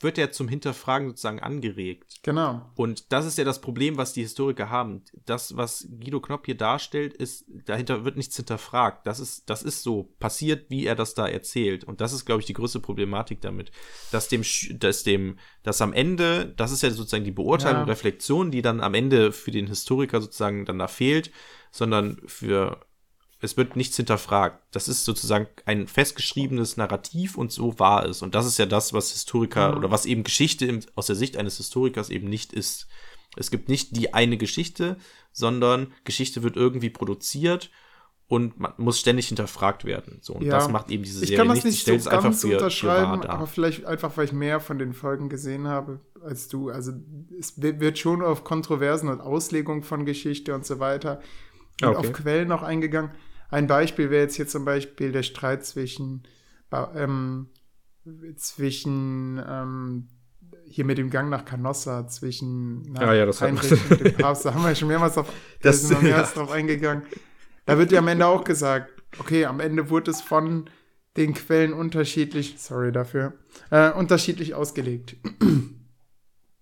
B: wird er zum Hinterfragen sozusagen angeregt.
C: Genau.
B: Und das ist ja das Problem, was die Historiker haben. Das, was Guido Knopp hier darstellt, ist, dahinter wird nichts hinterfragt. Das ist, das ist so passiert, wie er das da erzählt. Und das ist, glaube ich, die größte Problematik damit. Dass dem, dass dem, dass am Ende, das ist ja sozusagen die Beurteilung,
C: Ja.
B: Reflexion, die dann am Ende für den Historiker sozusagen dann da fehlt, sondern für, es wird nichts hinterfragt. Das ist sozusagen ein festgeschriebenes Narrativ und so war es. Und das ist ja das, was Historiker
C: Mhm.
B: oder was eben Geschichte im, aus der Sicht eines Historikers eben nicht ist. Es gibt nicht die eine Geschichte, sondern Geschichte wird irgendwie produziert und man muss ständig hinterfragt werden. So, und
C: Ja.
B: das macht eben diese
C: Ich
B: Serie
C: kann das
B: nicht.
C: Nicht so ganz
B: für, für
C: unterschreiben,
B: dar.
C: aber vielleicht einfach, weil ich mehr von den Folgen gesehen habe als du. Also es wi- wird schon auf Kontroversen und Auslegung von Geschichte und so weiter und
B: Okay.
C: auf Quellen auch eingegangen. Ein Beispiel wäre jetzt hier zum Beispiel der Streit zwischen, ähm, zwischen ähm, hier mit dem Gang nach Canossa, zwischen na,
B: Ah ja, das
C: Heinrich und dem Papst. Da haben wir schon mehrmals auf,
B: Das-
C: wir mehrmals
B: ja.
C: drauf eingegangen. Da wird ja am Ende auch gesagt, okay, am Ende wurde es von den Quellen unterschiedlich, sorry dafür, äh, unterschiedlich ausgelegt.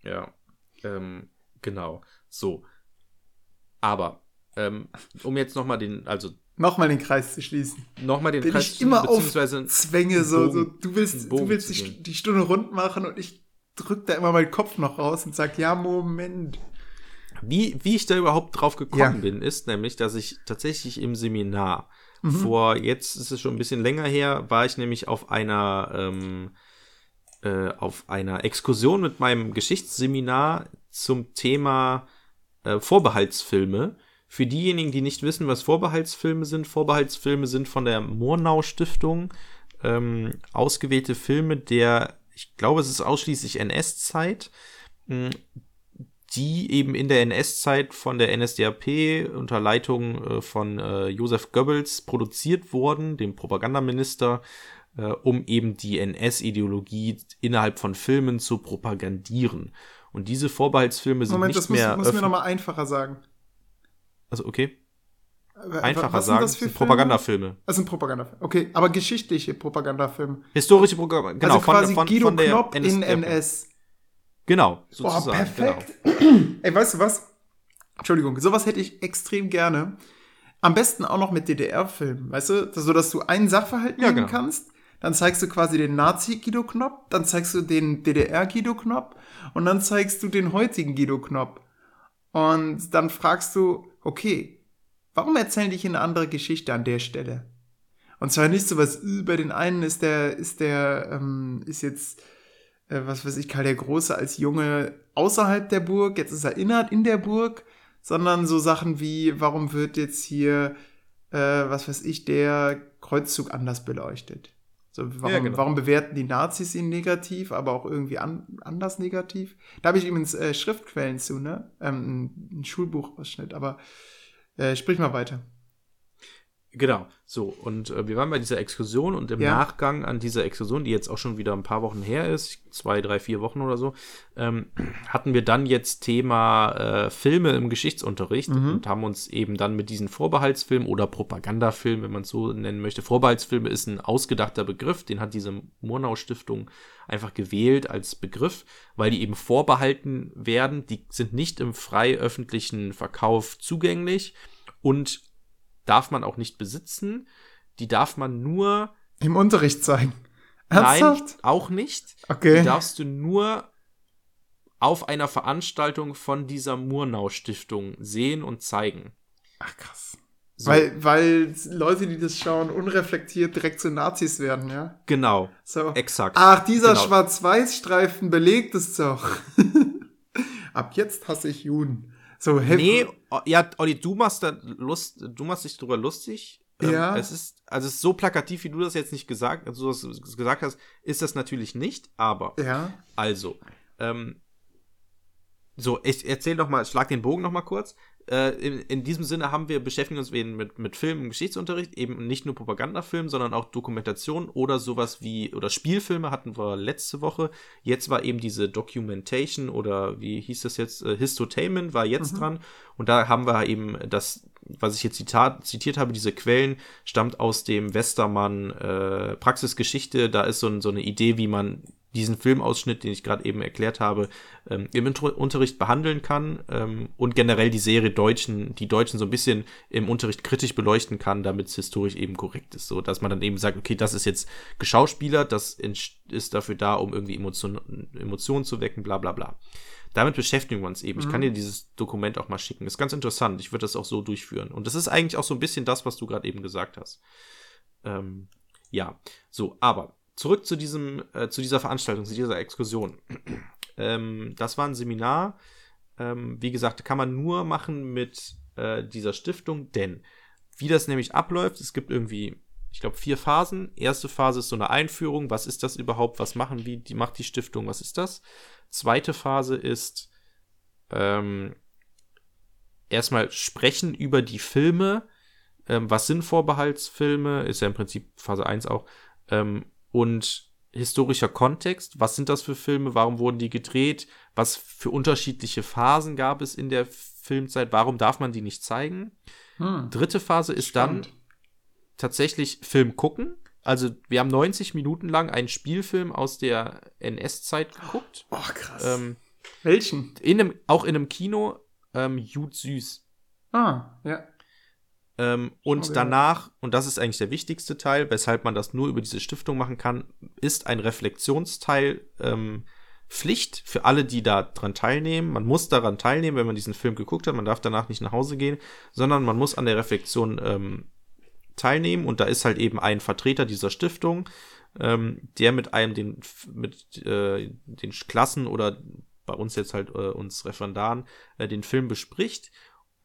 B: Ja, ähm, genau. So. Aber, ähm, um jetzt nochmal den, also
C: Nochmal den Kreis zu schließen.
B: nochmal den
C: Den
B: Kreis
C: ich
B: zu-
C: immer
B: beziehungsweise
C: Zwänge, so,
B: Bogen-
C: so du willst, du willst die, die Stunde rund machen und ich drück da immer meinen Kopf noch raus und sag, ja, Moment.
B: Wie, wie ich da überhaupt drauf gekommen
C: Ja.
B: bin, ist nämlich, dass ich tatsächlich im Seminar vor, jetzt ist es schon ein bisschen länger her, war ich nämlich auf einer, ähm, äh, auf einer Exkursion mit meinem Geschichtsseminar zum Thema äh, Vorbehaltsfilme. Für diejenigen, die nicht wissen, was Vorbehaltsfilme sind, Vorbehaltsfilme sind von der Murnau Stiftung ähm, ausgewählte Filme der, ich glaube, es ist ausschließlich NS-Zeit, mh, die eben in der NS-Zeit von der NSDAP unter Leitung äh, von äh, Josef Goebbels produziert wurden, dem Propagandaminister, äh, um eben die NS-Ideologie innerhalb von Filmen zu propagandieren. Und diese Vorbehaltsfilme sind
C: Moment,
B: nicht
C: das muss,
B: mehr.
C: muss mir
B: öffn-
C: nochmal einfacher sagen.
B: Also okay, einfacher
C: was
B: sagen,
C: das für?
B: Propagandafilme.
C: Das sind Propagandafilme. Okay, aber geschichtliche Propagandafilme.
B: Historische Propaganda, genau,
C: also quasi Guido
B: von
C: Knopp in
B: NSDAP.
C: NS.
B: Genau,
C: Boah,
B: sozusagen.
C: perfekt.
B: Genau.
C: Ey, weißt du was? Entschuldigung, sowas hätte ich extrem gerne. Am besten auch noch mit DDR-Filmen, weißt du? So, dass du einen Sachverhalt
B: Ja,
C: nehmen
B: genau.
C: kannst, dann zeigst du quasi den Nazi-Guido Knopp, dann zeigst du den DDR-Guido Knopp und dann zeigst du den heutigen Guido Knopp. Und dann fragst du, okay, warum erzählen die eine andere Geschichte an der Stelle? Und zwar nicht so was, über den einen ist der, ist der, ähm, ist jetzt, äh, was weiß ich, Karl der Große als Junge außerhalb der Burg, jetzt ist er innerhalb in der Burg, sondern so Sachen wie, warum wird jetzt hier, äh, was weiß ich, der Kreuzzug anders beleuchtet? So, warum,
B: Ja, genau.
C: warum bewerten die Nazis ihn negativ, aber auch irgendwie an, anders negativ? Da habe ich übrigens äh, Schriftquellen zu, ne? Ähm, ein, ein Schulbuchausschnitt, aber äh, sprich mal weiter.
B: Genau, so. Und äh, wir waren bei dieser Exkursion und im
C: Ja.
B: Nachgang an dieser Exkursion, die jetzt auch schon wieder ein paar Wochen her ist, zwei, drei, vier Wochen oder so, ähm, hatten wir dann jetzt Thema äh, Filme im Geschichtsunterricht und haben uns eben dann mit diesen Vorbehaltsfilmen oder Propagandafilmen, wenn man es so nennen möchte. Vorbehaltsfilme ist ein ausgedachter Begriff, den hat diese Murnau-Stiftung einfach gewählt als Begriff, weil die eben vorbehalten werden. Die sind nicht im frei öffentlichen Verkauf zugänglich und darf man auch nicht besitzen. Die darf man nur,
C: Im Unterricht zeigen.
B: nein,
C: Ernsthaft?
B: auch nicht. Die
C: Okay.
B: darfst du nur auf einer Veranstaltung von dieser Murnau-Stiftung sehen und zeigen.
C: Ach krass.
B: So,
C: Weil, weil Leute, die das schauen, unreflektiert direkt zu Nazis werden, ja?
B: genau,
C: So.
B: exakt.
C: Ach, dieser
B: Genau.
C: Schwarz-Weiß-Streifen belegt es doch. Ab jetzt hasse ich Juden. So, hey,
B: Nee, ja, Olli, du machst da Lust, du machst dich drüber lustig. Ähm,
C: Ja.
B: Es ist, also es ist so plakativ, wie du das jetzt nicht gesagt, also du das gesagt hast, ist das natürlich nicht, aber
C: Ja.
B: Also, ähm, so, ich erzähl doch mal, schlag den Bogen noch mal kurz. Äh, in, in diesem Sinne haben wir, beschäftigen uns eben mit, mit Film im Geschichtsunterricht, eben nicht nur Propagandafilm, sondern auch Dokumentation oder sowas wie, oder Spielfilme hatten wir letzte Woche. Jetzt war eben diese Documentation oder wie hieß das jetzt, äh, Histotainment war jetzt dran. Und da haben wir eben das, was ich jetzt zitat, zitiert habe, diese Quellen, stammt aus dem Westermann äh, Praxisgeschichte. Da ist so, ein, so eine Idee, wie man diesen Filmausschnitt, den ich gerade eben erklärt habe, ähm, im Inter Unterricht behandeln kann ähm, und generell die Serie Deutschen, die Deutschen so ein bisschen im Unterricht kritisch beleuchten kann, damit es historisch eben korrekt ist, so dass man dann eben sagt, okay, das ist jetzt geschauspielert, das ist dafür da, um irgendwie Emotion, Emotionen zu wecken, bla bla bla. Damit beschäftigen wir uns eben. Ich kann dir dieses Dokument auch mal schicken. Ist ganz interessant. Ich würde das auch so durchführen. Und das ist eigentlich auch so ein bisschen das, was du gerade eben gesagt hast. Ähm, ja, so, aber zurück zu diesem, äh, zu dieser Veranstaltung, zu dieser Exkursion. ähm, das war ein Seminar. Ähm, wie gesagt, kann man nur machen mit äh, dieser Stiftung, denn wie das nämlich abläuft, es gibt irgendwie, ich glaube, vier Phasen. Erste Phase ist so eine Einführung. Was ist das überhaupt? Was machen wie die macht die Stiftung? Was ist das? Zweite Phase ist ähm, erstmal sprechen über die Filme. Ähm, was sind Vorbehaltsfilme? Ist ja im Prinzip Phase 1 auch. Ähm, und historischer Kontext. Was sind das für Filme? Warum wurden die gedreht? Was für unterschiedliche Phasen gab es in der Filmzeit? Warum darf man die nicht zeigen?
C: Hm.
B: Dritte Phase ist dann
C: Spannend.
B: tatsächlich Film gucken. Also wir haben 90 Minuten lang einen Spielfilm aus der NS-Zeit geguckt.
C: Oh, krass.
B: Ähm,
C: Welchen?
B: in einem, auch in einem Kino, ähm, Jud Süß.
C: Ah, ja.
B: Ähm, und
C: gehört.
B: danach, und das ist eigentlich der wichtigste Teil, weshalb man das nur über diese Stiftung machen kann, ist ein Reflexionsteil ähm, Pflicht für alle, die da dran teilnehmen. Man muss daran teilnehmen, wenn man diesen Film geguckt hat. Man darf danach nicht nach Hause gehen, sondern man muss an der Reflexion ähm, teilnehmen. Und da ist halt eben ein Vertreter dieser Stiftung, ähm, der mit einem den mit äh, den Klassen oder bei uns jetzt halt äh, uns Referendaren äh, den Film bespricht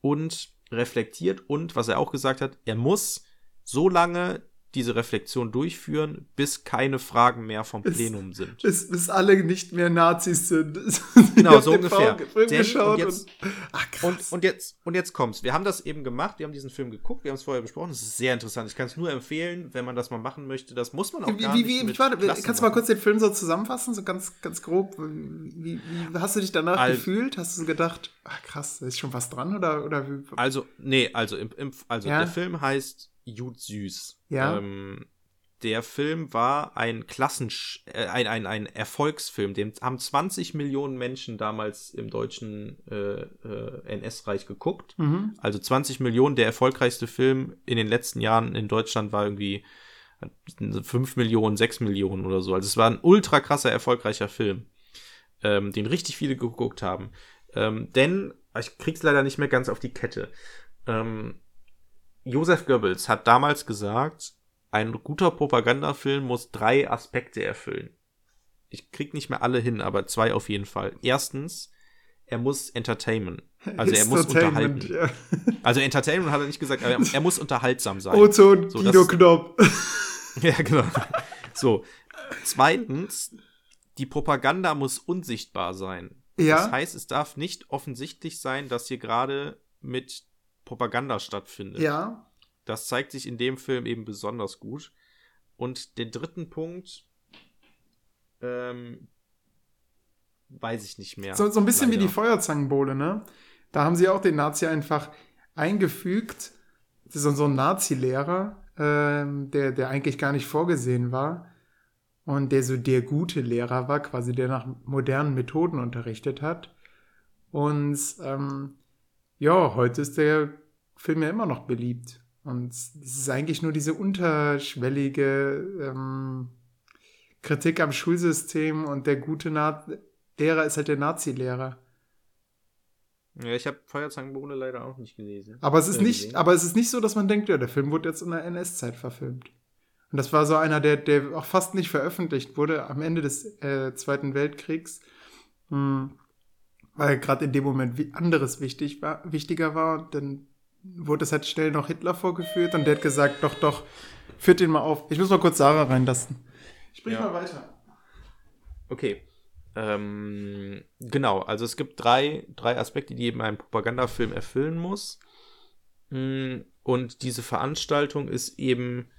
B: und reflektiert und was er auch gesagt hat, er muss so lange diese Reflexion durchführen, bis keine Fragen mehr vom
C: Bis-
B: Plenum sind.
C: Bis, bis alle nicht mehr Nazis sind.
B: Genau, so ungefähr.
C: Film-
B: Denn-
C: geschaut
B: und jetzt-
C: und, ach,
B: Und,
C: krass.
B: und jetzt und jetzt kommt's. Wir haben das eben gemacht, wir haben diesen Film geguckt, wir haben es vorher besprochen. Das ist sehr interessant. Ich kann es nur empfehlen, wenn man das mal machen möchte. Das muss man auch
C: Wie,
B: gar
C: wie,
B: nicht
C: wie,
B: mit
C: warte,
B: Klassen
C: kannst du mal kurz den Film so zusammenfassen, so ganz, ganz grob? Wie, wie hast du dich danach
B: Al-
C: gefühlt? Hast du so gedacht, ach krass, da ist schon was dran? Oder, oder wie?
B: Also, nee, also, im, im, also
C: Ja.
B: der Film heißt Jud Süß.
C: Ja.
B: Ähm, der Film war ein Klassen äh, ein, ein, ein Erfolgsfilm. Den haben 20 Millionen Menschen damals im deutschen äh, äh, NS-Reich geguckt.
C: Mhm.
B: Also 20 Millionen. Der erfolgreichste Film in den letzten Jahren in Deutschland war irgendwie 5 Millionen, 6 Millionen oder so. Also es war ein ultra krasser, erfolgreicher Film, ähm, den richtig viele geguckt haben. Ähm, denn, ich krieg's leider nicht mehr ganz auf die Kette. Ähm, Josef Goebbels hat damals gesagt, ein guter Propagandafilm muss drei Aspekte erfüllen. Ich krieg nicht mehr alle hin, aber zwei auf jeden Fall. Erstens, er muss entertainen. Also er muss
C: Entertainment,
B: unterhalten.
C: Ja.
B: Also Entertainment hat er nicht gesagt, aber er, muss unterhaltsam sein.
C: Ozon,
B: So,
C: Guido Knopp.
B: Ja, genau. So. Zweitens, die Propaganda muss unsichtbar sein.
C: Ja.
B: Das heißt, es darf nicht offensichtlich sein, dass hier gerade mit Propaganda stattfindet.
C: Ja.
B: Das zeigt sich in dem Film eben besonders gut. Und den dritten Punkt, ähm, weiß ich nicht mehr.
C: So, so ein bisschen
B: leider.
C: wie die Feuerzangenbowle, ne? Da haben sie auch den Nazi einfach eingefügt. Das ist so ein Nazi-Lehrer, ähm, der, der eigentlich gar nicht vorgesehen war. Und der so der gute Lehrer war, quasi der nach modernen Methoden unterrichtet hat. Und ähm, ja, heute ist der Film ja immer noch beliebt. Und es ist eigentlich nur diese unterschwellige ähm, Kritik am Schulsystem und der gute Na Lehrer ist halt der Nazi-Lehrer.
B: Ja, ich habe Feuerzangenbowle leider auch nicht gelesen.
C: Aber es ist
B: Äh,
C: nicht,
B: gesehen.
C: aber es ist nicht so, dass man denkt, ja, der Film wurde jetzt in der NS-Zeit verfilmt. Und das war so einer, der, der auch fast nicht veröffentlicht wurde am Ende des äh, Zweiten Weltkriegs. Hm, weil gerade in dem Moment wie anderes wichtig war, wichtiger war. Und dann wurde es halt schnell noch Hitler vorgeführt und der hat gesagt, doch, doch, führt den mal auf. Ich muss mal kurz Sarah reinlassen. Sprich
B: Ja.
C: mal weiter.
B: Okay. Ähm, genau, also es gibt drei, drei Aspekte, die eben ein Propagandafilm erfüllen muss. Mm, Und diese Veranstaltung ist eben,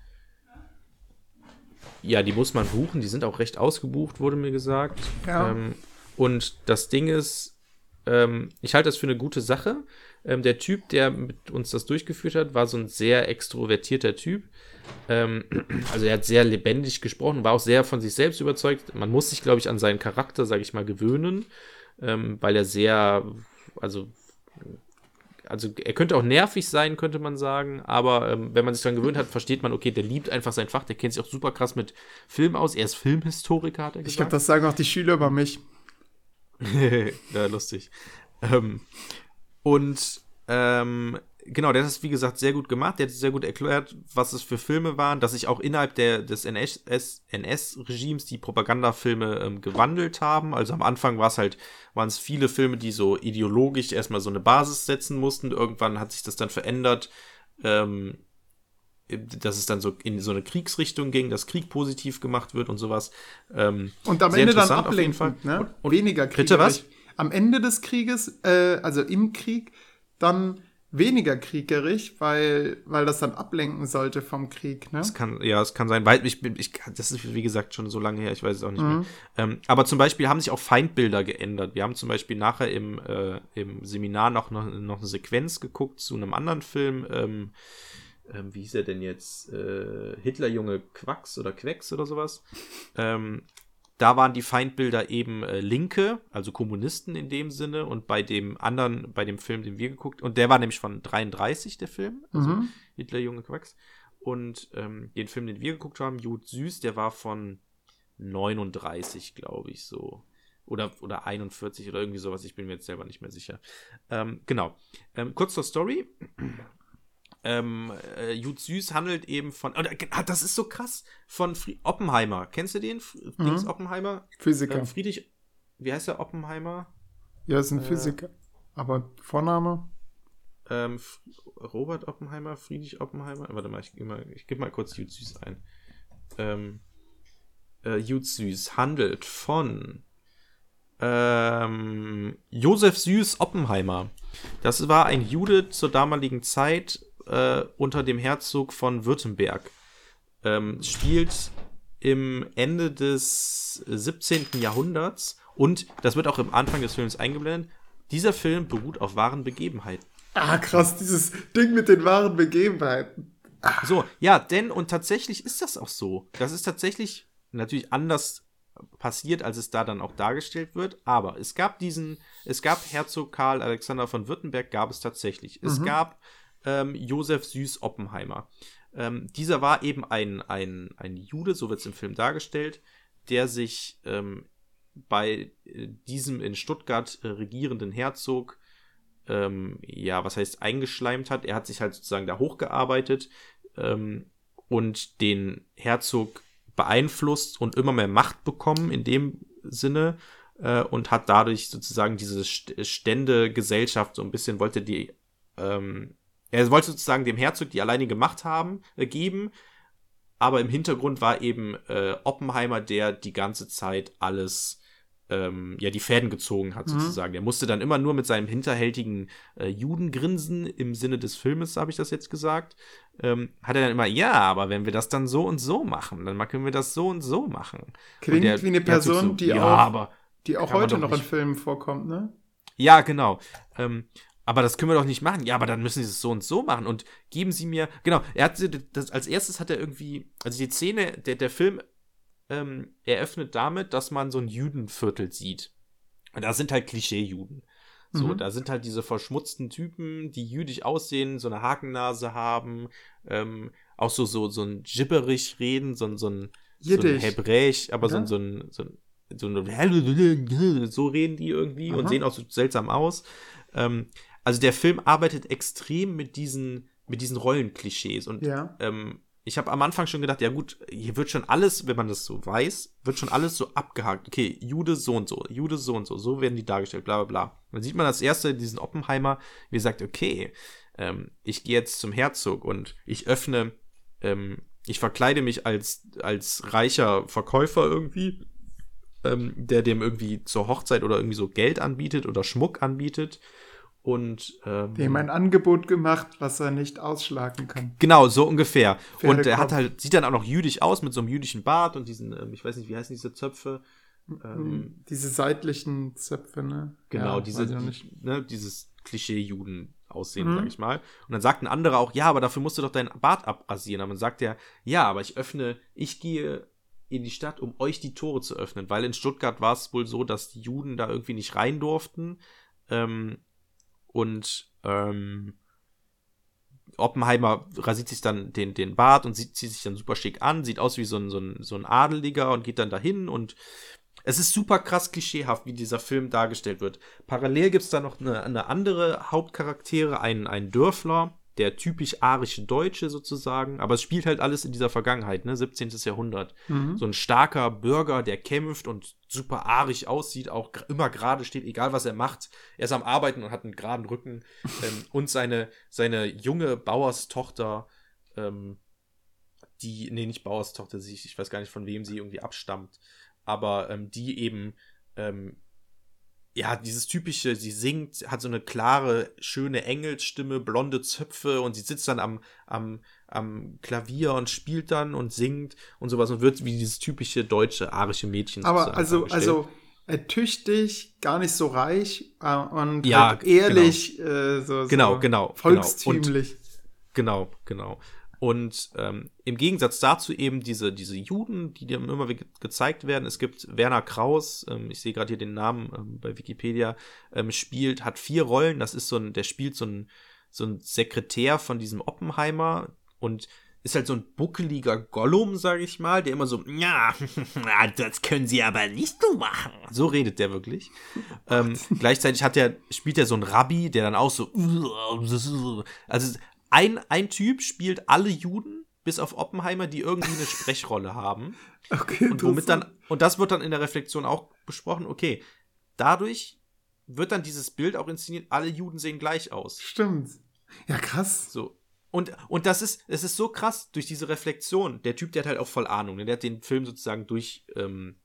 B: ja, die muss man buchen, die sind auch recht ausgebucht, wurde mir gesagt.
C: Ja.
B: Ähm, und das Ding ist, ähm, ich halte das für eine gute Sache. Ähm, der Typ, der mit uns das durchgeführt hat, war so ein sehr extrovertierter Typ. Ähm, also er hat sehr lebendig gesprochen, war auch sehr von sich selbst überzeugt. Man muss sich, glaube ich, an seinen Charakter, sage ich mal, gewöhnen, ähm, weil er sehr, also, also er könnte auch nervig sein, könnte man sagen, aber ähm, wenn man sich daran gewöhnt hat, versteht man, okay, der liebt einfach sein Fach, der kennt sich auch super krass mit Film aus. Er ist Filmhistoriker, hat er gesagt.
C: Ich glaube, das sagen auch die Schüler über mich.
B: ja, lustig. Ähm, und ähm, genau, der hat es, wie gesagt, sehr gut gemacht. Der hat sehr gut erklärt, was es für Filme waren, dass sich auch innerhalb der, des NS-Regimes NS die Propagandafilme ähm, gewandelt haben. Also am Anfang war es halt, waren es viele Filme, die so ideologisch erstmal so eine Basis setzen mussten. Irgendwann hat sich das dann verändert. Ähm, dass es dann so in so eine Kriegsrichtung ging, dass Krieg positiv gemacht wird und sowas. Ähm,
C: Und am Ende dann ablenkend, ne?
B: Und- und-
C: weniger kriegerisch.
B: Bitte was?
C: Am Ende des Krieges, äh, also im Krieg, dann weniger kriegerisch, weil, weil das dann ablenken sollte vom Krieg, ne?
B: Es kann, ja, es kann sein, weil ich bin, ich, das ist wie gesagt schon so lange her, ich weiß es auch nicht
C: Mhm.
B: mehr. Ähm, aber zum Beispiel haben sich auch Feindbilder geändert. Wir haben zum Beispiel nachher im, äh, im Seminar noch, noch, noch eine Sequenz geguckt zu einem anderen Film. Ähm, ähm, wie hieß er denn jetzt? Äh, Hitlerjunge Quacks oder Quecks oder sowas. Ähm, da waren die Feindbilder eben äh, Linke, also Kommunisten in dem Sinne, und bei dem anderen, bei dem Film, den wir geguckt, und der war nämlich von 33, der Film, also
C: Mhm.
B: Hitlerjunge Quacks. Und ähm, den Film, den wir geguckt haben, Jud Süß, der war von 39, glaube ich, so. Oder, oder 41 oder irgendwie sowas, ich bin mir jetzt selber nicht mehr sicher. Ähm, genau. Ähm, kurz zur Story. Ähm, äh, Jud Süß handelt eben von. Oder, ah, das ist so krass. Von Fri Oppenheimer. Kennst du den? F Dings Oppenheimer?
C: Physiker.
B: Ähm, Friedrich. Wie heißt der Oppenheimer?
C: ja, ist ein
B: äh,
C: Physiker. Aber Vorname?
B: Ähm, Robert Oppenheimer, Friedrich Oppenheimer. Warte mal, ich gebe mal, ich geb mal kurz Jud Süß ein. Ähm, äh, Jud Süß handelt von ähm, Josef Süß Oppenheimer. Das war ein Jude zur damaligen Zeit äh, unter dem Herzog von Württemberg. Ähm, spielt im Ende des 17. Jahrhunderts und das wird auch im Anfang des Films eingeblendet. Dieser Film beruht auf wahren Begebenheiten.
C: Ah, krass, dieses Ding mit den wahren Begebenheiten.
B: So, ja, denn und tatsächlich ist das auch so. Das ist tatsächlich natürlich anders passiert, als es da dann auch dargestellt wird. Aber es gab diesen, es gab Herzog Karl Alexander von Württemberg, gab es tatsächlich. Es gab ähm, Josef Süß Oppenheimer. Ähm, dieser war eben ein, ein, ein Jude, so wird es im Film dargestellt, der sich ähm, bei äh, diesem in Stuttgart äh, regierenden Herzog ähm, ja, was heißt eingeschleimt hat. Er hat sich halt sozusagen da hochgearbeitet ähm, und den Herzog beeinflusst und immer mehr Macht bekommen in dem Sinne äh, und hat dadurch sozusagen diese St- Ständegesellschaft so ein bisschen wollte die ähm, er wollte sozusagen dem Herzog die alleinige Macht haben äh, geben, aber im Hintergrund war eben äh, Oppenheimer, der die ganze Zeit alles ähm, ja die Fäden gezogen hat,
C: Mhm.
B: sozusagen. Der musste dann immer nur mit seinem hinterhältigen äh, Judengrinsen im Sinne des Filmes, habe ich das jetzt gesagt, ähm, hat er dann immer, ja, aber wenn wir das dann so und so machen, dann können wir das so und so machen.
C: Klingt
B: der
C: wie eine Person,
B: so,
C: die
B: ja,
C: auch, die auch heute noch in
B: nicht-
C: Filmen vorkommt, ne?
B: Ja, genau. Ähm, aber das können wir doch nicht machen. Ja, aber dann müssen sie es so und so machen. Und geben sie mir. Genau, er hat das, als erstes hat er irgendwie. Also die Szene, der, der Film ähm, eröffnet damit, dass man so ein Judenviertel sieht. Und da sind halt Klischee-Juden. So,
C: Mhm.
B: da sind halt diese verschmutzten Typen, die jüdisch aussehen, so eine Hakennase haben, ähm, auch so, so, so ein Gibberisch reden, so, ein- so ein, so ein. Hebräisch, aber so,
C: Ja.
B: ein- so ein, so ein, so ein, so reden die irgendwie und
C: Aha.
B: sehen auch so seltsam aus. Ähm, also der Film arbeitet extrem mit diesen, mit diesen Rollenklischees und
C: Ja.
B: ähm, ich habe am Anfang schon gedacht, ja gut, hier wird schon alles, wenn man das so weiß, wird schon alles so abgehakt. Okay, Jude so und so, Jude so und so, so werden die dargestellt, bla bla bla. Dann sieht man das erste, diesen Oppenheimer, wie er sagt, okay, ähm, ich gehe jetzt zum Herzog und ich öffne, ähm, ich verkleide mich als, als reicher Verkäufer irgendwie, ähm, der dem irgendwie zur Hochzeit oder irgendwie so Geld anbietet oder Schmuck anbietet. Und ähm,
C: Dem ein Angebot gemacht, was er nicht ausschlagen kann.
B: Genau, so ungefähr. Und er hat halt, sieht dann auch noch jüdisch aus mit so einem jüdischen Bart und diesen, ähm, ich weiß nicht, wie heißen diese Zöpfe? Ähm,
C: Diese seitlichen Zöpfe, ne?
B: genau,
C: Ja,
B: diese, ne, dieses Klischee-Juden-Aussehen,
C: Mhm.
B: sag ich mal. Und dann sagt ein anderer auch, ja, aber dafür musst du doch deinen Bart abrasieren. Aber dann sagt er, ja, aber ich öffne, ich gehe in die Stadt, um euch die Tore zu öffnen, weil in Stuttgart war es wohl so, dass die Juden da irgendwie nicht rein durften. Ähm, und ähm, Oppenheimer rasiert sich dann den, den Bart und sieht, zieht sich dann super schick an, sieht aus wie so ein, so, ein, so ein Adeliger und geht dann dahin und es ist super krass klischeehaft, wie dieser Film dargestellt wird. Parallel gibt es da noch eine, eine andere Hauptcharaktere, einen, einen Dörfler, der typisch arische Deutsche sozusagen, aber es spielt halt alles in dieser Vergangenheit, ne, 17. Jahrhundert.
C: Mhm.
B: So ein starker Bürger, der kämpft und super arisch aussieht, auch immer gerade steht, egal was er macht. Er ist am Arbeiten und hat einen geraden Rücken. ähm, und seine, seine junge Bauerstochter, ähm, die, nee, nicht Bauerstochter, sie, ich weiß gar nicht, von wem sie irgendwie abstammt, aber ähm, die eben, ähm, ja, dieses typische, sie singt, hat so eine klare, schöne Engelsstimme, blonde Zöpfe und sie sitzt dann am, am, am Klavier und spielt dann und singt und sowas und wird wie dieses typische deutsche, arische Mädchen
C: Aber also, also äh, tüchtig, gar nicht so reich äh, und
B: Ja,
C: halt ehrlich, äh, so,
B: Genau,
C: so
B: genau, genau.
C: volkstümlich.
B: Genau, genau. Und ähm, im Gegensatz dazu eben diese, diese Juden, die dir immer ge gezeigt werden. Es gibt Werner Kraus, ähm, ich sehe gerade hier den Namen ähm, bei Wikipedia, ähm, spielt, hat vier Rollen. Das ist so ein, der spielt so ein, so ein Sekretär von diesem Oppenheimer und ist halt so ein buckeliger Gollum, sage ich mal, der immer so, ja, das können sie aber nicht so machen. So redet der wirklich. ähm, gleichzeitig hat er, spielt er so einen Rabbi, der dann auch so, also ein, ein Typ spielt alle Juden, bis auf Oppenheimer, die irgendwie eine Sprechrolle haben.
C: Okay,
B: Und womit dann, und das wird dann in der Reflexion auch besprochen, okay, dadurch wird dann dieses Bild auch inszeniert, alle Juden sehen gleich aus.
C: Stimmt. Ja, krass.
B: So. Und, und das ist, es ist so krass durch diese Reflexion. Der Typ, der hat halt auch voll Ahnung. Der hat den Film sozusagen durch, ähm,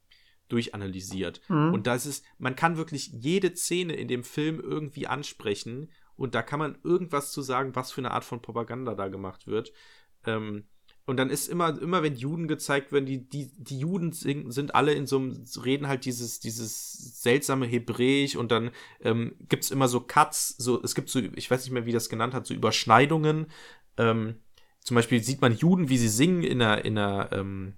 B: durchanalysiert.
C: Mhm.
B: Und das ist, man kann wirklich jede Szene in dem Film irgendwie ansprechen und da kann man irgendwas zu sagen, was für eine Art von Propaganda da gemacht wird. Ähm, und dann ist immer, immer wenn Juden gezeigt werden, die, die, die Juden sind alle in so einem, reden halt dieses, dieses seltsame Hebräisch und dann ähm, gibt es immer so Cuts, so, es gibt so, ich weiß nicht mehr, wie das genannt hat, so Überschneidungen. Ähm, zum Beispiel sieht man Juden, wie sie singen in einer, in einer, ähm,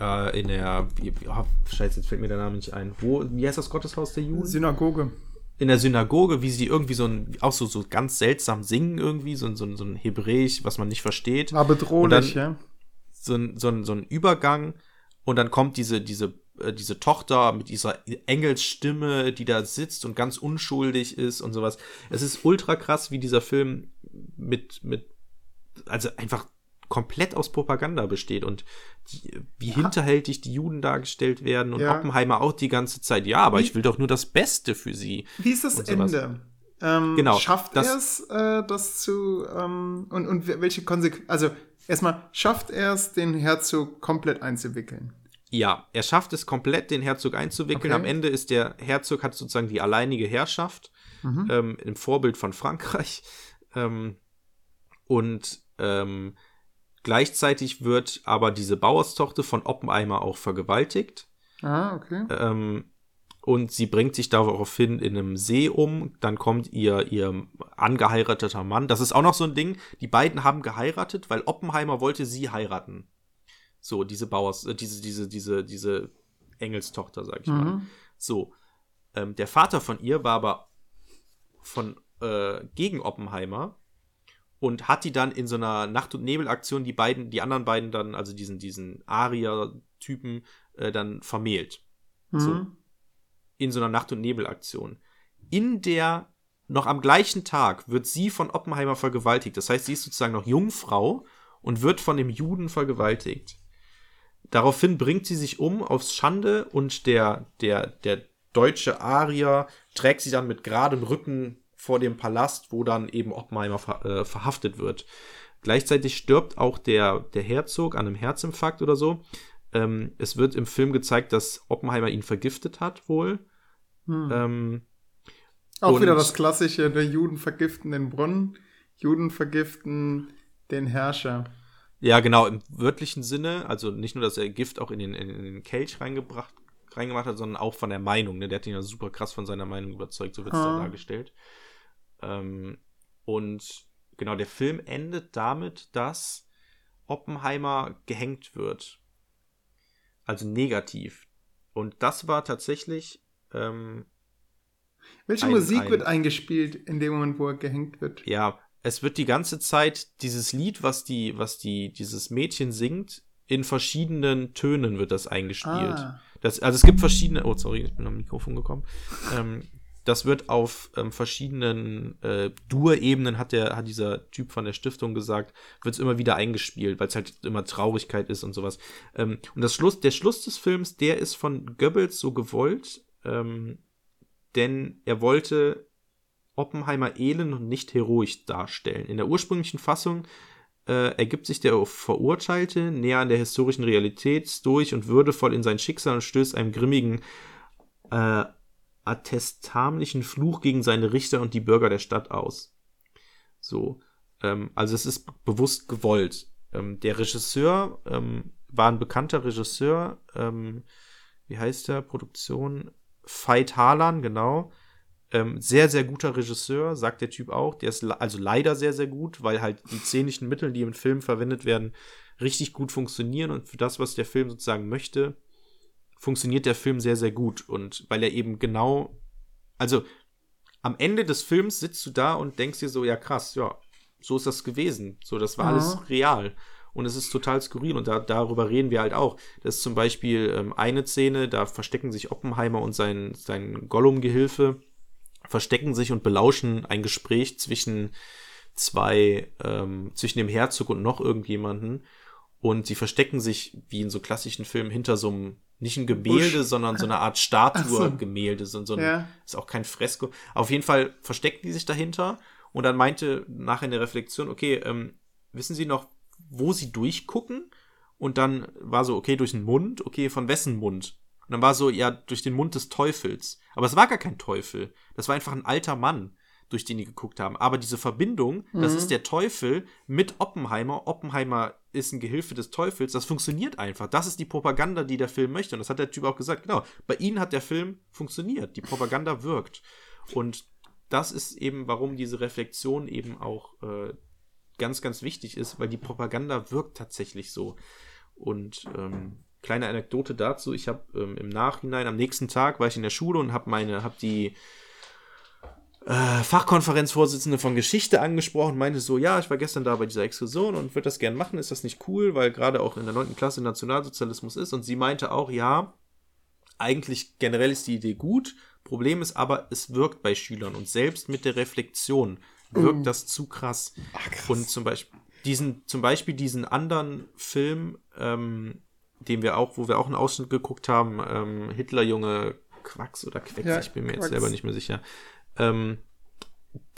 B: äh, in der, oh, scheiße, jetzt fällt mir der Name nicht ein. Wo, wie heißt das Gotteshaus der Juden?
C: Synagoge.
B: In der Synagoge, wie sie irgendwie so ein, auch so, so ganz seltsam singen irgendwie, so, ein- so, ein- so ein Hebräisch, was man nicht versteht.
C: War bedrohlich,
B: Und dann-
C: ja.
B: So ein, so ein, so ein Übergang und dann kommt diese, diese, äh, diese Tochter mit dieser Engelsstimme, die da sitzt und ganz unschuldig ist und sowas. Es ist ultra krass, wie dieser Film mit, mit, also einfach komplett aus Propaganda besteht und die, wie hinterhältig die Juden dargestellt werden und
C: Ja.
B: Oppenheimer auch die ganze Zeit. Ja, aber
C: Wie-
B: ich will doch nur das Beste für sie.
C: Wie ist das. Ende? Ähm,
B: Genau,
C: Schafft er es, äh, das zu, ähm, und, und welche Konsequenzen, also erstmal, schafft er es, den Herzog komplett einzuwickeln?
B: Ja, er schafft es komplett, den Herzog einzuwickeln.
C: Okay.
B: Am Ende ist der Herzog hat sozusagen die alleinige Herrschaft
C: Mhm.
B: ähm, im Vorbild von Frankreich. Ähm, und ähm, gleichzeitig wird aber diese Bauerstochter von Oppenheimer auch vergewaltigt.
C: Ah, okay.
B: Ähm, und sie bringt sich daraufhin in einem See um. Dann kommt ihr, ihr angeheirateter Mann. Das ist auch noch so ein Ding. Die beiden haben geheiratet, weil Oppenheimer wollte sie heiraten. So, diese Bauers, äh, diese, diese, diese, diese Engelstochter, sag ich mal.
C: Mhm.
B: So. Ähm, der Vater von ihr war aber von äh, gegen Oppenheimer und hat die dann in so einer Nacht- und Nebel-Aktion die beiden, die anderen beiden dann, also diesen, diesen Aria-Typen, äh, dann vermählt. So.
C: Mhm.
B: In so einer Nacht- und Nebel-Aktion. In der, noch am gleichen Tag, wird sie von Oppenheimer vergewaltigt. Das heißt, sie ist sozusagen noch Jungfrau und wird von dem Juden vergewaltigt. Daraufhin bringt sie sich um aufs Schande und der, der, der deutsche Arier trägt sie dann mit geradem Rücken vor dem Palast, wo dann eben Oppenheimer ver, äh, verhaftet wird. Gleichzeitig stirbt auch der, der Herzog an einem Herzinfarkt oder so. Ähm, es wird im Film gezeigt, dass Oppenheimer ihn vergiftet hat, wohl.
C: Mhm.
B: Ähm,
C: Auch wieder das klassische, der Juden vergiften den Brunnen, Juden vergiften den Herrscher.
B: Ja, genau, im wörtlichen Sinne, also nicht nur, dass er Gift auch in den, in, den Kelch reingebracht, reingemacht hat, sondern auch von der Meinung. Ne? Der hat ihn ja super krass von seiner Meinung überzeugt, so wird es
C: Ah.
B: dann dargestellt. Ähm, und genau, der Film endet damit, dass Oppenheimer gehängt wird. Also negativ. Und das war tatsächlich, ähm,
C: Welche
B: Ein-
C: Musik
B: ein-
C: wird eingespielt in dem Moment, wo er gehängt wird?
B: ja, es wird die ganze Zeit dieses Lied, was die, was die, dieses Mädchen singt, in verschiedenen Tönen wird das eingespielt.
C: Ah,
B: Das, also es gibt verschiedene, oh sorry, ich bin am Mikrofon gekommen. Ähm, das wird auf ähm, verschiedenen äh, Dur-Ebenen, hat, hat dieser Typ von der Stiftung gesagt, wird es immer wieder eingespielt, weil es halt immer Traurigkeit ist und sowas. Ähm, und das Schluss, der Schluss des Films, der ist von Goebbels so gewollt, ähm, denn er wollte Oppenheimer elend und nicht heroisch darstellen. In der ursprünglichen Fassung äh, ergibt sich der Verurteilte näher an der historischen Realität durch und würdevoll in sein Schicksal und stößt einem grimmigen äh, attestamlichen Fluch gegen seine Richter und die Bürger der Stadt aus. So, ähm, also es ist bewusst gewollt. Ähm, der Regisseur ähm, war ein bekannter Regisseur, ähm, wie heißt der? Produktion Veit Harlan, genau. Ähm, sehr, sehr guter Regisseur, sagt der Typ auch. Der ist also leider sehr, sehr gut, weil halt die szenischen Mittel, die im Film verwendet werden, richtig gut funktionieren und für das, was der Film sozusagen möchte, funktioniert der Film sehr, sehr gut. Und weil er eben genau, also am Ende des Films sitzt du da und denkst dir so, ja krass, ja, so ist das gewesen. So, das war
C: Ja.
B: alles real. Und es ist total skurril und da, darüber reden wir halt auch. Das ist zum Beispiel ähm, eine Szene, da verstecken sich Oppenheimer und sein, sein Gollum-Gehilfe, verstecken sich und belauschen ein Gespräch zwischen zwei, ähm, zwischen dem Herzog und noch irgendjemanden. Und sie verstecken sich, wie in so klassischen Filmen, hinter so einem, nicht ein Gemälde,
C: Busch.
B: sondern so eine Art
C: Ach so.
B: Statue-Gemälde, so, so ein,
C: Ja.
B: ist auch kein Fresko. Auf jeden Fall verstecken die sich dahinter und dann meinte nachher in der Reflexion, okay, ähm, wissen Sie noch, wo Sie durchgucken? Und dann war so, okay, durch den Mund, okay, von wessen Mund? Und dann war so, ja, durch den Mund des Teufels. Aber es war gar kein Teufel. Das war einfach ein alter Mann, durch den die geguckt haben. Aber diese Verbindung, das
C: Mhm.
B: ist der Teufel mit Oppenheimer. Oppenheimer ist ein Gehilfe des Teufels. Das funktioniert einfach. Das ist die Propaganda, die der Film möchte. Und das hat der Typ auch gesagt. Genau. Bei ihnen hat der Film funktioniert. Die Propaganda wirkt. Und das ist eben, warum diese Reflexion eben auch äh, ganz, ganz wichtig ist, weil die Propaganda wirkt tatsächlich so. Und ähm, kleine Anekdote dazu: Ich habe ähm, im Nachhinein, am nächsten Tag war ich in der Schule und habe meine, habe die äh, Fachkonferenzvorsitzende von Geschichte angesprochen meinte so, ja, ich war gestern da bei dieser Exkursion und würde das gern machen, ist das nicht cool, weil gerade auch in der 9. Klasse Nationalsozialismus ist und sie meinte auch, ja, eigentlich generell ist die Idee gut, Problem ist aber, es wirkt bei Schülern und selbst mit der Reflexion wirkt das zu krass.
C: Ach, krass.
B: Und zum Beispiel diesen, zum Beispiel diesen anderen Film, ähm, den wir auch, wo wir auch einen Ausschnitt geguckt haben, ähm, Hitlerjunge Quacks oder Quecks,
C: Ja,
B: ich bin mir jetzt
C: Quacks.
B: selber nicht mehr sicher. Ähm,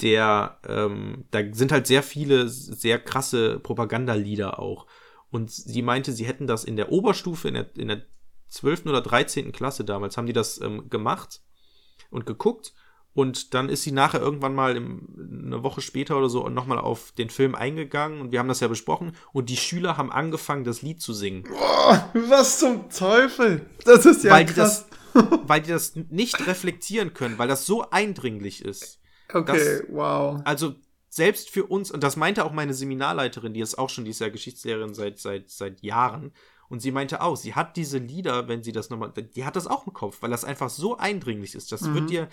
B: der, ähm, da sind halt sehr viele sehr krasse Propagandalieder auch. Und sie meinte, sie hätten das in der Oberstufe, in der, in der 12. oder 13. Klasse damals, haben die das ähm, gemacht und geguckt. Und dann ist sie nachher irgendwann mal im, eine Woche später oder so nochmal auf den Film eingegangen und wir haben das ja besprochen. Und die Schüler haben angefangen, das Lied zu singen.
C: Boah, was zum Teufel? Das ist ja
B: weil
C: krass.
B: Die das, weil die das nicht reflektieren können, weil das so eindringlich ist.
C: okay,
B: das-
C: wow.
B: Also selbst für uns, und das meinte auch meine Seminarleiterin, die ist auch schon, die ist ja Geschichtslehrerin seit, seit, seit Jahren. Und sie meinte auch, sie hat diese Lieder, wenn sie das nochmal, die hat das auch im Kopf, weil das einfach so eindringlich ist. Das
C: Mhm.
B: wird dir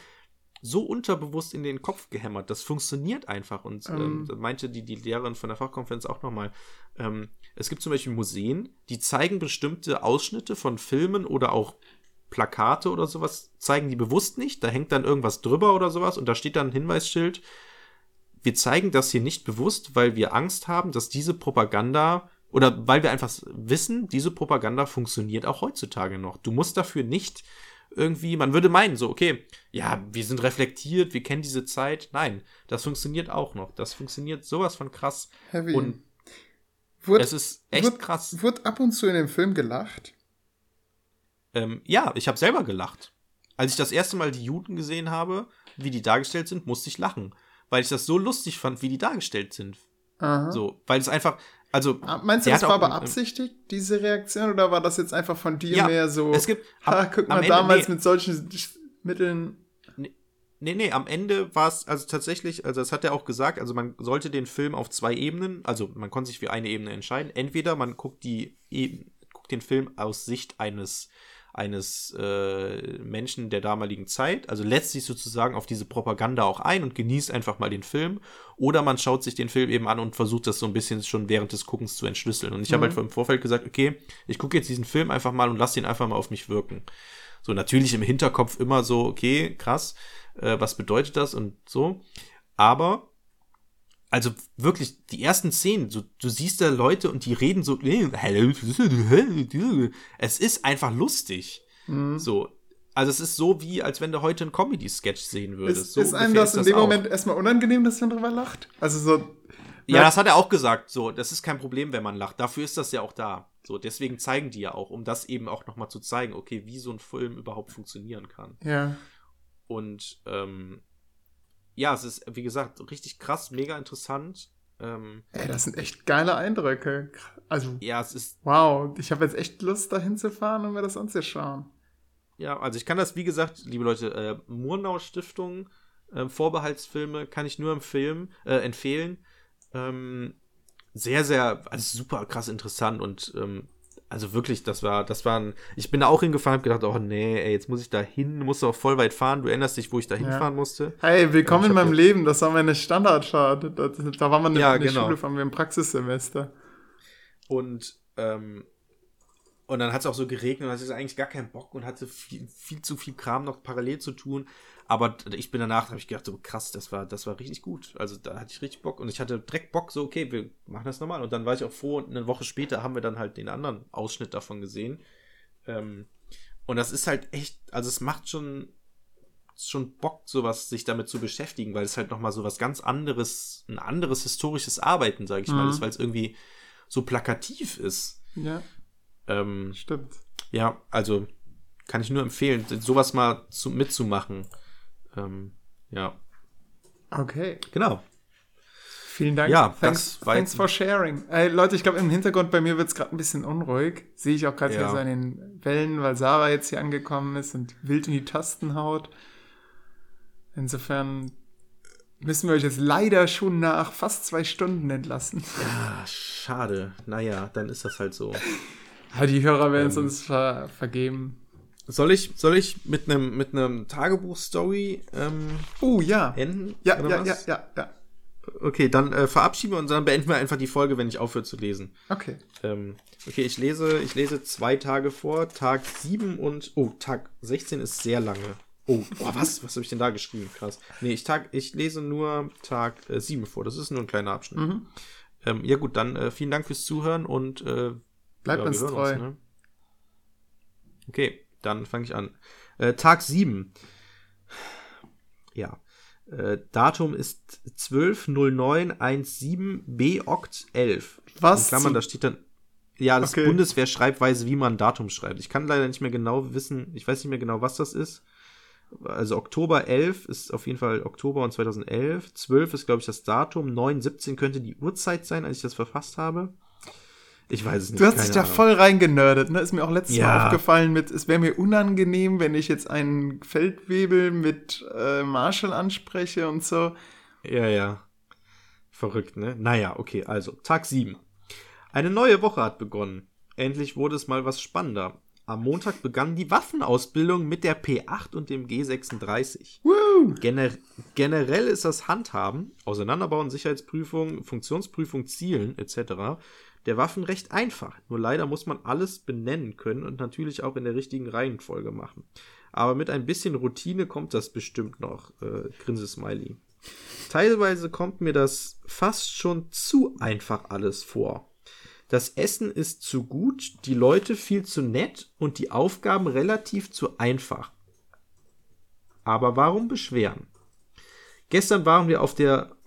B: so unterbewusst in den Kopf gehämmert. Das funktioniert einfach. Und ähm,
C: Ähm.
B: meinte die, die Lehrerin von der Fachkonferenz auch nochmal, ähm, es gibt zum Beispiel Museen, die zeigen bestimmte Ausschnitte von Filmen oder auch Plakate oder sowas, zeigen die bewusst nicht. Da hängt dann irgendwas drüber oder sowas und da steht dann ein Hinweisschild. Wir zeigen das hier nicht bewusst, weil wir Angst haben, dass diese Propaganda oder weil wir einfach wissen, diese Propaganda funktioniert auch heutzutage noch. Du musst dafür nicht irgendwie, man würde meinen, so, okay, ja, wir sind reflektiert, wir kennen diese Zeit. Nein, das funktioniert auch noch. Das funktioniert sowas von krass.
C: Heavy.
B: Und
C: Wurde,
B: es ist echt
C: wurde,
B: krass.
C: Wurde ab und zu in dem Film gelacht?
B: Ähm, ja, ich habe selber gelacht. Als ich das erste Mal die Juden gesehen habe, wie die dargestellt sind, musste ich lachen. Weil ich das so lustig fand, wie die dargestellt sind.
C: Aha.
B: So, weil es einfach, also.
C: Ah, Meinst du, das war
B: auch im-
C: beabsichtigt, diese Reaktion, oder war das jetzt einfach von dir
B: Ja,
C: mehr so,
B: es gibt-
C: ha,
B: am-
C: guck mal,
B: Ende-
C: damals
B: nee.
C: mit solchen Mitteln.
B: Nee, nee, am Ende war es also tatsächlich, also das hat er auch gesagt, also man sollte den Film auf zwei Ebenen, also man konnte sich für eine Ebene entscheiden. Entweder man guckt die Eben, guckt den Film aus Sicht eines eines äh, Menschen der damaligen Zeit, also lässt sich sozusagen auf diese Propaganda auch ein und genießt einfach mal den Film, oder man schaut sich den Film eben an und versucht das so ein bisschen schon während des Guckens zu entschlüsseln. Und ich habe
C: Mhm.
B: halt im Vorfeld gesagt, okay, ich gucke jetzt diesen Film einfach mal und lasse ihn einfach mal auf mich wirken. So natürlich im Hinterkopf immer so, okay, krass, äh, was bedeutet das und so. Aber, also wirklich, die ersten Szenen, so, du siehst da Leute und die reden so, es ist einfach lustig.
C: Mhm.
B: So. Also es ist so wie, als wenn du heute einen Comedy-Sketch sehen würdest.
C: Ist,
B: so
C: ist einem das in dem
B: auch.
C: Moment erstmal unangenehm, dass man drüber lacht? Also so.
B: Ja, das hat er auch gesagt. So, das ist kein Problem, wenn man lacht. Dafür ist das ja auch da. So, deswegen zeigen die ja auch, um das eben auch nochmal zu zeigen, okay, wie so ein Film überhaupt funktionieren kann.
C: Ja.
B: Und ähm, ja, es ist, wie gesagt, richtig krass, mega interessant. Ähm,
C: Ey, das sind echt geile Eindrücke. Also,
B: ja, es ist,
C: wow. Ich habe jetzt echt Lust, da hinzufahren und mir das anzuschauen.
B: ja, also ich kann das, wie gesagt, liebe Leute, äh, Murnau Stiftung, äh, Vorbehaltsfilme kann ich nur empfehlen, äh, empfehlen. Ähm, sehr, sehr, also super krass interessant und ähm, also wirklich, das war, das war ein, ich bin da auch hingefahren, hab gedacht, oh nee, ey, jetzt muss ich da hin, musst du auch voll weit fahren, du erinnerst dich, wo ich da hinfahren musste.
C: Hey, willkommen
B: Ja,
C: in meinem
B: ja-
C: Leben. Das war meine Standardfahrt. Da, da war man in
B: Ja,
C: in der
B: genau.
C: Schule, waren wir im Praxissemester.
B: Und, ähm, und dann hat es auch so geregnet und hatte eigentlich gar keinen Bock und hatte viel, viel zu viel Kram noch parallel zu tun. Aber ich bin danach, habe ich gedacht, so krass, das war, das war richtig gut. Also da hatte ich richtig Bock und ich hatte direkt Bock, so, okay, wir machen das nochmal. Und dann war ich auch froh und eine Woche später haben wir dann halt den anderen Ausschnitt davon gesehen. Ähm, und das ist halt echt, also es macht schon, schon Bock, sowas, sich damit zu beschäftigen, weil es halt nochmal so was ganz anderes, ein anderes historisches Arbeiten, sage ich mal,
C: Mhm.
B: ist, weil es irgendwie so plakativ ist.
C: Ja,
B: Ähm,
C: stimmt.
B: ja, also kann ich nur empfehlen, sowas mal zu, mitzumachen. Ähm, ja,
C: Okay.
B: genau.
C: Vielen Dank.
B: Ja,
C: thanks, thanks for sharing. Ey, Leute, ich glaube, im Hintergrund bei mir wird es gerade ein bisschen unruhig. Sehe ich auch gerade
B: Ja.
C: hier so an den Wellen, weil Sarah jetzt hier angekommen ist und wild in die Tasten haut. Insofern müssen wir euch jetzt leider schon nach fast zwei Stunden entlassen.
B: Ah, schade. Naja, dann ist das halt so.
C: Die Hörer werden es
B: Ähm.
C: uns ver vergeben.
B: Soll ich, soll ich mit einem mit einem Tagebuch-Story ähm,
C: Oh, ja.
B: enden?
C: Ja, ja, ja, ja, ja.
B: Okay, dann äh, verabschieden wir uns, dann beenden wir einfach die Folge, wenn ich aufhöre zu lesen.
C: Okay.
B: Ähm, okay, ich lese, ich lese zwei Tage vor. Tag 7 und. Oh, Tag 16 ist sehr lange. Oh, oh was? Was habe ich denn da geschrieben? Krass. Nee, ich, tag, ich lese nur Tag äh, 7 vor. Das ist nur ein kleiner Abschnitt.
C: Mhm.
B: Ähm, ja, gut, dann äh, vielen Dank fürs Zuhören und äh,
C: Bleibt
B: ja,
C: uns treu.
B: ne? Okay, dann fange ich an. Äh, Tag 7. Ja. Äh, Datum ist 12.09.17 B Oct 11.
C: Was
B: In Klammern, da steht dann. Ja, das
C: Okay.
B: Bundeswehr-Schreibweise, wie man Datum schreibt. Ich kann leider nicht mehr genau wissen, ich weiß nicht mehr genau, was das ist. Also Oktober 11 ist auf jeden Fall Oktober und 2011. 12 ist, glaube ich, das Datum. 9, 17 könnte die Uhrzeit sein, als ich das verfasst habe. Ich weiß es nicht.
C: Du hast dich da
B: Ahnung.
C: voll reingenördet, ne? Ist mir auch letztes Mal
B: Ja.
C: aufgefallen mit, es wäre mir unangenehm, wenn ich jetzt einen Feldwebel mit äh, Marshall anspreche und so.
B: Ja, ja. Verrückt, ne? Naja, okay, also Tag 7. Eine neue Woche hat begonnen. Endlich wurde es mal was spannender. Am Montag begann die Waffenausbildung mit der P8 und dem G36.
C: Woo!
B: Gener generell ist das Handhaben, Auseinanderbauen, Sicherheitsprüfung, Funktionsprüfung, Zielen etc. der Waffen recht einfach. Nur leider muss man alles benennen können und natürlich auch in der richtigen Reihenfolge machen. Aber mit ein bisschen Routine kommt das bestimmt noch. Äh, Grinse-Smiley. Teilweise kommt mir das fast schon zu einfach alles vor. Das Essen ist zu gut, die Leute viel zu nett und die Aufgaben relativ zu einfach. Aber warum beschweren? Gestern waren wir auf der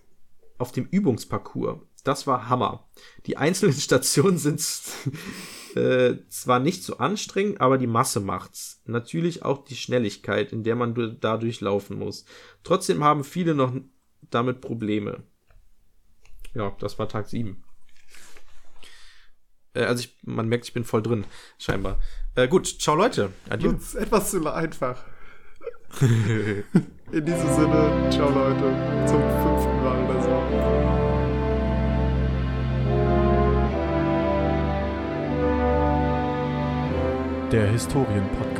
B: auf dem Übungsparcours. Das war Hammer. Die einzelnen Stationen sind äh, zwar nicht so anstrengend, aber die Masse macht's. Natürlich auch die Schnelligkeit, in der man da durchlaufen muss. Trotzdem haben viele noch damit Probleme. Ja, das war Tag 7. Äh, also ich, man merkt, ich bin voll drin, scheinbar. Äh, gut, ciao Leute. Adieu.
C: Ist etwas zu einfach. In diesem Sinne, ciao Leute. Zum fünften Mal
A: Der Historienpodcast.